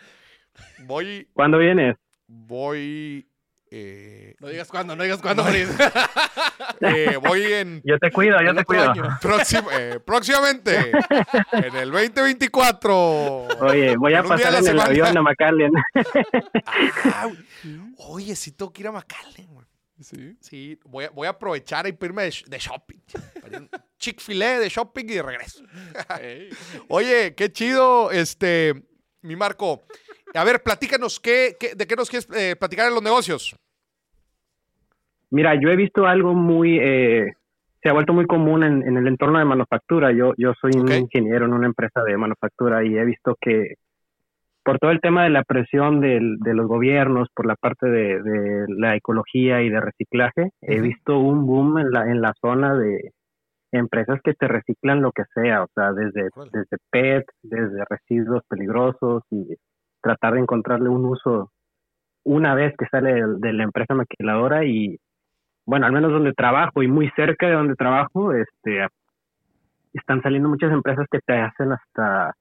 Voy, ¿Cuándo vienes? voy, eh, No digas cuándo, no digas cuándo, *laughs* No. *laughs* Eh, voy en Yo te cuido, yo te cuido. eh, *laughs* próximamente, en el 2024. Oye, voy a pasar en el semana. avión a McAllen. Ah. Oye, sí tengo que ir a McAllen, güey. Sí. Sí, voy a, voy a aprovechar y irme de, sh- de shopping. Chick-fil-A de shopping y de regreso. Oye, qué chido, este, mi Marco. A ver, platícanos, ¿qué, qué- de qué nos quieres eh, platicar en los negocios? Mira, yo he visto algo muy, eh, se ha vuelto muy común en, en el entorno de manufactura. Yo, yo soy un ingeniero en una empresa de manufactura y he visto que por todo el tema de la presión del- de los gobiernos, por la parte de, de la ecología y de reciclaje, he visto un boom en la, en la zona de empresas que te reciclan lo que sea, o sea, desde, desde PET, desde residuos peligrosos y tratar de encontrarle un uso una vez que sale de, de la empresa maquiladora y bueno, al menos donde trabajo y muy cerca de donde trabajo, este están saliendo muchas empresas que te hacen hasta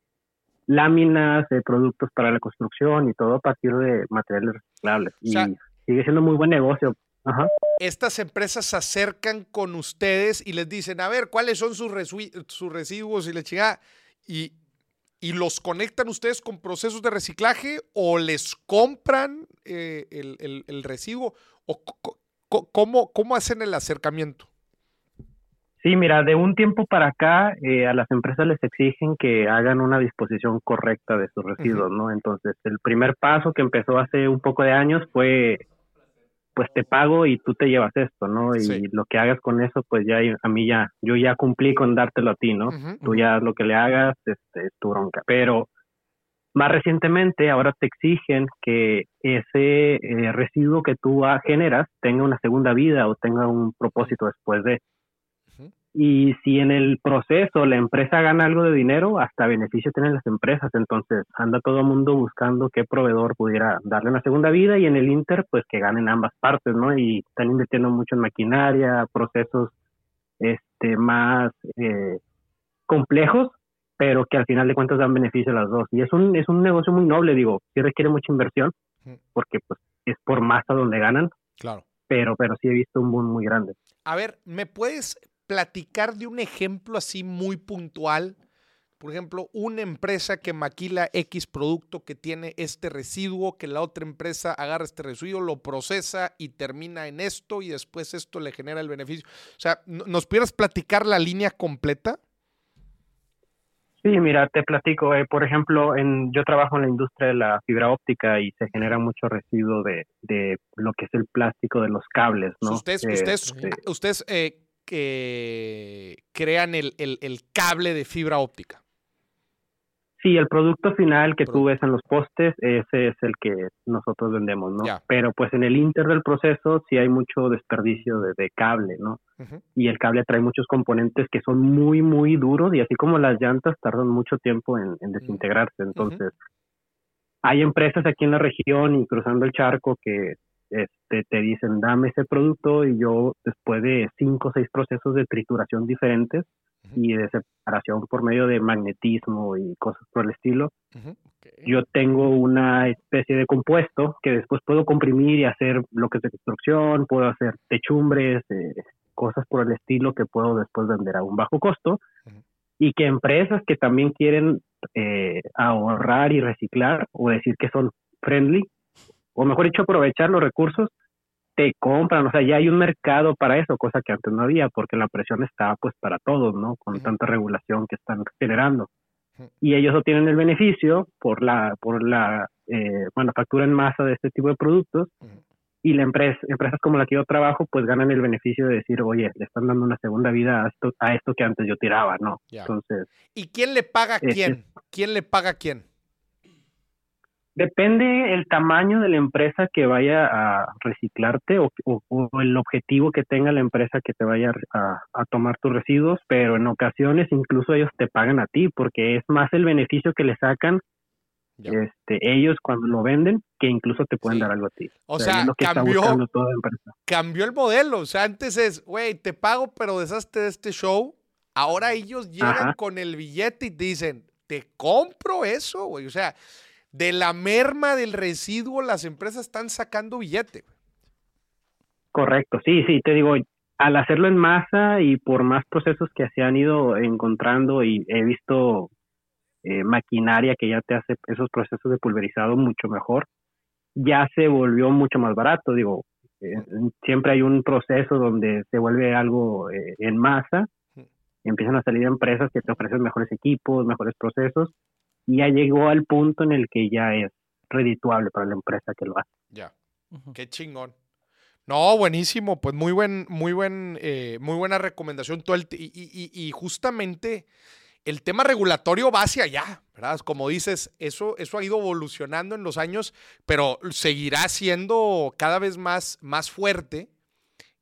láminas, de productos para la construcción y todo a partir de materiales reciclables. Y sea- sigue siendo muy buen negocio. Ajá. Estas empresas se acercan con ustedes y les dicen, a ver, ¿cuáles son sus, sus residuos y la chingada? Y, y los conectan ustedes con procesos de reciclaje o les compran eh, el, el- el residuo o cómo, cómo hacen el acercamiento. Sí, mira, de un tiempo para acá eh, a las empresas les exigen que hagan una disposición correcta de sus residuos, ¿no? Entonces, el primer paso que empezó hace un poco de años fue, pues te pago y tú te llevas esto, ¿no? Y Sí. lo que hagas con eso, pues ya a mí ya, yo ya cumplí con dártelo a ti, ¿no? Tú ya lo que le hagas, este, es tu bronca. Pero más recientemente, ahora te exigen que ese eh, residuo que tú generas tenga una segunda vida o tenga un propósito después de. Y si en el proceso la empresa gana algo de dinero, hasta beneficio tienen las empresas. Entonces anda todo el mundo buscando qué proveedor pudiera darle una segunda vida y en el Inter, pues que ganen ambas partes, ¿no? Y están invirtiendo mucho en maquinaria, procesos este más eh, complejos, pero que al final de cuentas dan beneficio a las dos. Y es un, es un negocio muy noble, digo, sí requiere mucha inversión, porque pues es por masa donde ganan, Claro. pero, pero sí he visto un boom muy grande. A ver, ¿me puedes platicar de un ejemplo así muy puntual por ejemplo, una empresa que maquila X producto que tiene este residuo, que la otra empresa agarra este residuo, lo procesa y termina en esto y después esto le genera el beneficio. O sea, ¿no- ¿nos pudieras platicar la línea completa? Sí, mira, te platico. eh, por ejemplo, en, yo trabajo en la industria de la fibra óptica y se genera mucho residuo de, de lo que es el plástico de los cables, ¿no? Ustedes, Eh, ustedes, eh, ustedes eh, que crean el, el- el cable de fibra óptica. Sí, el producto final que tú ves en los postes, ese es el que nosotros vendemos, ¿no? Ya. Pero pues en el inter del proceso sí hay mucho desperdicio de, de cable, ¿no? Y el cable trae muchos componentes que son muy, muy duros y así como las llantas tardan mucho tiempo en, en desintegrarse. Entonces, hay empresas aquí en la región y cruzando el charco que este, te dicen, dame ese producto y yo después de cinco o seis procesos de trituración diferentes y de separación por medio de magnetismo y cosas por el estilo, yo tengo una especie de compuesto que después puedo comprimir y hacer bloques de construcción, puedo hacer techumbres, eh, cosas por el estilo que puedo después vender a un bajo costo y que empresas que también quieren eh, ahorrar y reciclar o decir que son friendly o mejor dicho aprovechar los recursos te compran, o sea, ya hay un mercado para eso, cosa que antes no había, porque la presión está pues para todos, ¿no? Con tanta regulación que están generando y ellos obtienen el beneficio por la por la eh, manufactura en masa de este tipo de productos y la empresa empresas como la que yo trabajo pues ganan el beneficio de decir oye le están dando una segunda vida a esto a esto que antes yo tiraba no entonces ¿Y quién le paga a Este- quién? ¿Quién le paga a quién? Depende el tamaño de la empresa que vaya a reciclarte o, o- o el objetivo que tenga la empresa que te vaya a, a tomar tus residuos pero en ocasiones incluso ellos te pagan a ti porque es más el beneficio que le sacan Ya. este, ellos cuando lo venden que incluso te pueden Sí. dar algo a ti. O sea, lo que está cambió, buscando toda empresa. cambió el modelo. O sea, antes es, güey, te pago, pero deshazte de este show. Ahora ellos llegan Ajá. con el billete y te dicen, te compro eso, güey. O sea, de la merma del residuo, las empresas están sacando billete. Correcto, sí, sí, te digo, al hacerlo en masa y por más procesos que se han ido encontrando y he visto eh, maquinaria que ya te hace esos procesos de pulverizado mucho mejor, ya se volvió mucho más barato, digo, eh, siempre hay un proceso donde se vuelve algo eh, en masa, empiezan a salir empresas que te ofrecen mejores equipos, mejores procesos, y ya llegó al punto en el que ya es redituable para la empresa que lo hace. Ya. Qué chingón. No, buenísimo. Pues muy buen, muy buen, eh, muy buena recomendación. Todo el y, y- y- y justamente el tema regulatorio va hacia allá, ¿verdad? Como dices, eso, eso ha ido evolucionando en los años, pero seguirá siendo cada vez más, más fuerte.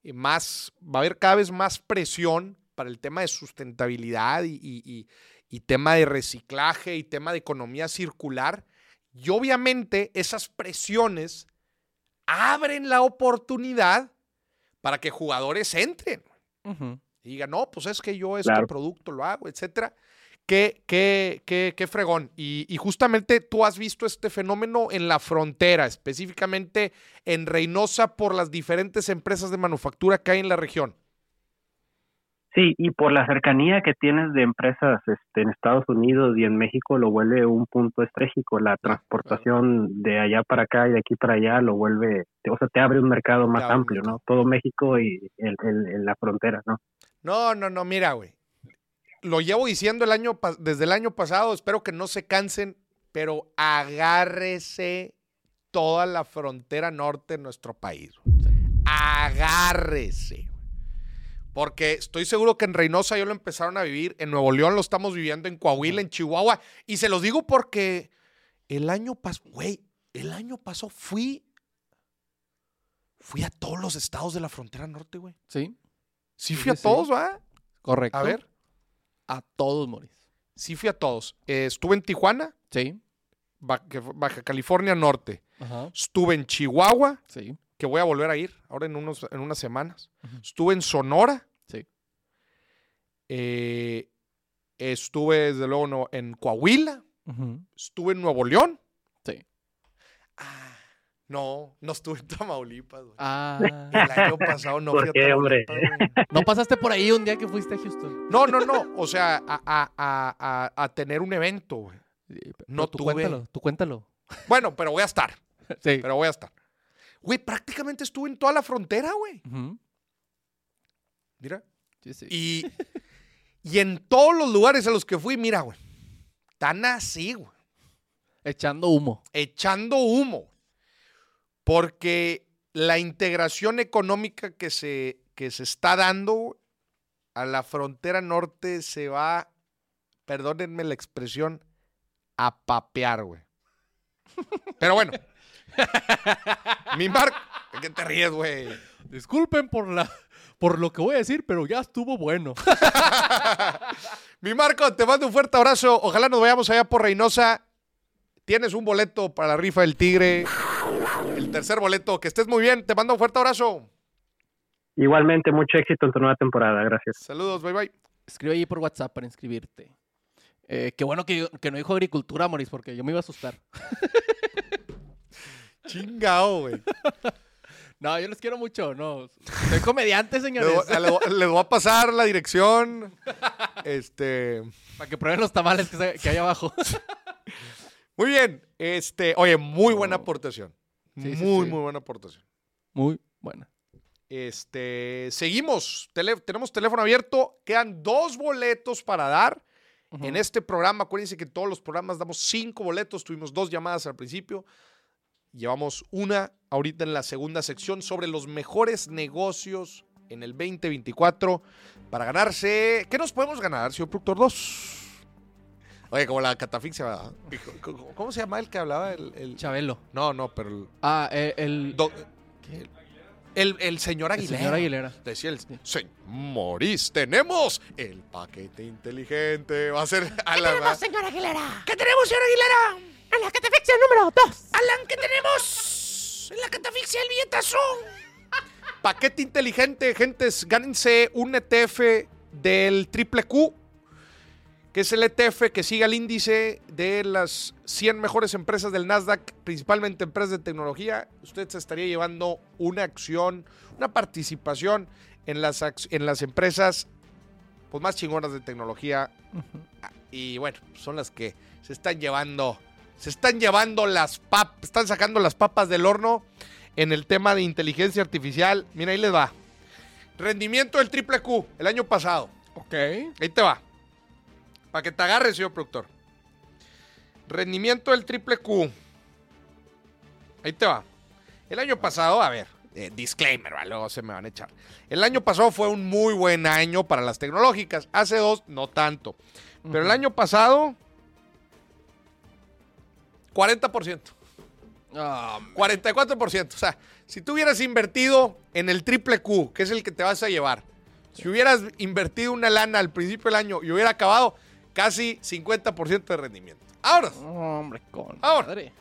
y más, va a haber cada vez más presión para el tema de sustentabilidad y, y- y- tema de reciclaje y tema de economía circular. Y obviamente esas presiones abren la oportunidad para que jugadores entren y digan, no, pues es que yo este Claro. producto lo hago, etcétera. Qué, qué, qué, qué fregón. Y, y justamente tú has visto este fenómeno en la frontera, específicamente en Reynosa, por las diferentes empresas de manufactura que hay en la región. Sí, y por la cercanía que tienes de empresas este, en Estados Unidos y en México lo vuelve un punto estratégico. La transportación de allá para acá y de aquí para allá lo vuelve, o sea, te abre un mercado más amplio. ¿no? Todo México y el, el- el- la frontera, ¿no? No, no, no, mira, güey. Lo llevo diciendo el año desde el año pasado, espero que no se cansen, pero agárrese toda la frontera norte de nuestro país. Agárrese. Porque estoy seguro que en Reynosa ya lo empezaron a vivir, en Nuevo León lo estamos viviendo, en Coahuila, en Chihuahua. Y se los digo porque el año pasado, güey, el año pasado fui, fui a todos los estados de la frontera norte, güey. Sí, Sí Sí, fui a sí, todos, ¿va? correcto. A ver. A todos, Moris. Sí fui a todos. Eh, estuve en Tijuana, Sí. Baja California Norte. Ajá. Estuve en Chihuahua, Sí. que voy a volver a ir ahora en, unos, en unas semanas. Estuve en Sonora. Eh, estuve, desde luego, no- en Coahuila. Estuve en Nuevo León. Sí. Ah, No, no estuve en Tamaulipas, güey. Ah. El año pasado no ¿Por fui a qué, hombre? ¿No pasaste por ahí un día que fuiste a Houston? No, no, no. O sea, a, a- a- tener un evento, güey. No tú tuve. cuéntalo, tú cuéntalo. Bueno, pero voy a estar. *laughs* Sí. Pero voy a estar. Güey, prácticamente estuve en toda la frontera, güey. Mira. Sí, sí. Y, *laughs* y en todos los lugares a los que fui, mira, güey. Tan así, güey. Echando humo. Echando humo. Porque la integración económica que se, que se está dando a la frontera norte se va, perdónenme la expresión, a papear, güey. Pero bueno. *laughs* Mi Marco. ¿De qué te ríes, güey? Disculpen por la por lo que voy a decir, pero ya estuvo bueno. *laughs* Mi Marco, te mando un fuerte abrazo. Ojalá nos vayamos allá por Reynosa. Tienes un boleto para la rifa del Tigre. El tercer boleto. Que estés muy bien. Te mando un fuerte abrazo. Igualmente, mucho éxito en tu nueva temporada. Gracias. Saludos, bye bye. Escribe ahí por WhatsApp para inscribirte. Eh, qué bueno que, que no dijo agricultura, Moris, porque yo me iba a asustar. *laughs* Chingao, güey. No, yo les quiero mucho, no. Soy comediante, *laughs* señores. voy- le voy- a pasar la dirección. *laughs* Este. Para que prueben los tamales que, hay abajo. *laughs* Muy bien. Este. Oye, muy buena aportación. Sí, sí, muy, sí. muy buena aportación. Muy buena. Este. Seguimos. Tele- tenemos teléfono abierto. Quedan dos boletos para dar. En este programa, acuérdense que en todos los programas damos cinco boletos. Tuvimos dos llamadas al principio. Llevamos una ahorita en la segunda sección sobre los mejores negocios en el 2024 para ganarse. ¿Qué nos podemos ganar, señor productor 2? Oye, como la catafixia, ¿verdad? ¿Cómo- ¿Cómo se llama el que hablaba? El, el- Chabelo. No, no, pero el, Ah, eh, el, do- el, el señor el Aguilera. señor Aguilera. Decía el señor Moris, tenemos el paquete inteligente. Va a ser a la señora Aguilera? ¿Qué tenemos, señor Aguilera? En la catafixia número 2. Alan, ¿qué tenemos? En la catafixia el billetazo. *laughs* Paquete inteligente, gentes. Gánense un ETF del triple Q, que es el ETF que sigue al índice de las 100 mejores empresas del Nasdaq, principalmente empresas de tecnología. Usted se estaría llevando una acción, una participación en las, en las empresas pues, más chingonas de tecnología. Y bueno, son las que se están llevando se están llevando las papas, están sacando las papas del horno en el tema de inteligencia artificial. Mira, ahí les va. Rendimiento del triple Q el año pasado. Ok. Ahí te va. Para que te agarres, señor productor. Rendimiento del triple Q. Ahí te va. El año pasado, a ver, eh, disclaimer, ¿va? luego se me van a echar. El año pasado fue un muy buen año para las tecnológicas. Hace dos, no tanto. Pero el año pasado, 40%. Ah, 44%. O sea, si tú hubieras invertido en el triple Q, que es el que te vas a llevar, si hubieras invertido una lana al principio del año y hubiera acabado casi 50% de rendimiento. Ahora, hombre, con Ahora. madre.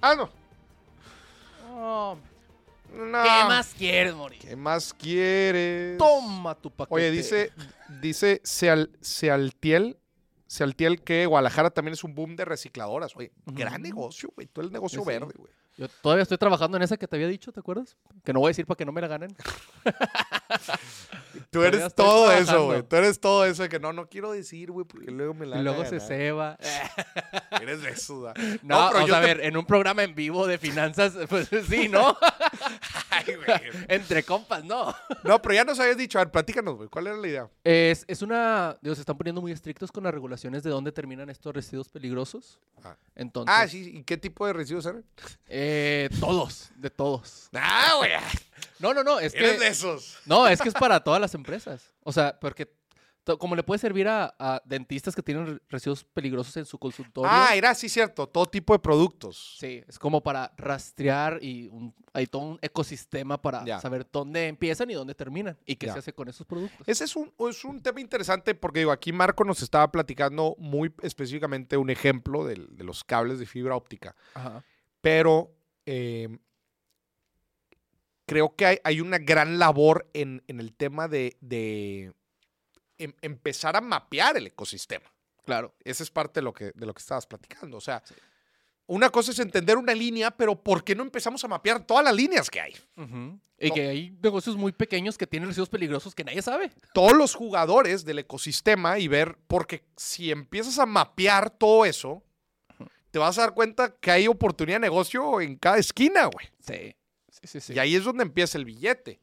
ah, no. No. ¿Qué más quieres, Moris? ¿Qué más quieres? Toma tu paquete. Oye, dice, dice Seal, Sealtiel, Sealtiel que Guadalajara también es un boom de recicladoras. Oye, gran negocio, güey. Todo el negocio sí. verde, güey. Yo todavía estoy trabajando en esa que te había dicho, ¿te acuerdas? Que no voy a decir para que no me la ganen. *laughs* Tú eres todo eso, güey. Tú eres todo eso de que no, no quiero decir, güey, porque luego me la y luego se ceba. *laughs* Eres de eso. *laughs* No, pero yo sea, a te- ver, en un programa en vivo de finanzas, pues sí, ¿no? Ay, güey. Entre compas, no. No, pero ya nos habías dicho. A ver, platícanos, güey. ¿Cuál era la idea? Es, es una. Digo, se están poniendo muy estrictos con las regulaciones de dónde terminan estos residuos peligrosos. Ah. Entonces. Ah, sí. ¿Y qué tipo de residuos eran? eh, todos, de todos. Ah, güey. No, no, no, es Eres que. de esos. No, es que es para todas las empresas. O sea, porque como le puede servir a, a dentistas que tienen re- residuos peligrosos en su consultorio. Ah, era sí, cierto. Todo tipo de productos. Sí, es como para rastrear y un- hay todo un ecosistema para saber dónde empiezan y dónde terminan y qué se hace con esos productos. Ese es un, es un tema interesante porque, digo, aquí Marco nos estaba platicando muy específicamente un ejemplo del- de, los cables de fibra óptica. Ajá. Pero eh, creo que hay, hay una gran labor en, en el tema de, de em- empezar a mapear el ecosistema. Claro. Esa es parte de lo que, de lo que estabas platicando. O sea, una cosa es entender una línea, pero ¿por qué no empezamos a mapear todas las líneas que hay? Y No. que hay negocios muy pequeños que tienen residuos peligrosos que nadie sabe. Todos los jugadores del ecosistema y ver, porque si empiezas a mapear todo eso, te vas a dar cuenta que hay oportunidad de negocio en cada esquina, güey. Sí. Sí, sí, sí. Y ahí es donde empieza el billete.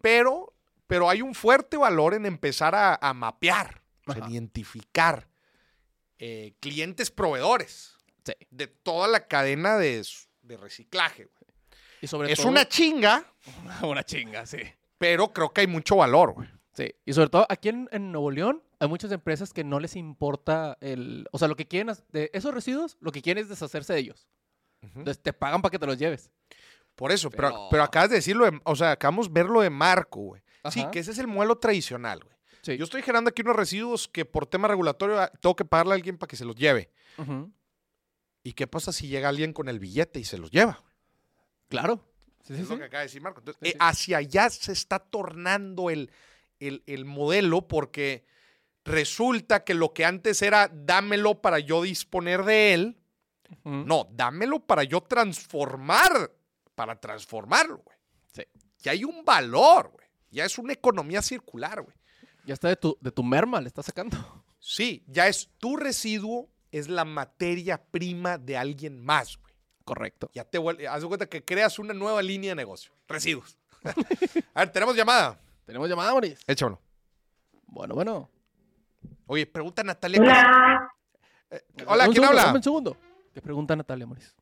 Pero, pero hay un fuerte valor en empezar a, a mapear, en Ajá. identificar eh, clientes proveedores Sí. de toda la cadena de, de reciclaje. güey. Y sobre Es todo- una chinga, *laughs* una chinga, sí. pero creo que hay mucho valor. güey. Sí, y sobre todo aquí en, en Nuevo León hay muchas empresas que no les importa el... O sea, lo que quieren de esos residuos, lo que quieren es deshacerse de ellos. Entonces te pagan para que te los lleves. Por eso, pero, Pero- pero acabas de decirlo, de- o sea, acabamos de verlo de Marco, güey. Sí, que ese es el modelo tradicional, güey. Sí. Yo estoy generando aquí unos residuos que por tema regulatorio ah, tengo que pagarle a alguien para que se los lleve. ¿Y qué pasa si llega alguien con el billete y se los lleva? Claro. Sí, sí, es lo que acaba de decir Marco. Entonces, eh, hacia allá se está tornando el, el- el modelo porque resulta que lo que antes era dámelo para yo disponer de él, no, dámelo para yo transformar, para transformarlo, güey. Sí. Ya hay un valor, güey. Ya es una economía circular, güey. Ya está de tu, de tu merma, le estás sacando. Sí, ya es tu residuo, es la materia prima de alguien más, güey. Correcto. Ya te vuelve, haz de cuenta que creas una nueva línea de negocio. Residuos. *laughs* A ver, tenemos llamada. ¿Tenemos llamada, Moris? Échamelo. Bueno, bueno. Oye, pregunta a Natalia. Hola. Eh, Hola, ¿quién segundo, habla? un segundo. ¿Qué pregunta Natalia, Moris?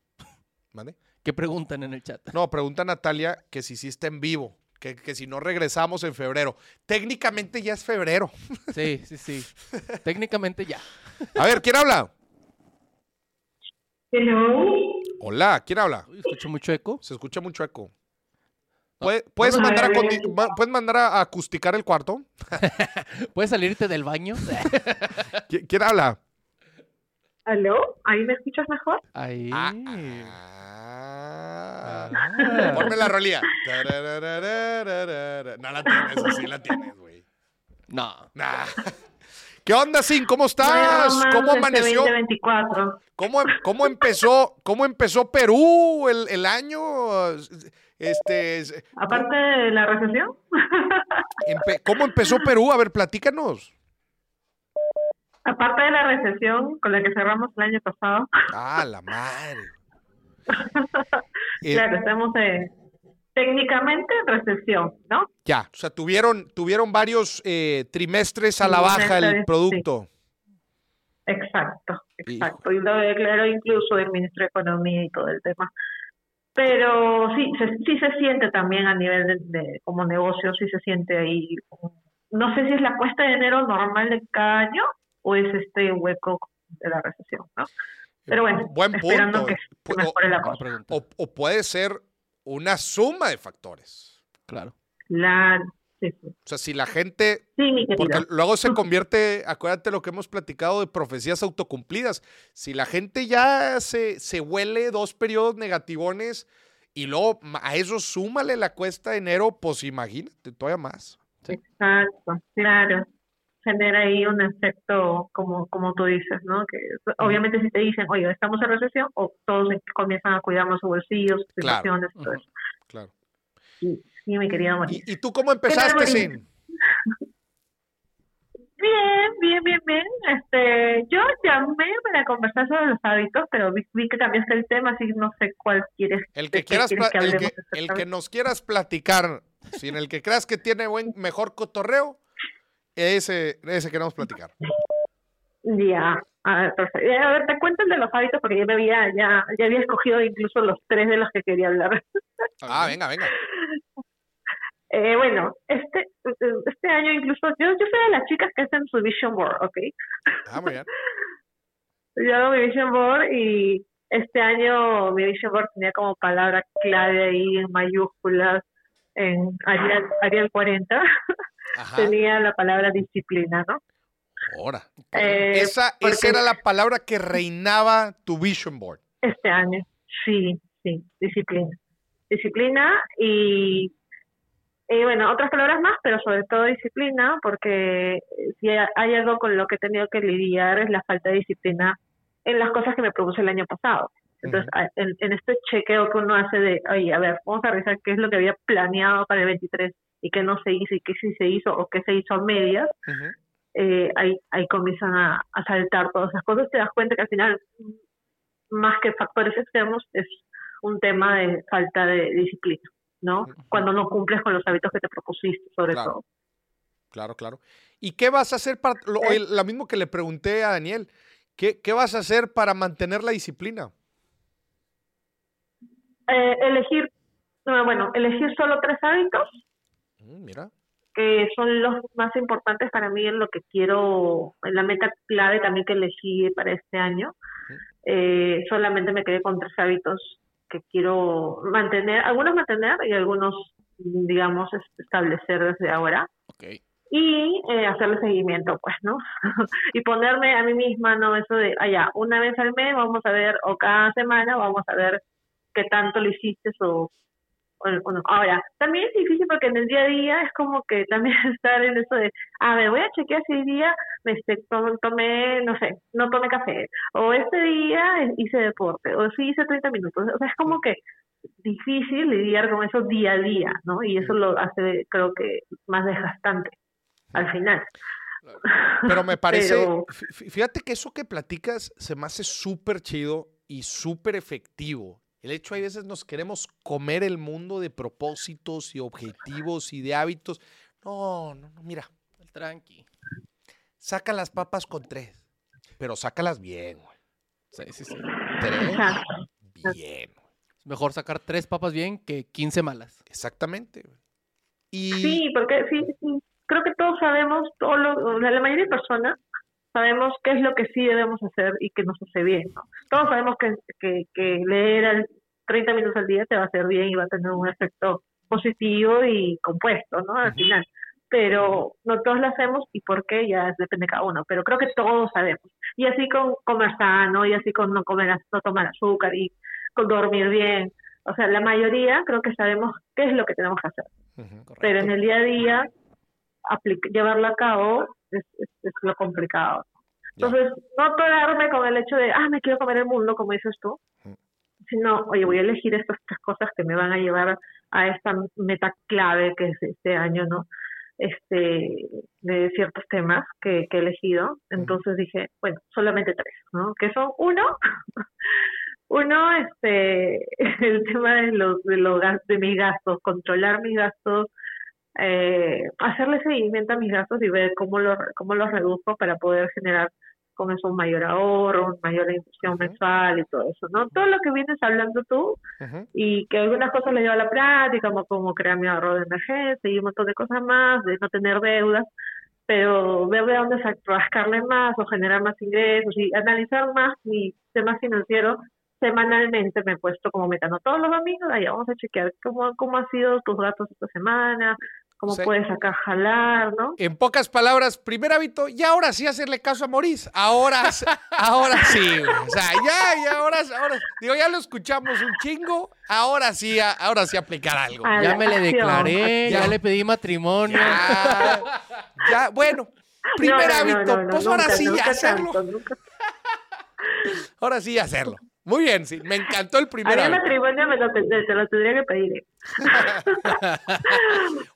¿Mande? ¿Qué preguntan en el chat? No, pregunta a Natalia que si sí está en vivo, que, que si no regresamos en febrero. Técnicamente ya es febrero. *laughs* Sí, sí, sí. Técnicamente ya. A ver, ¿quién habla? Hello. Hola, ¿quién habla? Uy, escucho mucho eco. Se escucha mucho eco. ¿Puedes, puedes a mandar, a, ver. condi- ma- ¿Puedes mandar a acusticar el cuarto? *laughs* ¿Puedes salirte del baño? *laughs* ¿Qui- ¿Quién habla? ¿Aló? ¿Ahí me escuchas mejor? Ahí. Ah, ah. Ah. Ponme la rolía. No la tienes, o sí la tienes, güey. No. Nah. ¿Qué onda, Sin? ¿Cómo estás? ¿Cómo este amaneció? 2024. ¿Cómo, em- cómo empezó, cómo empezó Perú el, el año? Este, es- Aparte de la recesión. *laughs* empe- ¿Cómo empezó Perú? A ver, platícanos. Aparte de la recesión con la que cerramos el año pasado. Ah, la madre. *laughs* Eh, claro, estamos en, técnicamente en recesión, ¿no? Ya, o sea, tuvieron, tuvieron varios eh, trimestres a la baja el producto. Exacto, Hijo. exacto. Y lo declaró incluso el ministro de Economía y todo el tema. Pero sí, se, sí se siente también a nivel de, de- como negocio, sí se siente ahí. No sé si es la cuesta de enero normal de cada año o es este hueco de la recesión, ¿no? Pero bueno, Buen esperando punto. que, que Pu- mejore la Buena cosa. O, o puede ser una suma de factores. Claro. Claro, sí, sí. O sea, si la gente Sí, mi querido. Porque luego se convierte, acuérdate lo que hemos platicado de profecías autocumplidas. Si la gente ya se, se huele dos periodos negativones y luego a eso súmale la cuesta de enero, pues imagínate, todavía más. Exacto, claro. Genera ahí un efecto, como, como tú dices, ¿no? Que obviamente si te dicen, oye, estamos en recesión, o todos comienzan a cuidar más sus bolsillos, sus Claro. situaciones, todo eso. Claro. Sí, sí, mi querido Mauricio. ¿Y, y tú cómo empezaste? Sin? *laughs* Bien, bien, bien, bien. Este, yo llamé para conversar sobre los hábitos, pero vi, vi que cambiaste el tema, así que no sé cuál quieres. El que quieras, quieres pla- el que, el que nos quieras platicar, sin el que creas que tiene buen, mejor cotorreo, ese, ese queremos platicar. Ya, a ver, perfecto. A ver, te cuento el de los hábitos porque yo me había, ya, ya había escogido incluso los tres de los que quería hablar. Ah, venga, venga. Eh, bueno, este este año incluso, yo, yo soy de las chicas que hacen su vision board, ¿ok? Ah, muy bien. *laughs* Yo hago mi vision board y este año mi vision board tenía como palabra clave ahí en mayúsculas, en Arial, Arial 40, Ajá. *laughs* tenía la palabra disciplina, ¿no? Ahora. Eh, Esa, porque- esa era la palabra que reinaba tu vision board. Este año, sí, sí, disciplina. Disciplina y, y bueno, otras palabras más, pero sobre todo disciplina, porque si hay algo con lo que he tenido que lidiar es la falta de disciplina en las cosas que me produce el año pasado. Entonces, en, en este chequeo que uno hace de, oye, a ver, vamos a revisar qué es lo que había planeado para el 23 y qué no se hizo y qué sí se hizo o qué se hizo a medias, Ujú. eh, ahí, ahí comienzan a, a saltar todas esas cosas. Te das cuenta que al final, más que factores externos, es un tema de falta de disciplina, ¿no? Cuando no cumples con los hábitos que te propusiste, sobre Claro. todo. Claro, claro. ¿Y qué vas a hacer para, lo, Eh. lo mismo que le pregunté a Daniel, ¿qué, qué vas a hacer para mantener la disciplina? Eh, elegir, no, bueno, elegir solo tres hábitos Mm, mira. que son los más importantes para mí en lo que quiero, en la meta clave también que elegí para este año. Eh, solamente me quedé con tres hábitos que quiero mantener, algunos mantener y algunos, digamos, es- establecer desde ahora. Y eh, hacerle seguimiento, pues, ¿no? *laughs* y ponerme a mí misma, ¿no? Eso de, allá, una vez al mes vamos a ver, o cada semana vamos a ver qué tanto lo hiciste o, o, o no. Ahora, también es difícil porque en el día a día es como que también *laughs* estar en eso de, a ver, voy a chequear si hoy día me este, to- tomé, no sé, no tomé café, o este día hice deporte, o sí hice 30 minutos. O sea, es como que difícil lidiar con eso día a día, ¿no? Y eso lo hace, creo que, más desgastante al final. Pero me *laughs* parece, Pero- fíjate que eso que platicas se me hace súper chido y súper efectivo. El hecho, hay veces nos queremos comer el mundo de propósitos y objetivos y de hábitos. No, no, no, mira, Tranqui. saca las papas con tres, pero sácalas bien, güey. Sí, sí, sí. Tres, bien. güey. Es mejor sacar tres papas bien que 15 malas. Exactamente. güey. Y Sí, porque sí, sí, creo que todos sabemos, todo lo- o sea, la mayoría de personas sabemos qué es lo que sí debemos hacer y que nos hace bien, ¿no? Todos sabemos que, que, que leer al 30 minutos al día te va a hacer bien y va a tener un efecto positivo y compuesto, ¿no? Al final. Pero no todos lo hacemos y por qué ya depende de cada uno, pero creo que todos sabemos. Y así con comer sano, y así con no comer, no tomar azúcar y con dormir bien. O sea, la mayoría creo que sabemos qué es lo que tenemos que hacer Ujú. pero en el día a día llevarlo a cabo es, es, es lo complicado. Entonces, no atorarme con el hecho de, ah, me quiero comer el mundo, como dices tú, Mm. sino, oye, voy a elegir estas tres cosas que me van a llevar a esta meta clave que es este año, ¿no? Este, de ciertos temas que, que he elegido. Entonces dije, bueno, solamente tres, ¿no? Que son uno, *laughs* uno, este, *laughs* el tema de los, de los gas- de mis gastos, controlar mis gastos, eh, hacerle seguimiento a mis gastos y ver cómo los cómo los reduzco para poder generar con eso un mayor ahorro, una mayor inversión mensual y todo eso, ¿no? Todo lo que vienes hablando tú y que algunas cosas le llevo a la práctica, como, como crear mi ahorro de emergencia y un montón de cosas más, de no tener deudas, pero ver de dónde rascarle más o generar más ingresos y analizar más mi tema financiero semanalmente me he puesto como meta, no todos los domingos, ahí vamos a chequear cómo, cómo han sido tus gastos esta semana, cómo puedes acá jalar, ¿no? En pocas palabras, primer hábito, y ahora sí hacerle caso a Maurice. Ahora, ahora sí, güey. O sea, ya, ya, ahora, ahora, digo, ya lo escuchamos un chingo, ahora sí, a- ahora sí aplicar algo. A Ya me le declaré, ya le pedí matrimonio. Ya, ya, bueno, primer No, no, no, hábito, no, no, pues ahora sí nunca hacerlo. tanto, nunca. Ahora sí hacerlo. Muy bien, sí, me encantó el primer Haría hábito. matrimonio, me lo, te, te lo tendría que pedir. ¿eh? *laughs*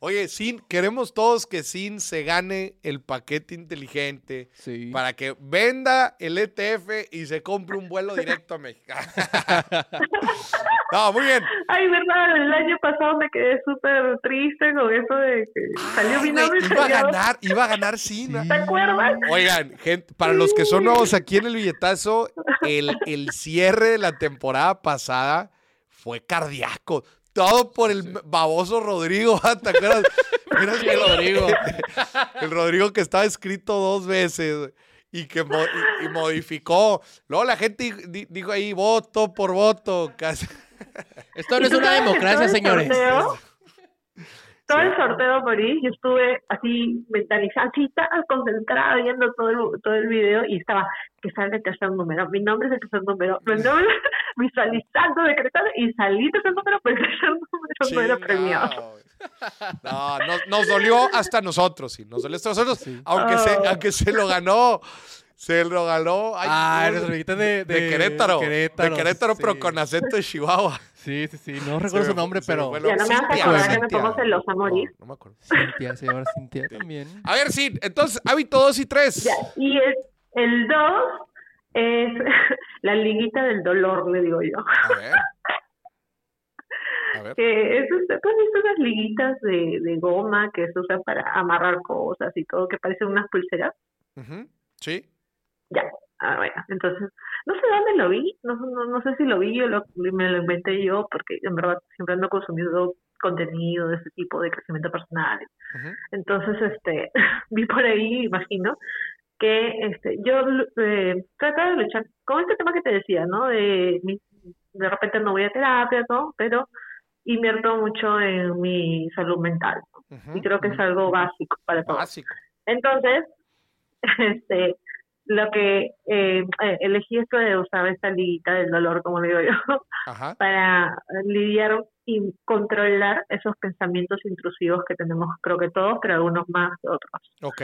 Oye, Sin, queremos todos que Sin se gane el paquete inteligente Sí. para que venda el ETF y se compre un vuelo directo a México. *laughs* no, muy bien. Ay, verdad, el año pasado me quedé súper triste con eso de que salió mi nombre y iba a ganar, iba a ganar Sin. ¿Te acuerdas? Oigan, gente, para los que son nuevos aquí en el billetazo, el, el cierre de la temporada pasada fue cardíaco. Todo por el baboso Rodrigo, *laughs* ¿te acuerdas? Mira, Sí, Rodrigo. *laughs* El Rodrigo que estaba escrito dos veces y que mo- y, y modificó. Luego la gente di- dijo ahí voto por voto. casi. Esto no ¿Y es una democracia, el señores. sorteo- Todo el sorteo, Boris, yo estuve así mentalizada, así tan concentrada viendo todo el, todo el video y estaba que salga el tercer número. Mi nombre es el tercer número. Mi nombre, *laughs* visualizando, decretando y salí tercer número, pero el tercer número no era premiado. Güey. *laughs* No, nos, nos dolió hasta nosotros, sí. Nos dolió hasta nosotros. Sí. Aunque, se, Oh. aunque se lo ganó. Se lo ganó. ay, Ah, no, las orejitas de, de Querétaro. Querétaro, de Querétaro, pero con acento de Chihuahua. Sí, sí, sí. No recuerdo Se su nombre, pero. el Ya no me vas a acordar que me pongo celosa a morir. No, no me acuerdo. Cintia, se llama Cintia *laughs* también. A ver, sí. Entonces, hábito 2 y 3. Ya, y el, el 2 es *laughs* la liguita del dolor, le digo yo. A ver. A ver. Que es, usted, pues, es unas liguitas de, de goma que se usan para amarrar cosas y todo, que parecen unas pulseras. Ujú, Sí. Ya, ah, bueno, entonces, no sé dónde lo vi, no, no, no sé si lo vi o lo, me lo inventé yo, porque en verdad siempre ando consumiendo contenido de ese tipo de crecimiento personal. Entonces, este, *laughs* vi por ahí, imagino, que este, yo eh, trataba de luchar con este tema que te decía, ¿no? De, de repente no voy a terapia, ¿no? Pero invierto mucho en mi salud mental. Y creo que es algo básico para todos. Básico. Entonces, *laughs* este, lo que eh, eh, elegí esto de usar esta liguita del dolor, como digo yo, *laughs* Ajá. para lidiar y controlar esos pensamientos intrusivos que tenemos, creo que todos, pero algunos más que otros. Ok.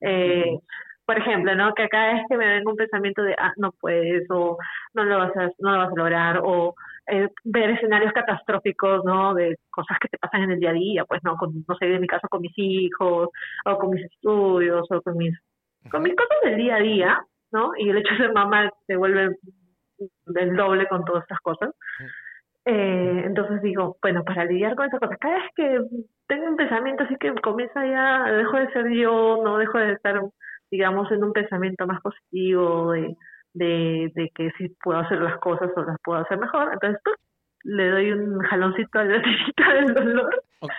Eh, por ejemplo, ¿no? Que cada vez que me venga un pensamiento de, ah, no puedes, o no lo vas a, no lo vas a lograr, o eh, ver escenarios catastróficos, ¿no? De cosas que te pasan en el día a día, pues, ¿no? Con, no sé, en mi caso con mis hijos, o con mis estudios, o con mis, con mis cosas del día a día, ¿no? Y el hecho de ser mamá se vuelve del doble con todas estas cosas. Eh, entonces digo, bueno, para lidiar con esas cosas, cada vez que tengo un pensamiento así que comienza ya, dejo de ser yo, no dejo de estar, digamos, en un pensamiento más positivo, de, de, de que sí puedo hacer las cosas o las puedo hacer mejor, entonces ¡pum! Le doy un jaloncito a la liguita del dolor Ok.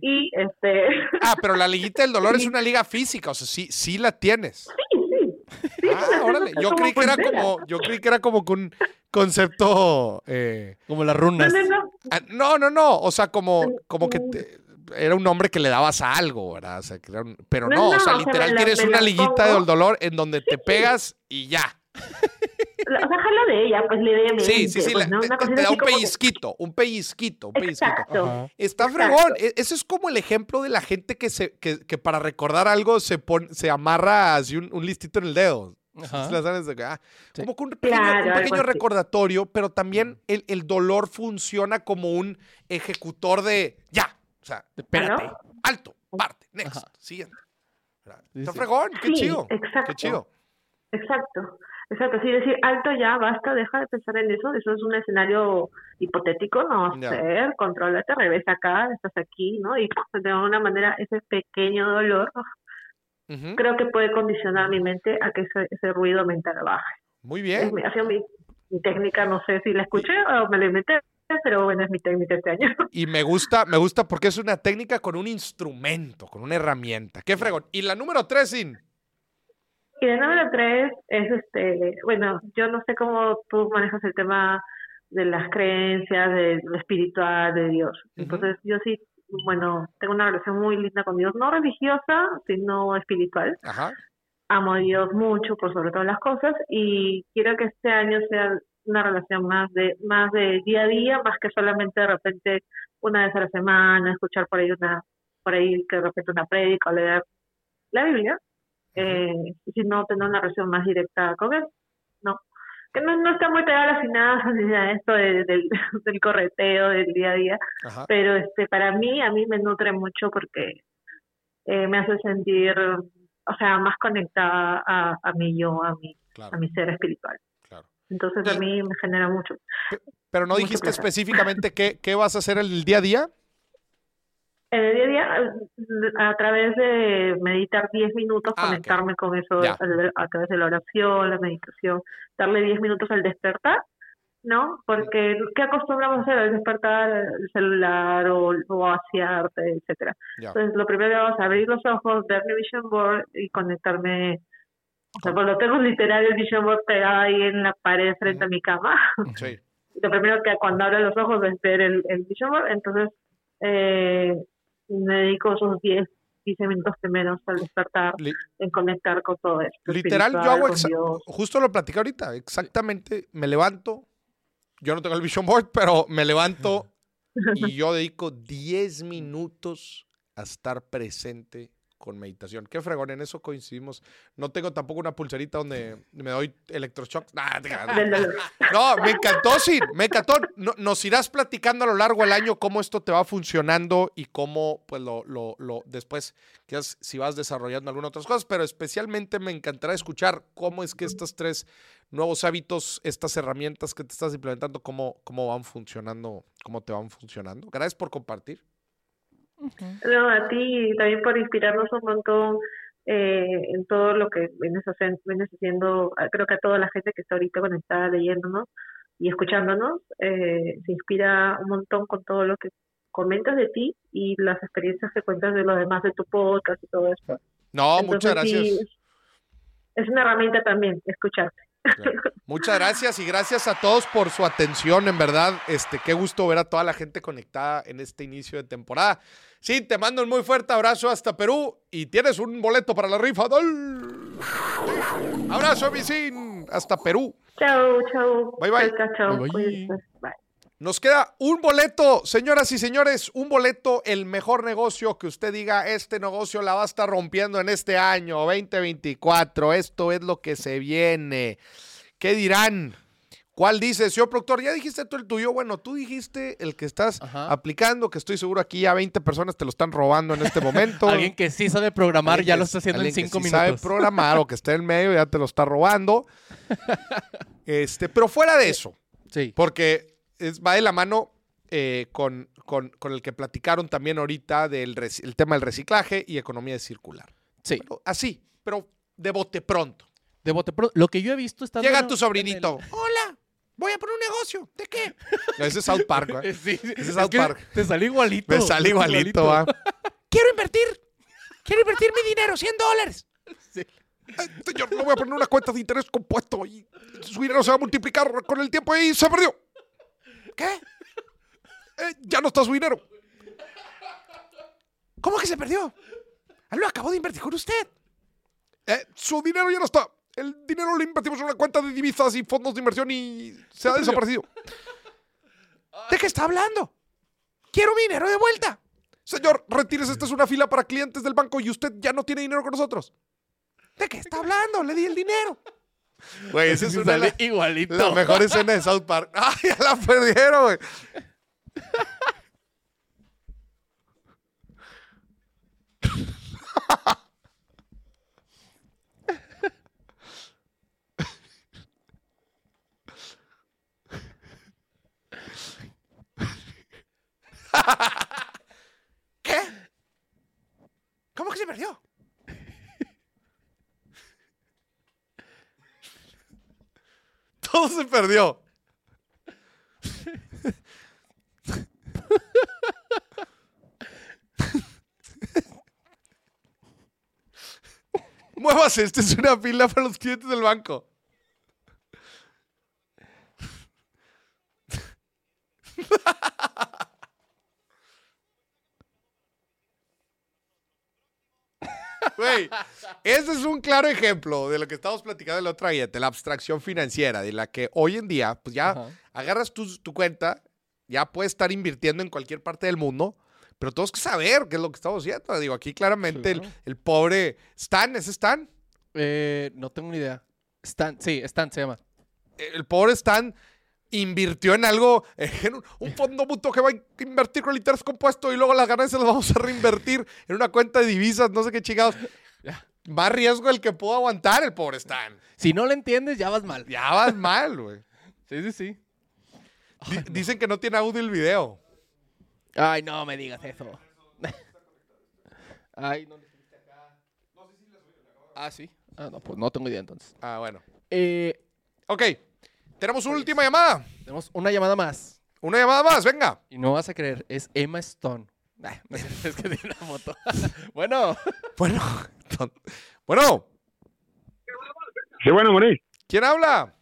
y este, Ah, pero la liguita del dolor es una liga física, o sea, sí, sí la tienes. sí, sí, sí, Ah, órale. Yo creí que era como, yo creí que era como que un concepto. eh, Como las No, runas. no, no, ah, no, no, no. O sea, como, como que te- era un nombre que le dabas a algo, ¿verdad? O sea, que era un- pero No, no, o no, sea, o sea, literal tienes una liguita del dolor en donde te pegas y ya. La- o sea, jalo de ella, pues levemente, Sí, sí, sí. pues, la- ¿no? te, Una te- cosita te da un que- pellizquito, un pellizquito, un pellizquito. Exacto. Ajá. Está Exacto. fregón. E- Eso es como el ejemplo de la gente que, se, que, que para recordar algo se, pon- se amarra así un, un listito en el dedo. Ah, Sí. Como que un pequeño, Claro, un algo pequeño así. recordatorio, pero también el, el dolor funciona como un ejecutor de ya. O sea, Espérate. ¿Aló? alto, parte, next, Ajá. siguiente. Está sí. fregón, qué Sí, chido. exacto. Qué chido. Exacto, exacto. Sí, decir, alto ya, basta, deja de pensar en eso. Eso es un escenario hipotético, no Ya. ser. Contrólate, regresa acá, estás aquí, ¿no? Y de alguna manera ese pequeño dolor creo que puede condicionar mi mente a que ese, ese ruido mental baje. Muy Es bien. mi, ha sido mi, mi técnica, no sé si la escuché o me la inventé, pero bueno, es mi técnica este año. *laughs* Y me gusta, me gusta porque es una técnica con un instrumento, con una herramienta. Qué fregón. Y la número tres, Sin. Y el número tres es, este, bueno, yo no sé cómo tú manejas el tema de las creencias, de lo espiritual, de Dios. Entonces, yo sí, bueno, tengo una relación muy linda con Dios, no religiosa, sino espiritual. Ajá. Amo a Dios mucho por sobre todas las cosas y quiero que este año sea una relación más de más de día a día, más que solamente de repente una vez a la semana, escuchar por ahí una por ahí que de repente una prédica o leer la Biblia, eh, sino tener una relación más directa con él, ¿no? Que no, no está muy pegada a las finanzas *laughs* ni a esto de- del, *laughs* del correteo del día a día, Ajá. pero este para mí, a mí me nutre mucho porque eh, me hace sentir, o sea, más conectada a, a mi yo, a mi, Claro, a mi ser espiritual. claro. Entonces a mí me genera mucho. Pero no Mucho dijiste placer. específicamente qué, qué vas a hacer el día a día. En el día a día, a través de meditar 10 minutos, Ah, conectarme con eso a, través de la oración, la meditación, darle 10 minutos al despertar, ¿no? Porque ¿qué acostumbramos a hacer al despertar el celular o, o asearte, etcétera? Entonces, lo primero que hago es abrir los ojos, ver mi vision board y conectarme. O sea, cuando tengo literal el vision board pegado ahí en la pared frente a mi cama, *laughs* Sí. lo primero que cuando abro los ojos es ver el, el vision board, entonces eh, me dedico esos 10, 15 minutos primeros al despertar Li- en conectar con todo esto. Literal, yo hago justo lo platicé ahorita, exactamente, me levanto, yo no tengo el vision board, pero me levanto y yo dedico 10 minutos a estar presente con meditación. Qué fregón, en eso coincidimos. No tengo tampoco una pulserita donde me doy electroshock. Nah, *laughs* no, me encantó, sí, me encantó. No- nos irás platicando a lo largo del año cómo esto te va funcionando y cómo, pues, lo, lo, lo después, quizás si vas desarrollando algunas otras cosas, pero especialmente me encantará escuchar cómo es que estos tres nuevos hábitos, estas herramientas que te estás implementando, cómo, cómo van funcionando, cómo te van funcionando. Gracias por compartir. No, a ti también por inspirarnos un montón eh, en todo lo que vienes, hacen- vienes haciendo. Ah, Creo que a toda la gente que está ahorita conectada leyéndonos y escuchándonos, eh, se inspira un montón con todo lo que comentas de ti y las experiencias que cuentas de los demás de tu podcast y todo eso. No, muchas gracias. sí, es una herramienta también escucharte. Muchas gracias y gracias a todos por su atención, en verdad. Este, qué gusto ver a toda la gente conectada en este inicio de temporada. Sí, te mando un muy fuerte abrazo hasta Perú y tienes un boleto para la rifa. ¡Dol! Abrazo, Vicín, hasta Perú. Chao, chao. Bye, bye. Chao, chao. Bye, bye. Nos queda un boleto, señoras y señores, un boleto, el mejor negocio que usted diga, este negocio la va a estar rompiendo en este año 2024, esto es lo que se viene. ¿Qué dirán? ¿Cuál dice, señor productor? Ya dijiste tú el tuyo, bueno, tú dijiste el que estás Ajá. aplicando, que estoy seguro aquí ya 20 personas te lo están robando en este momento. *laughs* Alguien que sí sabe programar Alguien ya que lo está haciendo en alguien que cinco sí sabe minutos. programar o que esté en medio ya te lo está robando. *laughs* Este, pero fuera de eso, Sí. porque es- va de la mano eh, con, con- con el que platicaron también ahorita del el tema del reciclaje y economía circular. Sí. Pero así, pero de bote pronto. De bote pronto. Lo que yo he visto está. Llega tu sobrinito. *laughs* Hola, voy a poner un negocio. ¿De qué? No, ese es South Park, ¿eh? *laughs* Sí, sí. es Es South Park. Te salió igualito. Me sale *laughs* igualito, ¿va? Quiero invertir. Quiero invertir mi dinero, 100 dólares. Eh, Señor, no voy a poner una cuenta de interés compuesto y su dinero se va a multiplicar con el tiempo y se perdió. ¿Qué? Eh, ya no está su dinero. ¿Cómo que se perdió? Ah, Lo acabo de invertir con usted. Eh, su dinero ya no está. El dinero lo invertimos en una cuenta de divisas y fondos de inversión y se ha desaparecido. ¿De qué está hablando? Quiero mi dinero de vuelta. Señor, retírese, esta es una fila para clientes del banco y usted ya no tiene dinero con nosotros. ¿De qué está hablando? Le di el dinero. Güey, esa es una de sale la- igualito. la mejor escena de South Park. *laughs* ¡Ay, ya la perdieron, güey! *laughs* ¿Qué? ¿Cómo que se perdió? Todo se perdió. Muévase, esta es una fila para los clientes del banco. *laughs* Güey, ese es un claro ejemplo de lo que estamos platicando la otra guía, de la abstracción financiera, de la que hoy en día, pues ya Ajá. agarras tu, tu cuenta, ya puedes estar invirtiendo en cualquier parte del mundo, pero tenemos que saber qué es lo que estamos haciendo. Digo, aquí claramente el, Claro. el pobre Stan, ¿es Stan? Eh, no tengo ni idea. Stan, sí, Stan se llama. El pobre Stan invirtió en algo, en un, un fondo mutuo que va a invertir con el interés compuesto y luego las ganancias las vamos a reinvertir en una cuenta de divisas, no sé qué chingados. Más riesgo el que pudo aguantar el pobre Stan. Si no lo entiendes, ya vas mal. Ya vas mal, güey. Sí, sí, sí. Di- Dicen que no tiene audio el video. Ay, no me digas eso. *laughs* Ay, no. Ah, sí. Ah, no, pues no tengo idea entonces. Ah, bueno. Eh, Ok, tenemos una última llamada. tenemos una llamada más. Una llamada más, venga. Y no vas a creer, es Emma Stone. No es es que tiene una moto. *laughs* bueno, Bueno, bueno, Sí, bueno, Moris. ¿quién habla?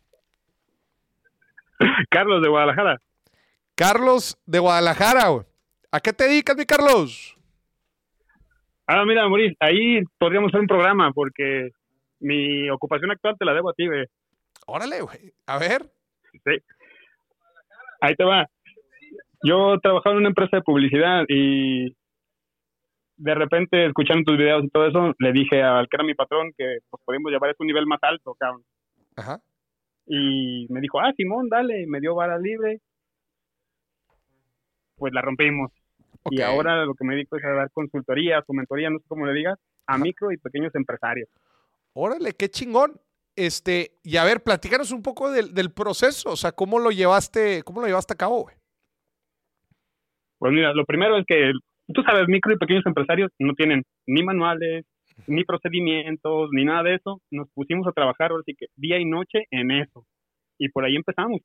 Carlos de Guadalajara. Carlos de Guadalajara. güey. ¿A qué te dedicas, mi Carlos? Ah, mira, Moris, ahí podríamos hacer un programa porque mi ocupación actual te la debo a ti, güey. Órale, güey. A ver. Sí. Ahí te va. Yo trabajaba en una empresa de publicidad y de repente, escuchando tus videos y todo eso, le dije al que era mi patrón que pues, podíamos llevar eso a un nivel más alto, cabrón. Ajá. Y me dijo, ah, Simón, dale, y me dio vara libre. Pues la rompimos. Y ahora lo que me dedico es a dar consultorías o mentoría, no sé cómo le digas, a micro y pequeños empresarios. Órale, qué chingón. Este, y a ver, platícanos un poco del, del proceso, o sea, cómo lo llevaste, cómo lo llevaste a cabo, güey. Pues mira, lo primero es que, tú sabes, micro y pequeños empresarios no tienen ni manuales, ni procedimientos, ni nada de eso. Nos pusimos a trabajar, ahora sí que día y noche en eso. Y por ahí empezamos.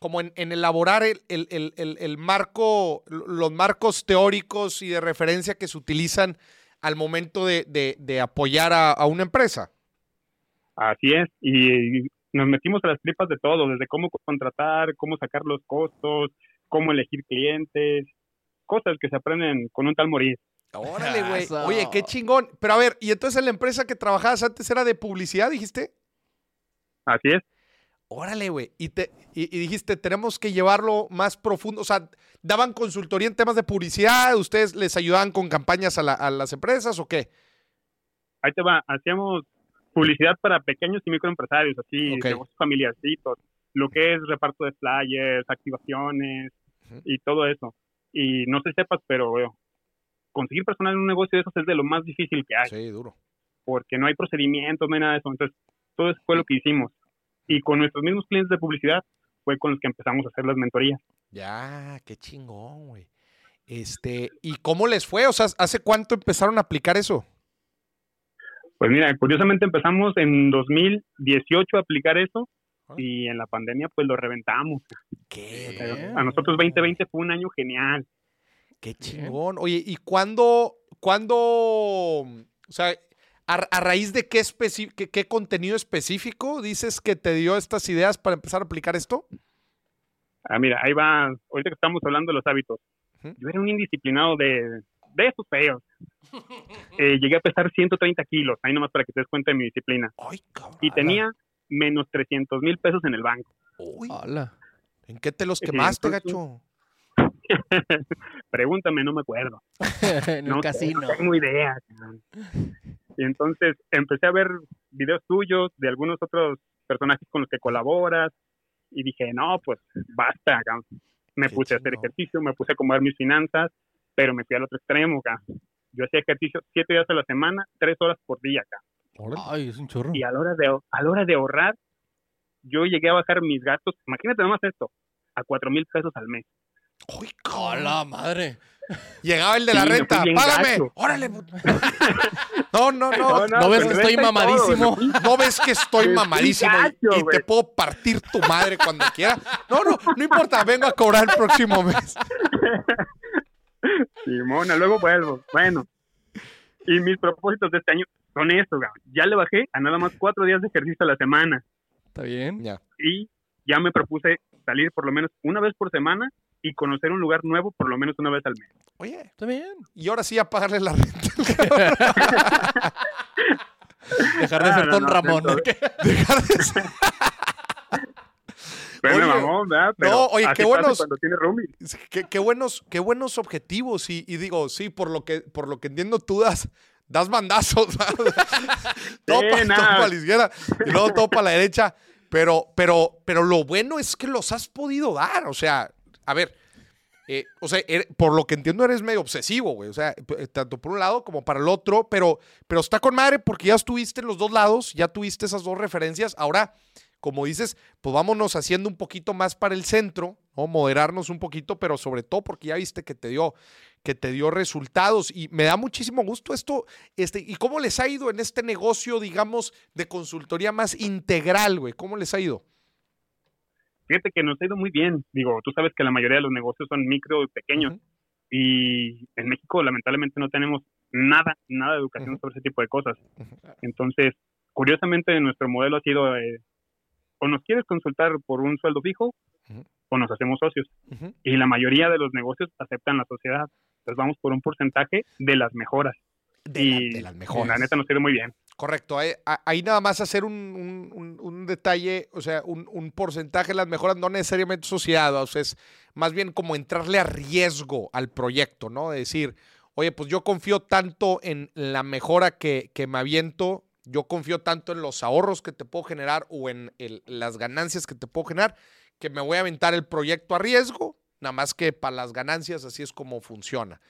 Como en, en elaborar el, el- el- el- el marco, los marcos teóricos y de referencia que se utilizan al momento de, de- de apoyar a, a una empresa. Así es. Y nos metimos a las tripas de todo, desde cómo contratar, cómo sacar los costos, cómo elegir clientes, cosas que se aprenden con un tal morir. Órale, güey. Oye, qué chingón. Pero a ver, y entonces la empresa que trabajabas antes era de publicidad, dijiste. Así es. Órale, güey. Y, te, y, y dijiste, tenemos que llevarlo más profundo. O sea, ¿daban consultoría en temas de publicidad? ¿Ustedes les ayudaban con campañas a, la- a las empresas o qué? Ahí te va. Hacíamos publicidad para pequeños y microempresarios, así, negocios familiarcitos, lo que es reparto de flyers, activaciones y todo eso. Y no sé si sepas, pero eh, conseguir personal en un negocio de esos es de lo más difícil que hay. Sí, duro. porque no hay procedimientos, no hay nada de eso. Entonces, todo eso fue lo que hicimos. Y con nuestros mismos clientes de publicidad fue con los que empezamos a hacer las mentorías. Ya, qué chingón, güey. Este, ¿y cómo les fue? O sea, ¿hace cuánto empezaron a aplicar eso? Pues mira, curiosamente empezamos en 2018 a aplicar eso Ah. y en la pandemia pues lo reventamos. Qué. A nosotros 2020 fue un año genial. qué chingón. Oye, ¿y cuándo, cuándo, o sea, a, a raíz de qué, especi- qué, qué contenido específico dices que te dio estas ideas para empezar a aplicar esto? Ah, mira, ahí va, ahorita que estamos hablando de los hábitos. Yo era un indisciplinado de, de esos *laughs* feos. Eh, llegué a pesar 130 kilos, ahí nomás para que te des cuenta de mi disciplina. Ay, cabrón. Y tenía menos 300 mil pesos en el banco. Uy, Hola. ¿en qué te los Sí, quemaste, entonces- gacho? *laughs* Pregúntame, no me acuerdo. *laughs* en no un sé, casino. no tengo idea. cabrón. Y entonces empecé a ver videos tuyos de algunos otros personajes con los que colaboras y dije, no, pues basta. Me Qué puse a hacer ejercicio, me puse a acomodar mis finanzas, pero me fui al otro extremo. cabrón. Yo hacía ejercicio siete días a la semana, tres horas por día. cabrón. Ay, es un chorro. Y a la hora de, a la hora de ahorrar, yo llegué a bajar mis gastos, imagínate nomás esto, a cuatro mil pesos al mes. Ay, cabrón. ¡Hola, madre! Llegaba el de la Sí, renta. ¡Págame! gacho. ¡Órale! puto! *laughs* No, no, no. ¿No ves que estoy todo, mamadísimo? No ves que estoy mamadísimo y- gacho, y, te puedo partir tu madre cuando quiera. No, no, no importa, vengo a cobrar el próximo mes. *laughs* Simona, luego vuelvo. Bueno. Y mis propósitos de este año son eso, cabrón. Ya le bajé a nada más cuatro días de ejercicio a la semana. ¿Está bien? Ya. Y ya me propuse salir por lo menos una vez por semana y conocer un lugar nuevo por lo menos una vez al mes. Oye, ¿Está bien? y ahora sí a pagarle la renta. *laughs* Dejar de Ah, ser no, Don no, Ramón. *laughs* Dejar de ser- *laughs* Oye, mamón, ¿verdad? Pero no, oye, qué buenos- Cuando tiene. Qué, qué buenos, qué buenos objetivos. Y, y digo, sí, por lo que, por lo que entiendo, tú das, das bandazos. *laughs* todo Sí, para nada. la izquierda y luego todo para la derecha. Pero, pero, pero lo bueno es que los has podido dar. O sea, a ver, eh, o sea, er- por lo que entiendo eres medio obsesivo, güey. O sea, p- tanto por un lado como para el otro, pero, pero está con madre porque ya estuviste en los dos lados, ya tuviste esas dos referencias. Ahora, como dices, pues vámonos haciendo un poquito más para el centro, ¿no? Moderarnos un poquito, pero sobre todo porque ya viste que te dio, que te dio resultados. Y me da muchísimo gusto esto. Este, ¿Y cómo les ha ido en este negocio, digamos, de consultoría más integral, güey? ¿Cómo les ha ido? Fíjate que nos ha ido muy bien. Digo, tú sabes que la mayoría de los negocios son micro y pequeños. Y en México, lamentablemente, no tenemos nada, nada de educación sobre ese tipo de cosas. Entonces, curiosamente, nuestro modelo ha sido, eh, o nos quieres consultar por un sueldo fijo, o nos hacemos socios. Y la mayoría de los negocios aceptan la sociedad. Entonces, vamos por un porcentaje de las mejoras. De, la- y de las mejores. la neta nos ido muy bien. Correcto. Ahí, ahí nada más hacer un, un- un- un detalle, o sea, un, un porcentaje de las mejoras no necesariamente asociado, o sea, es más bien como entrarle a riesgo al proyecto, ¿no? De decir, oye, pues yo confío tanto en la mejora que, que me aviento, yo confío tanto en los ahorros que te puedo generar o en el- las ganancias que te puedo generar, que me voy a aventar el proyecto a riesgo, nada más que para las ganancias así es como funciona.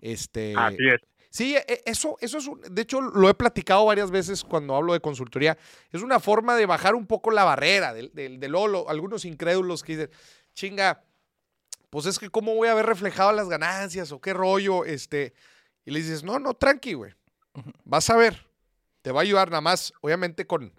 Este, Así es. Sí, e- eso, eso es un, de hecho lo he platicado varias veces cuando hablo de consultoría. Es una forma de bajar un poco la barrera del, del, del Lolo. Algunos incrédulos que dicen, chinga, pues es que cómo voy a ver reflejado las ganancias o qué rollo, este, y le dices, no, no, tranqui, güey, vas a ver, te va a ayudar nada más, obviamente con,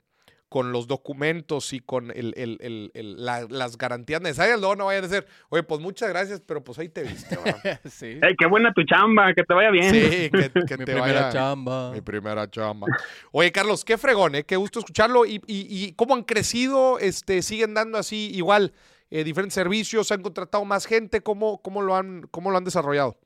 con los documentos y con el, el- el- el- la- las garantías necesarias, luego no vayan a decir, oye, pues muchas gracias, pero pues ahí te viste, ¿verdad? *laughs* sí. Qué buena tu chamba, que te vaya bien. Sí, *laughs* que, que Mi te primera vaya- chamba. Mi primera chamba. Oye, Carlos, qué fregón, ¿eh? Qué gusto escucharlo. ¿Y, y, y cómo han crecido? Este, ¿Siguen dando así igual eh, diferentes servicios? ¿Han contratado más gente? ¿Cómo, cómo, lo han, ¿Cómo lo han desarrollado?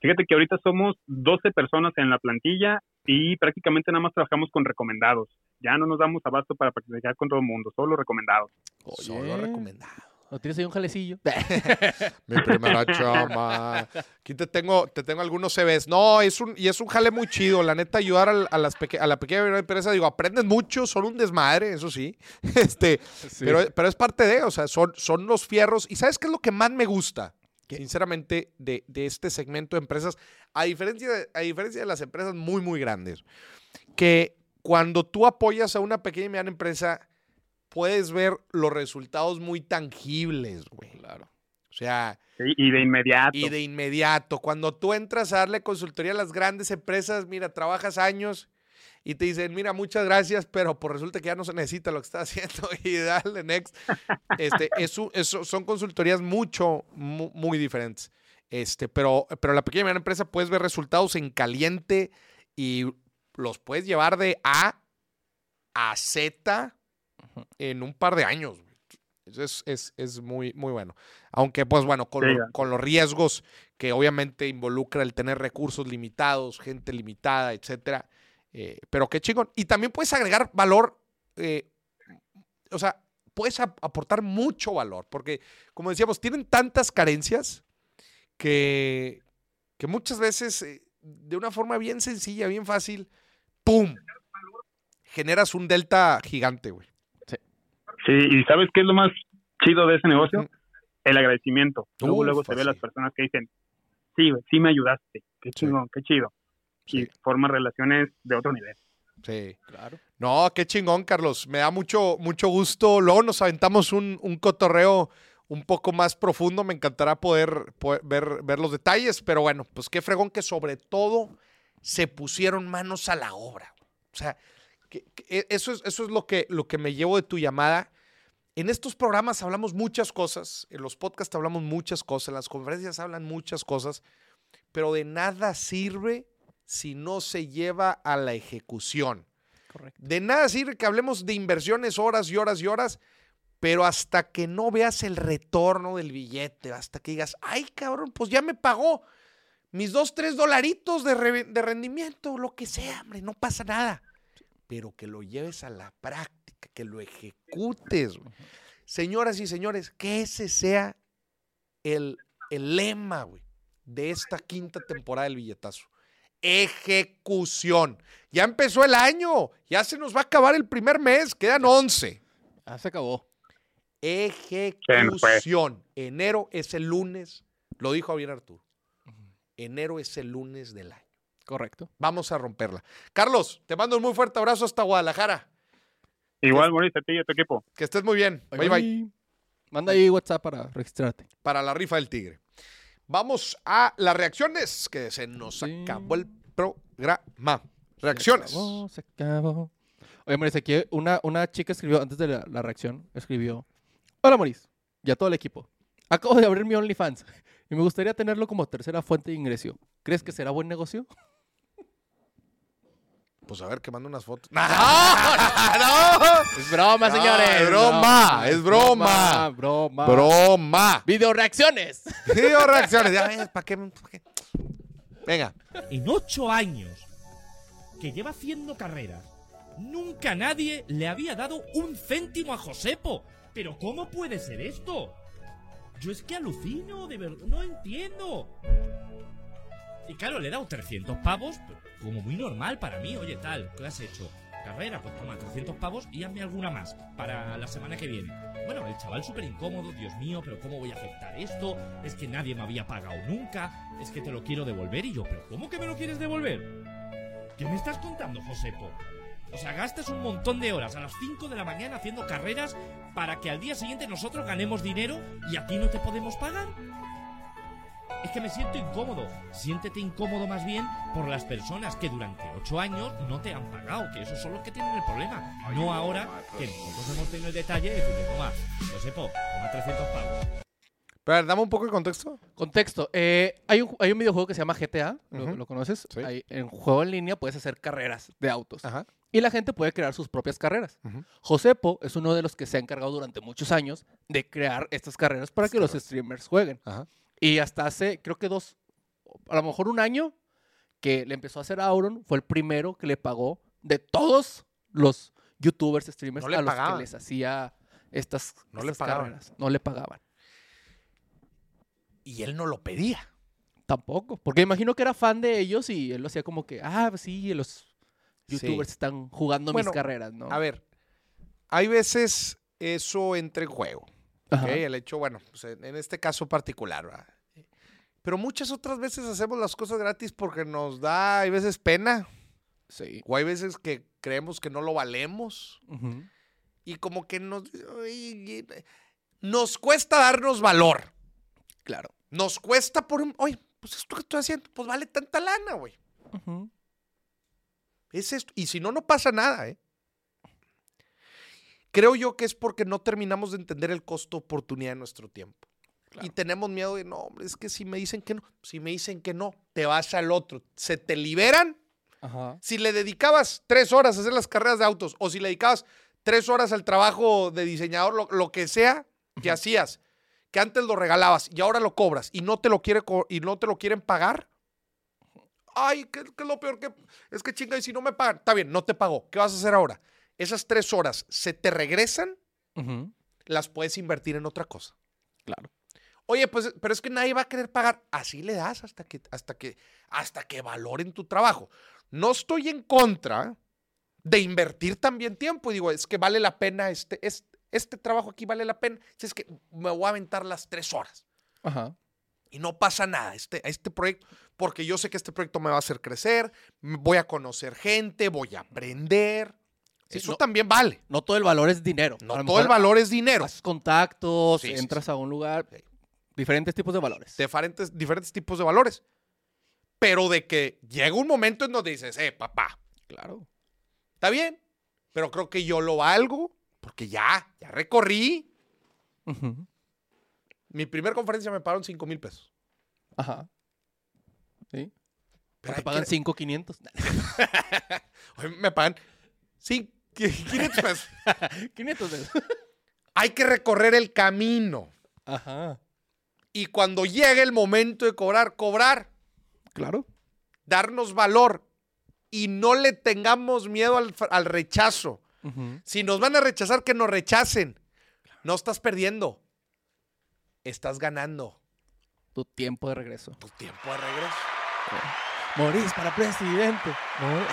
Fíjate que ahorita somos 12 personas en la plantilla y prácticamente nada más trabajamos con recomendados. Ya no nos damos abasto para practicar con todo el mundo, solo recomendados. Solo Oye. recomendado. ¿No tienes ahí un jalecillo? *laughs* Mi primera chamba. Aquí te tengo, te tengo algunos CVs. No, es un, y es un jale muy chido. La neta, ayudar a, las peque- a la pequeña empresa, digo, aprendes mucho, son un desmadre, eso sí. *laughs* Este, pero, pero es parte de, o sea, son, son los fierros. ¿Y sabes qué es lo que más me gusta? Sinceramente, de, de este segmento de empresas, a diferencia de, a diferencia de las empresas muy, muy grandes, que cuando tú apoyas a una pequeña y mediana empresa, puedes ver los resultados muy tangibles, güey. Claro. O sea, Sí, y de inmediato. y de inmediato, cuando tú entras a darle consultoría a las grandes empresas, mira, trabajas años y te dicen, mira, muchas gracias, pero pues resulta que ya no se necesita lo que estás *laughs* haciendo y dale next. Este, eso, eso son consultorías mucho, mu- muy, diferentes. Este, pero, pero la pequeña y mediana empresa puedes ver resultados en caliente y los puedes llevar de A a Z en un par de años. es, es, es muy, muy bueno. Aunque, pues bueno, con, Sí, lo- ya. con los riesgos que obviamente involucra el tener recursos limitados, gente limitada, etcétera. Eh, pero qué chingón. Y también puedes agregar valor, eh, o sea, puedes ap- aportar mucho valor, porque, como decíamos, tienen tantas carencias que, que muchas veces, eh, de una forma bien sencilla, bien fácil, ¡pum! Generas un delta gigante, güey. Sí, y ¿sabes qué es lo más chido de ese negocio? El agradecimiento. Luego, Uf, luego se ve así. las personas que dicen, sí, güey, sí me ayudaste. Qué Sí. chingón, qué chido. Sí. Y forma relaciones de otro nivel. Sí. Claro. No, qué chingón, Carlos. Me da mucho, mucho gusto. Luego nos aventamos un, un cotorreo un poco más profundo. Me encantará poder, poder ver, ver los detalles, pero bueno, pues qué fregón que sobre todo se pusieron manos a la obra. O sea, que- que eso es, eso es lo, que, lo que me llevo de tu llamada. En estos programas hablamos muchas cosas, en los podcasts hablamos muchas cosas, en las conferencias hablan muchas cosas, pero de nada sirve si no se lleva a la ejecución. Correcto. De nada sirve que hablemos de inversiones horas y horas y horas, pero hasta que no veas el retorno del billete, hasta que digas, ay cabrón, pues ya me pagó mis dos, tres dolaritos de, re- de rendimiento, lo que sea, hombre, no pasa nada. Pero que lo lleves a la práctica, que lo ejecutes. Señoras y señores, que ese sea el, el lema, güey, de esta quinta temporada del billetazo. Ejecución. Ya empezó el año, ya se nos va a acabar el primer mes, quedan 11. Ah, se acabó. Ejecución. Enero es el lunes, lo dijo bien Arturo. Enero es el lunes del año. Correcto. Vamos a romperla. Carlos, te mando un muy fuerte abrazo hasta Guadalajara. Igual, Mauricio, a ti y a tu equipo. Que estés muy bien. Bye bye. Manda ahí WhatsApp para registrarte. Para la rifa del tigre. Vamos a las reacciones, que se nos Sí. acabó el programa. Reacciones. Se acabó, se acabó. Oye, Maurice, aquí una, una chica escribió, antes de la, la reacción, escribió: Hola, Maurice, y a todo el equipo. Acabo de abrir mi OnlyFans y me gustaría tenerlo como tercera fuente de ingreso. ¿Crees que será buen negocio? Pues a ver, que mando unas fotos. *laughs* ¡No! ¡No! Es broma, No, señores. es broma, es broma. Broma. ¡Broma! Video reacciones. Video reacciones. Ya ¿para qué? pa' qué? Venga. En ocho años que lleva haciendo carreras, nunca nadie le había dado un céntimo a Josepo. Pero ¿cómo puede ser esto? Yo es que alucino, de verdad, no entiendo. Y claro, le he dado 300 pavos, como muy normal para mí. Oye, tal, ¿qué has hecho? Carrera, pues toma 300 pavos y hazme alguna más para la semana que viene. Bueno, el chaval súper incómodo, Dios mío, pero ¿cómo voy a aceptar esto? Es que nadie me había pagado nunca, es que te lo quiero devolver y yo, ¿pero cómo que me lo quieres devolver? ¿Qué me estás contando, Josepo? O sea, gastas un montón de horas a las 5 de la mañana haciendo carreras para que al día siguiente nosotros ganemos dinero y a ti no te podemos pagar. Es que me siento incómodo. Siéntete incómodo más bien por las personas que durante 8 años no te han pagado, que esos son los que tienen el problema. No ahora que nosotros hemos tenido el detalle de decirle, toma, Josepo, toma 300 pavos. Pero a ver, dame un poco de contexto. Contexto. eh, hay, un, hay un videojuego que se llama GTA. ¿Lo, Ujú. lo conoces? Sí. Hay- en juego en línea puedes hacer carreras de autos. Ajá. Y la gente puede crear sus propias carreras. Ujú. Josepo es uno de los que se ha encargado durante muchos años de crear estas carreras para que los streamers jueguen. Ajá. Y hasta hace, creo que dos, a lo mejor un año, que le empezó a hacer a Auron, fue el primero que le pagó de todos los youtubers, streamers No a los pagaban. que les hacía estas, No le pagaban. carreras. No le pagaban. Y él no lo pedía. Tampoco. Porque imagino que era fan de ellos y él lo hacía como que, ah, pues sí, los Sí. youtubers están jugando Bueno, mis carreras, ¿no? A ver, hay veces eso entra en juego. Ajá. ¿ok? El hecho, bueno, pues en, este caso particular, ¿verdad? Pero muchas otras veces hacemos las cosas gratis porque nos da, hay veces pena, Sí. o hay veces que creemos que no lo valemos, Ujú. y como que nos, nos cuesta darnos valor. Claro. Nos cuesta por un, oye, pues esto que estoy haciendo, pues vale tanta lana, güey. Ujú. Es esto. Y si no, no pasa nada, ¿eh? Creo yo que es porque no terminamos de entender el costo oportunidad de nuestro tiempo. Y tenemos miedo de, no, hombre, es que si me dicen que no, si me dicen que no, te vas al otro. Se te liberan. Ajá. Si le dedicabas tres horas a hacer las carreras de autos o si le dedicabas tres horas al trabajo de diseñador, lo, lo que sea que hacías, que antes lo regalabas y ahora lo cobras y no te lo, quiere y no te lo quieren pagar. Ay, ¿qué, qué es lo peor que es que chinga y si no me pagan? Está bien, no te pagó. ¿Qué vas a hacer ahora? Esas tres horas se te regresan, las puedes invertir en otra cosa. Claro. Oye, pues, pero es que nadie va a querer pagar. Así le das hasta que, hasta que, hasta que valoren tu trabajo. No estoy en contra de invertir también tiempo. Y digo, es que vale la pena, este, este, este trabajo aquí vale la pena. Si es que me voy a aventar las tres horas. Ajá. Y no pasa nada este, a este proyecto, porque yo sé que este proyecto me va a hacer crecer, voy a conocer gente, voy a aprender. Sí, Eso no- también vale. No todo el valor es dinero. No todo el valor es dinero. Haces contactos, Sí, entras a un lugar. Diferentes tipos de valores. diferentes, diferentes tipos de valores. Pero de que llega un momento en donde dices, eh, papá, Claro. está bien, pero creo que yo lo valgo porque ya, ya recorrí. Mi primer conferencia me pagaron 5 mil pesos. Ajá. Sí. Pero te pagan que- 5, 500. Hoy me pagan 500 pesos. 500 pesos. Hay que recorrer el camino. Ajá. Y cuando llegue el momento de cobrar, cobrar, Claro. darnos valor y no le tengamos miedo al, al rechazo. Si nos van a rechazar, que nos rechacen. No estás perdiendo. Estás ganando Tu tiempo de regreso. tu tiempo de regreso. Morís para presidente. No,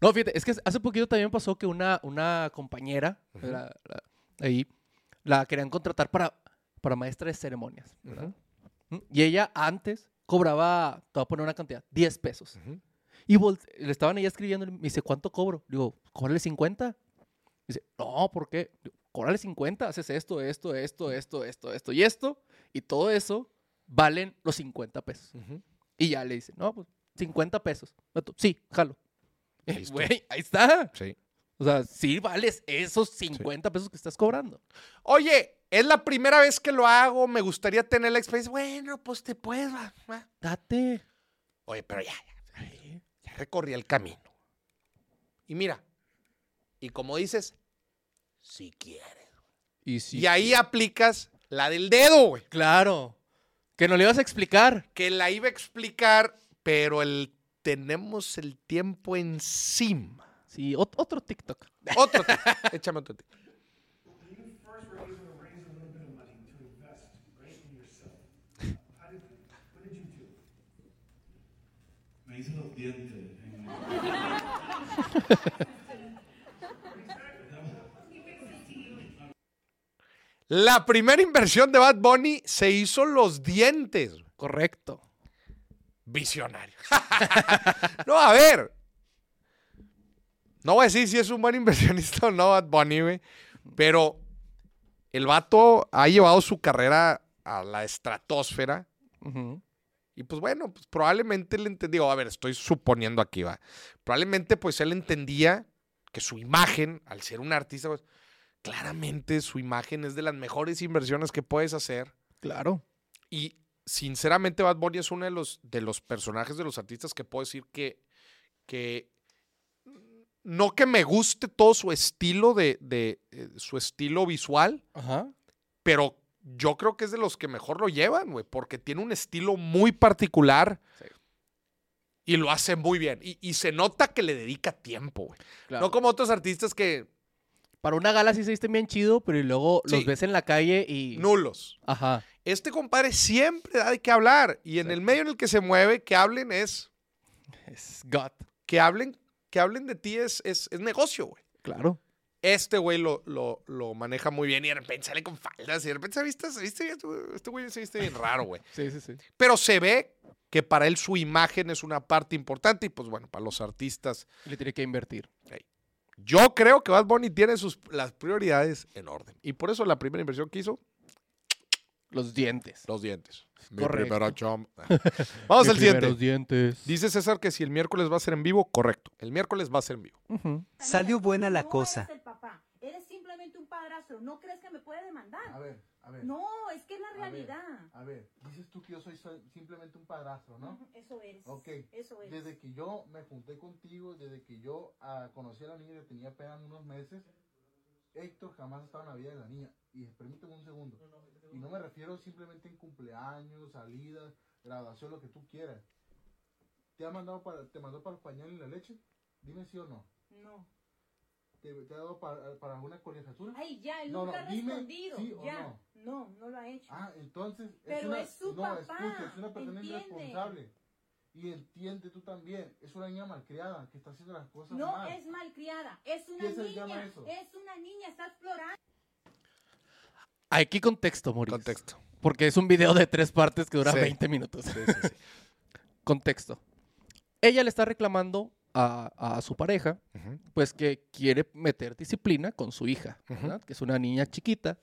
No, fíjate, es que hace poquito también pasó que una, una compañera, la- la- ahí, la querían contratar para, para maestra de ceremonias. ¿Mm? Y ella antes cobraba, te voy a poner una cantidad, 10 pesos. Y le estaban ella escribiendo, y me dice, ¿cuánto cobro? Digo, cóbrale 50. Dice, no, ¿por qué? Digo, cóbrale 50, haces esto, esto, esto, esto, esto, esto y esto. Y todo eso valen los 50 pesos. Y ya le dice, no, pues 50 pesos. Sí, jalo. *laughs* Güey, ahí está. Sí. O sea, sí vales esos 50 pesos que estás cobrando. Oye, es la primera vez que lo hago. Me gustaría tener la experiencia. Bueno, pues te puedes. va, va. Date. Oye, pero ya, ya, ya recorrí el camino. Y mira, y como dices, si quieres. Y sí. Y ahí aplicas la del dedo, güey. Claro. Que no le ibas a explicar. Que la iba a explicar, pero el tenemos el tiempo encima. Sí, ot- otro TikTok. Otro. *laughs* tip. Échame otro. tip. Me hice los dientes. La primera inversión de Bad Bunny se hizo los dientes. Correcto. Visionario. *laughs* no, a ver. No voy a decir si es un buen inversionista o no, Bad Bunny, güey. Pero el vato ha llevado su carrera a la estratosfera. Y pues bueno, pues probablemente él entendió, a ver, estoy suponiendo aquí, va. Probablemente pues él entendía que su imagen, al ser un artista, pues, claramente su imagen es de las mejores inversiones que puedes hacer. Claro. Y sinceramente Bad Bunny es uno de los, de los personajes de los artistas que puedo decir que, que no que me guste todo su estilo de, de, eh, su estilo visual, Ajá. pero yo creo que es de los que mejor lo llevan, güey, porque tiene un estilo muy particular Sí. y lo hace muy bien. Y, y se nota que le dedica tiempo, güey. Claro. No como otros artistas que Para una gala sí se visten bien chido, pero y luego Sí. los ves en la calle y. nulos. Ajá. Este compadre siempre da de qué hablar y en el medio en el que se mueve, que hablen es, Es God. que hablen, que hablen de ti es, es, es negocio, güey. Claro. Este güey lo, lo, lo maneja muy bien y de repente sale con faldas y de repente se viste, se viste bien, este güey se viste bien raro, güey. *laughs* Sí, sí, sí. Pero se ve que para él su imagen es una parte importante y pues bueno, para los artistas. Le tiene que invertir. Yo creo que Bad Bunny tiene sus, las prioridades en orden. Y por eso la primera inversión que hizo, Los dientes. los dientes. Mi Correcto. primera chamba. *laughs* Vamos Mis al siguiente. primeros dientes. Dice César que si el miércoles va a ser en vivo, correcto. El miércoles va a ser en vivo. Ujú. Salió buena la No cosa. eres el papá, eres simplemente un padrastro. ¿No crees que me puede demandar? A ver, a ver. No, es que es la A ver, realidad. A ver, dices tú que yo soy so- simplemente un padrastro, ¿no? Ujú, Eso eres. Ok. Eso eres. Desde que yo me junté contigo, desde que yo ah, conocí a la niña que tenía apenas unos meses, Héctor jamás ha estado en la vida de la niña. Y permíteme un segundo. Y no me refiero simplemente en cumpleaños, salidas, graduación, lo que tú quieras. ¿Te ha mandado para, te mandó para los pañales y la leche? Dime sí o no. No. ¿Te, te ha dado para, para alguna colegiatura? Ay, ya, él No, nunca ha dime respondido. sí o ya. no. No, no lo ha hecho. Ah, entonces Pero una, es su no, papá, escucha, es una persona entiende. irresponsable. Y entiende tú también, es una niña malcriada que está haciendo las cosas no mal. es malcriada, es una ¿Qué se niña. llama eso? Es una niña, está explorando. Aquí contexto, Mauricio. Contexto. Porque es un video de tres partes que dura Sí. 20 minutos. Sí, sí, sí. *laughs* Contexto. Ella le está reclamando a, a su pareja, pues que quiere meter disciplina con su hija. Que es una niña chiquita.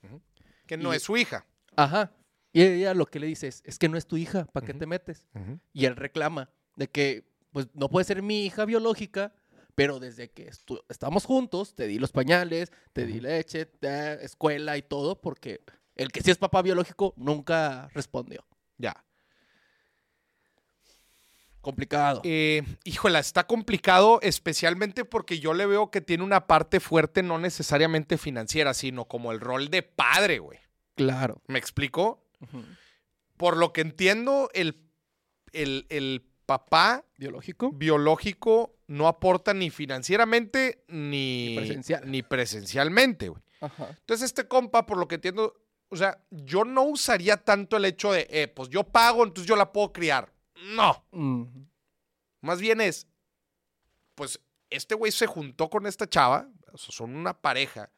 Que no Y- es su hija. Ajá. Y ella lo que le dice es, es que no es tu hija, ¿para qué te metes? Y él reclama de que, pues, no puede ser mi hija biológica, pero desde que estamos juntos, te di los pañales, te di leche, te- escuela y todo, porque el que sí es papá biológico nunca respondió. Ya. Complicado. Eh, híjola, está complicado, especialmente porque yo le veo que tiene una parte fuerte, no necesariamente financiera, sino como el rol de padre, güey. Claro. ¿Me explico? Por lo que entiendo, el, el, el papá ¿Biológico? biológico no aporta ni financieramente ni, Ni presencial. ni presencialmente, güey. Ajá. Entonces, este compa, por lo que entiendo, o sea, yo no usaría tanto el hecho de, eh, pues yo pago, entonces yo la puedo criar. No. Mm, Más bien es, pues este güey se juntó con esta chava, o sea, son una pareja,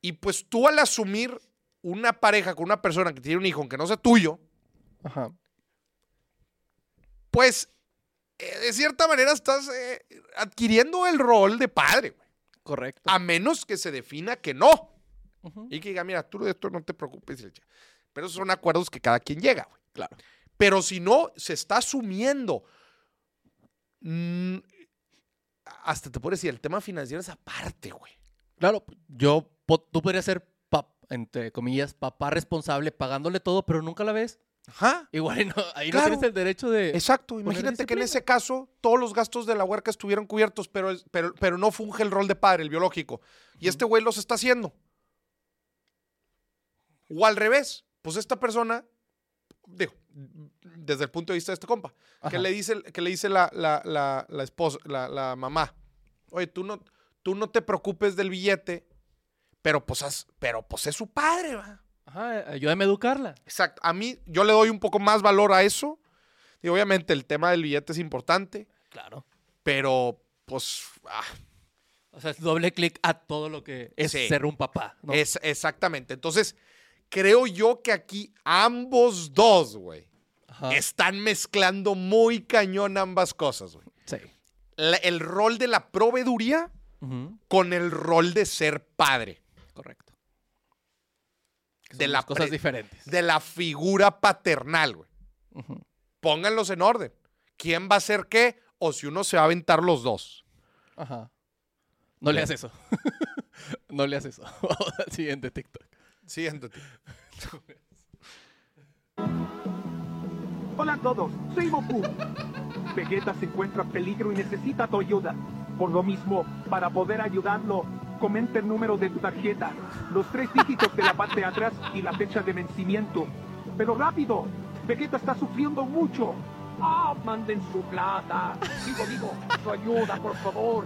y pues tú al asumir una pareja con una persona que tiene un hijo aunque no sea tuyo, Ajá. pues eh, de cierta manera estás eh, adquiriendo el rol de padre, güey. Correcto. A menos que se defina que no. Y que diga, mira, tú de esto no te preocupes. Pero esos son acuerdos que cada quien llega, güey. Claro. Pero si no, se está asumiendo. mm, hasta te puedo decir, el tema financiero es aparte, güey. Claro, yo, tú podrías ser, entre comillas, papá responsable pagándole todo, pero nunca la ves. Ajá. Igual no, ahí Claro. no tienes el derecho de... Exacto. Imagínate que en ese caso todos los gastos de la huerca estuvieron cubiertos, pero, pero, pero no funge el rol de padre, el biológico. Y este güey los está haciendo. O al revés, pues esta persona, digo, desde el punto de vista de este compa, que Ajá. le dice, que le dice la, la, la, la esposa, la, la mamá, oye, tú no, tú no te preocupes del billete, pero pues, pero pues es su padre, va. Ajá, ayúdame a educarla. Exacto. A mí, yo le doy un poco más valor a eso. Y obviamente el tema del billete es importante, Claro. pero pues ah, O sea, es doble clic a todo lo que es Sí. ser un papá. ¿no? es exactamente. Entonces, creo yo que aquí ambos dos, güey, están mezclando muy cañón ambas cosas, güey. Sí. La- el rol de la proveeduría con el rol de ser padre. Correcto. De son la dos cosas diferentes. De la figura paternal, güey. Pónganlos en orden. ¿Quién va a hacer qué? O si uno se va a aventar los dos. Ajá. No le hagas eso. *laughs* no le hagas eso. *laughs* Siguiente TikTok. Siéntate. Hola a todos, soy Goku. Vegeta se encuentra en peligro y necesita tu ayuda. Por lo mismo, para poder ayudarlo, comenta el número de tu tarjeta, los tres dígitos de la parte de atrás y la fecha de vencimiento. Pero rápido, Vegeta está sufriendo mucho. Ah, manden su plata. Digo, digo, su ayuda, por favor.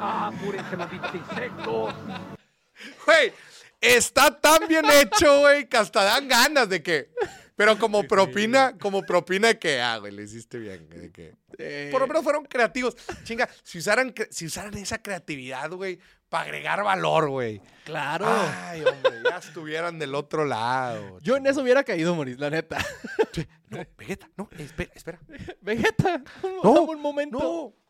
Ah, apúrense, malditos insectos. Güey, está tan bien hecho, güey, que hasta dan ganas de que. Pero como propina, como propina que, ah, güey, le hiciste bien. De que, por lo menos fueron creativos. Chinga, si usaran, si usaran esa creatividad, güey, para agregar valor, güey. Claro. Ay, hombre, ya estuvieran del otro lado. Yo en eso hubiera caído, Moris, la neta. No, Vegeta, no, espera, espera. Vegeta, No, un momento. No.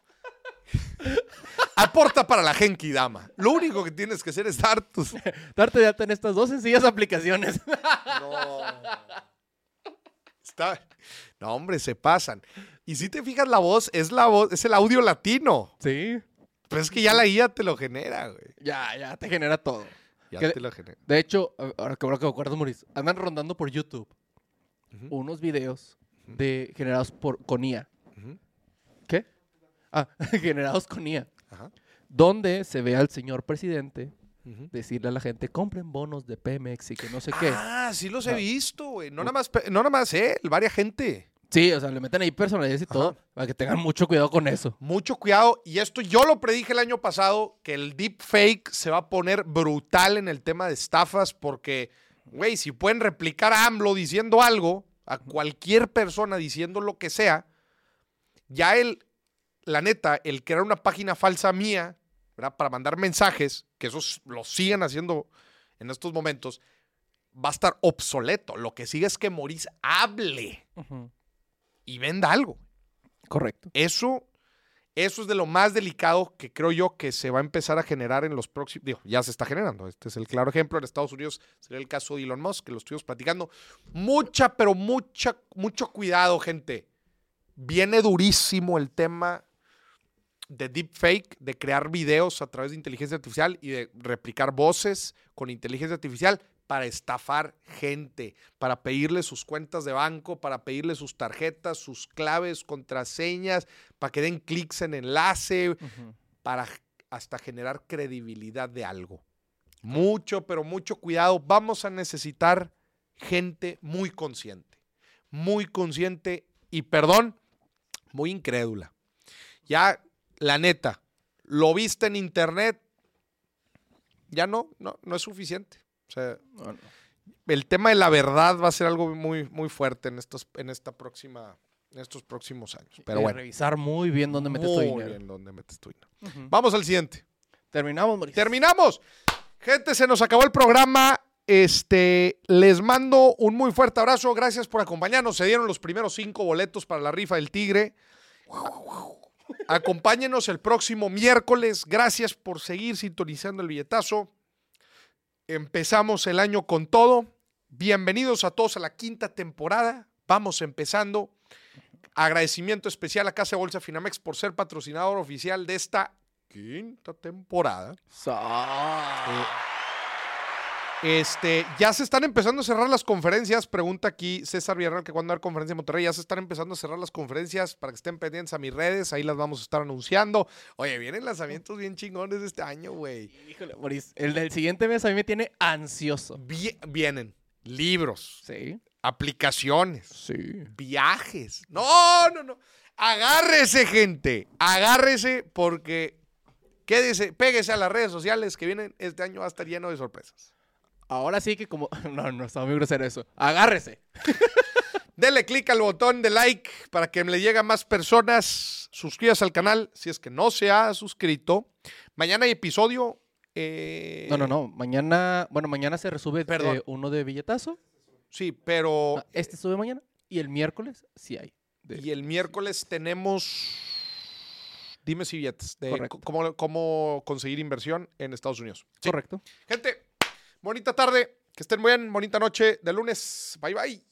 Aporta para la Genki Dama. Lo único que tienes que hacer es dar tus. Darte de alta en estas dos sencillas aplicaciones. No. Está. No, hombre, se pasan. Y si te fijas la voz, es la voz, es el audio latino. sí. Pero es que ya la IA te lo genera, güey. Ya, ya te genera todo. Ya Que- te lo genera. De hecho, ahora que, ahora que me acuerdo, Moris, andan rondando por YouTube unos videos de generados por con IA. ¿Qué? Ah, *laughs* generados con IA. Ajá. Donde se ve al señor presidente Decirle a la gente, compren bonos de Pemex y que no sé qué. Ah, sí los he Ah. visto, güey. No nada más, no nada más él, varias gente. Sí, o sea, le meten ahí personalidades y todo, para que tengan mucho cuidado con eso. Mucho cuidado. Y esto yo lo predije el año pasado, que el deepfake se va a poner brutal en el tema de estafas, porque, güey, si pueden replicar a AMLO diciendo algo, a cualquier persona diciendo lo que sea, ya el, la neta, el crear una página falsa mía, ¿verdad? Para mandar mensajes, que esos lo siguen haciendo en estos momentos, va a estar obsoleto. Lo que sigue es que Maurice hable y venda algo. Correcto. Eso, eso es de lo más delicado que creo yo que se va a empezar a generar en los próximos. Digo, ya se está generando. Este es el claro ejemplo. En Estados Unidos sería el caso de Elon Musk, que lo estuvimos platicando. Mucha, pero mucha, mucho cuidado, gente. Viene durísimo el tema de deepfake, de crear videos a través de inteligencia artificial y de replicar voces con inteligencia artificial para estafar gente, para pedirle sus cuentas de banco, para pedirle sus tarjetas, sus claves, contraseñas, para que den clics en enlace, para hasta generar credibilidad de algo. Mucho, pero mucho cuidado. Vamos a necesitar gente muy consciente, muy consciente y, perdón, muy incrédula. Ya, la neta, lo viste en internet, ya no, no, no es suficiente. O sea, el tema de la verdad va a ser algo muy, muy fuerte en estos, en esta próxima, en estos próximos años. Pero Y bueno. revisar muy bien dónde metes tu muy bien dónde metes tu dinero. Ujú. Vamos al siguiente. Terminamos, Moris. Terminamos. Gente, se nos acabó el programa. Este, les mando un muy fuerte abrazo. Gracias por acompañarnos. Se dieron los primeros cinco boletos para la rifa del Tigre. Acompáñenos el próximo miércoles. Gracias por seguir sintonizando el billetazo. Empezamos el año con todo. Bienvenidos a todos a la quinta temporada. Vamos empezando. Agradecimiento especial a Casa de Bolsa Finamex por ser patrocinador oficial de esta quinta temporada. Eh, este, ya se están empezando a cerrar las conferencias. Pregunta aquí César Villarreal que cuando va a haber conferencia en Monterrey. Ya se están empezando a cerrar las conferencias para que estén pendientes a mis redes. Ahí las vamos a estar anunciando. Oye, vienen lanzamientos bien chingones este año, güey. Híjole, Moris, el del siguiente mes a mí me tiene ansioso. Vi- vienen libros, Sí. aplicaciones, Sí. viajes. No, no, no. Agárrese, gente. Agárrese porque quédese, péguese a las redes sociales que vienen. Este año va a estar lleno de sorpresas. Ahora sí que como... *laughs* No, no, estaba muy grosero eso. Agárrese. *laughs* Dele click al botón de like para que le llegue a más personas. Suscríbase al canal si es que no se ha suscrito. Mañana hay episodio. eh, No, no, no. Mañana, bueno, mañana se resube eh, uno de billetazo. Sí, pero. Ah, Este sube mañana. Y el miércoles sí hay. Y el miércoles tenemos. Dime si billetes. De Correcto. cómo, cómo conseguir inversión en Estados Unidos. Sí. Correcto. Gente, bonita tarde. Que estén bien. Bonita noche de lunes. Bye bye.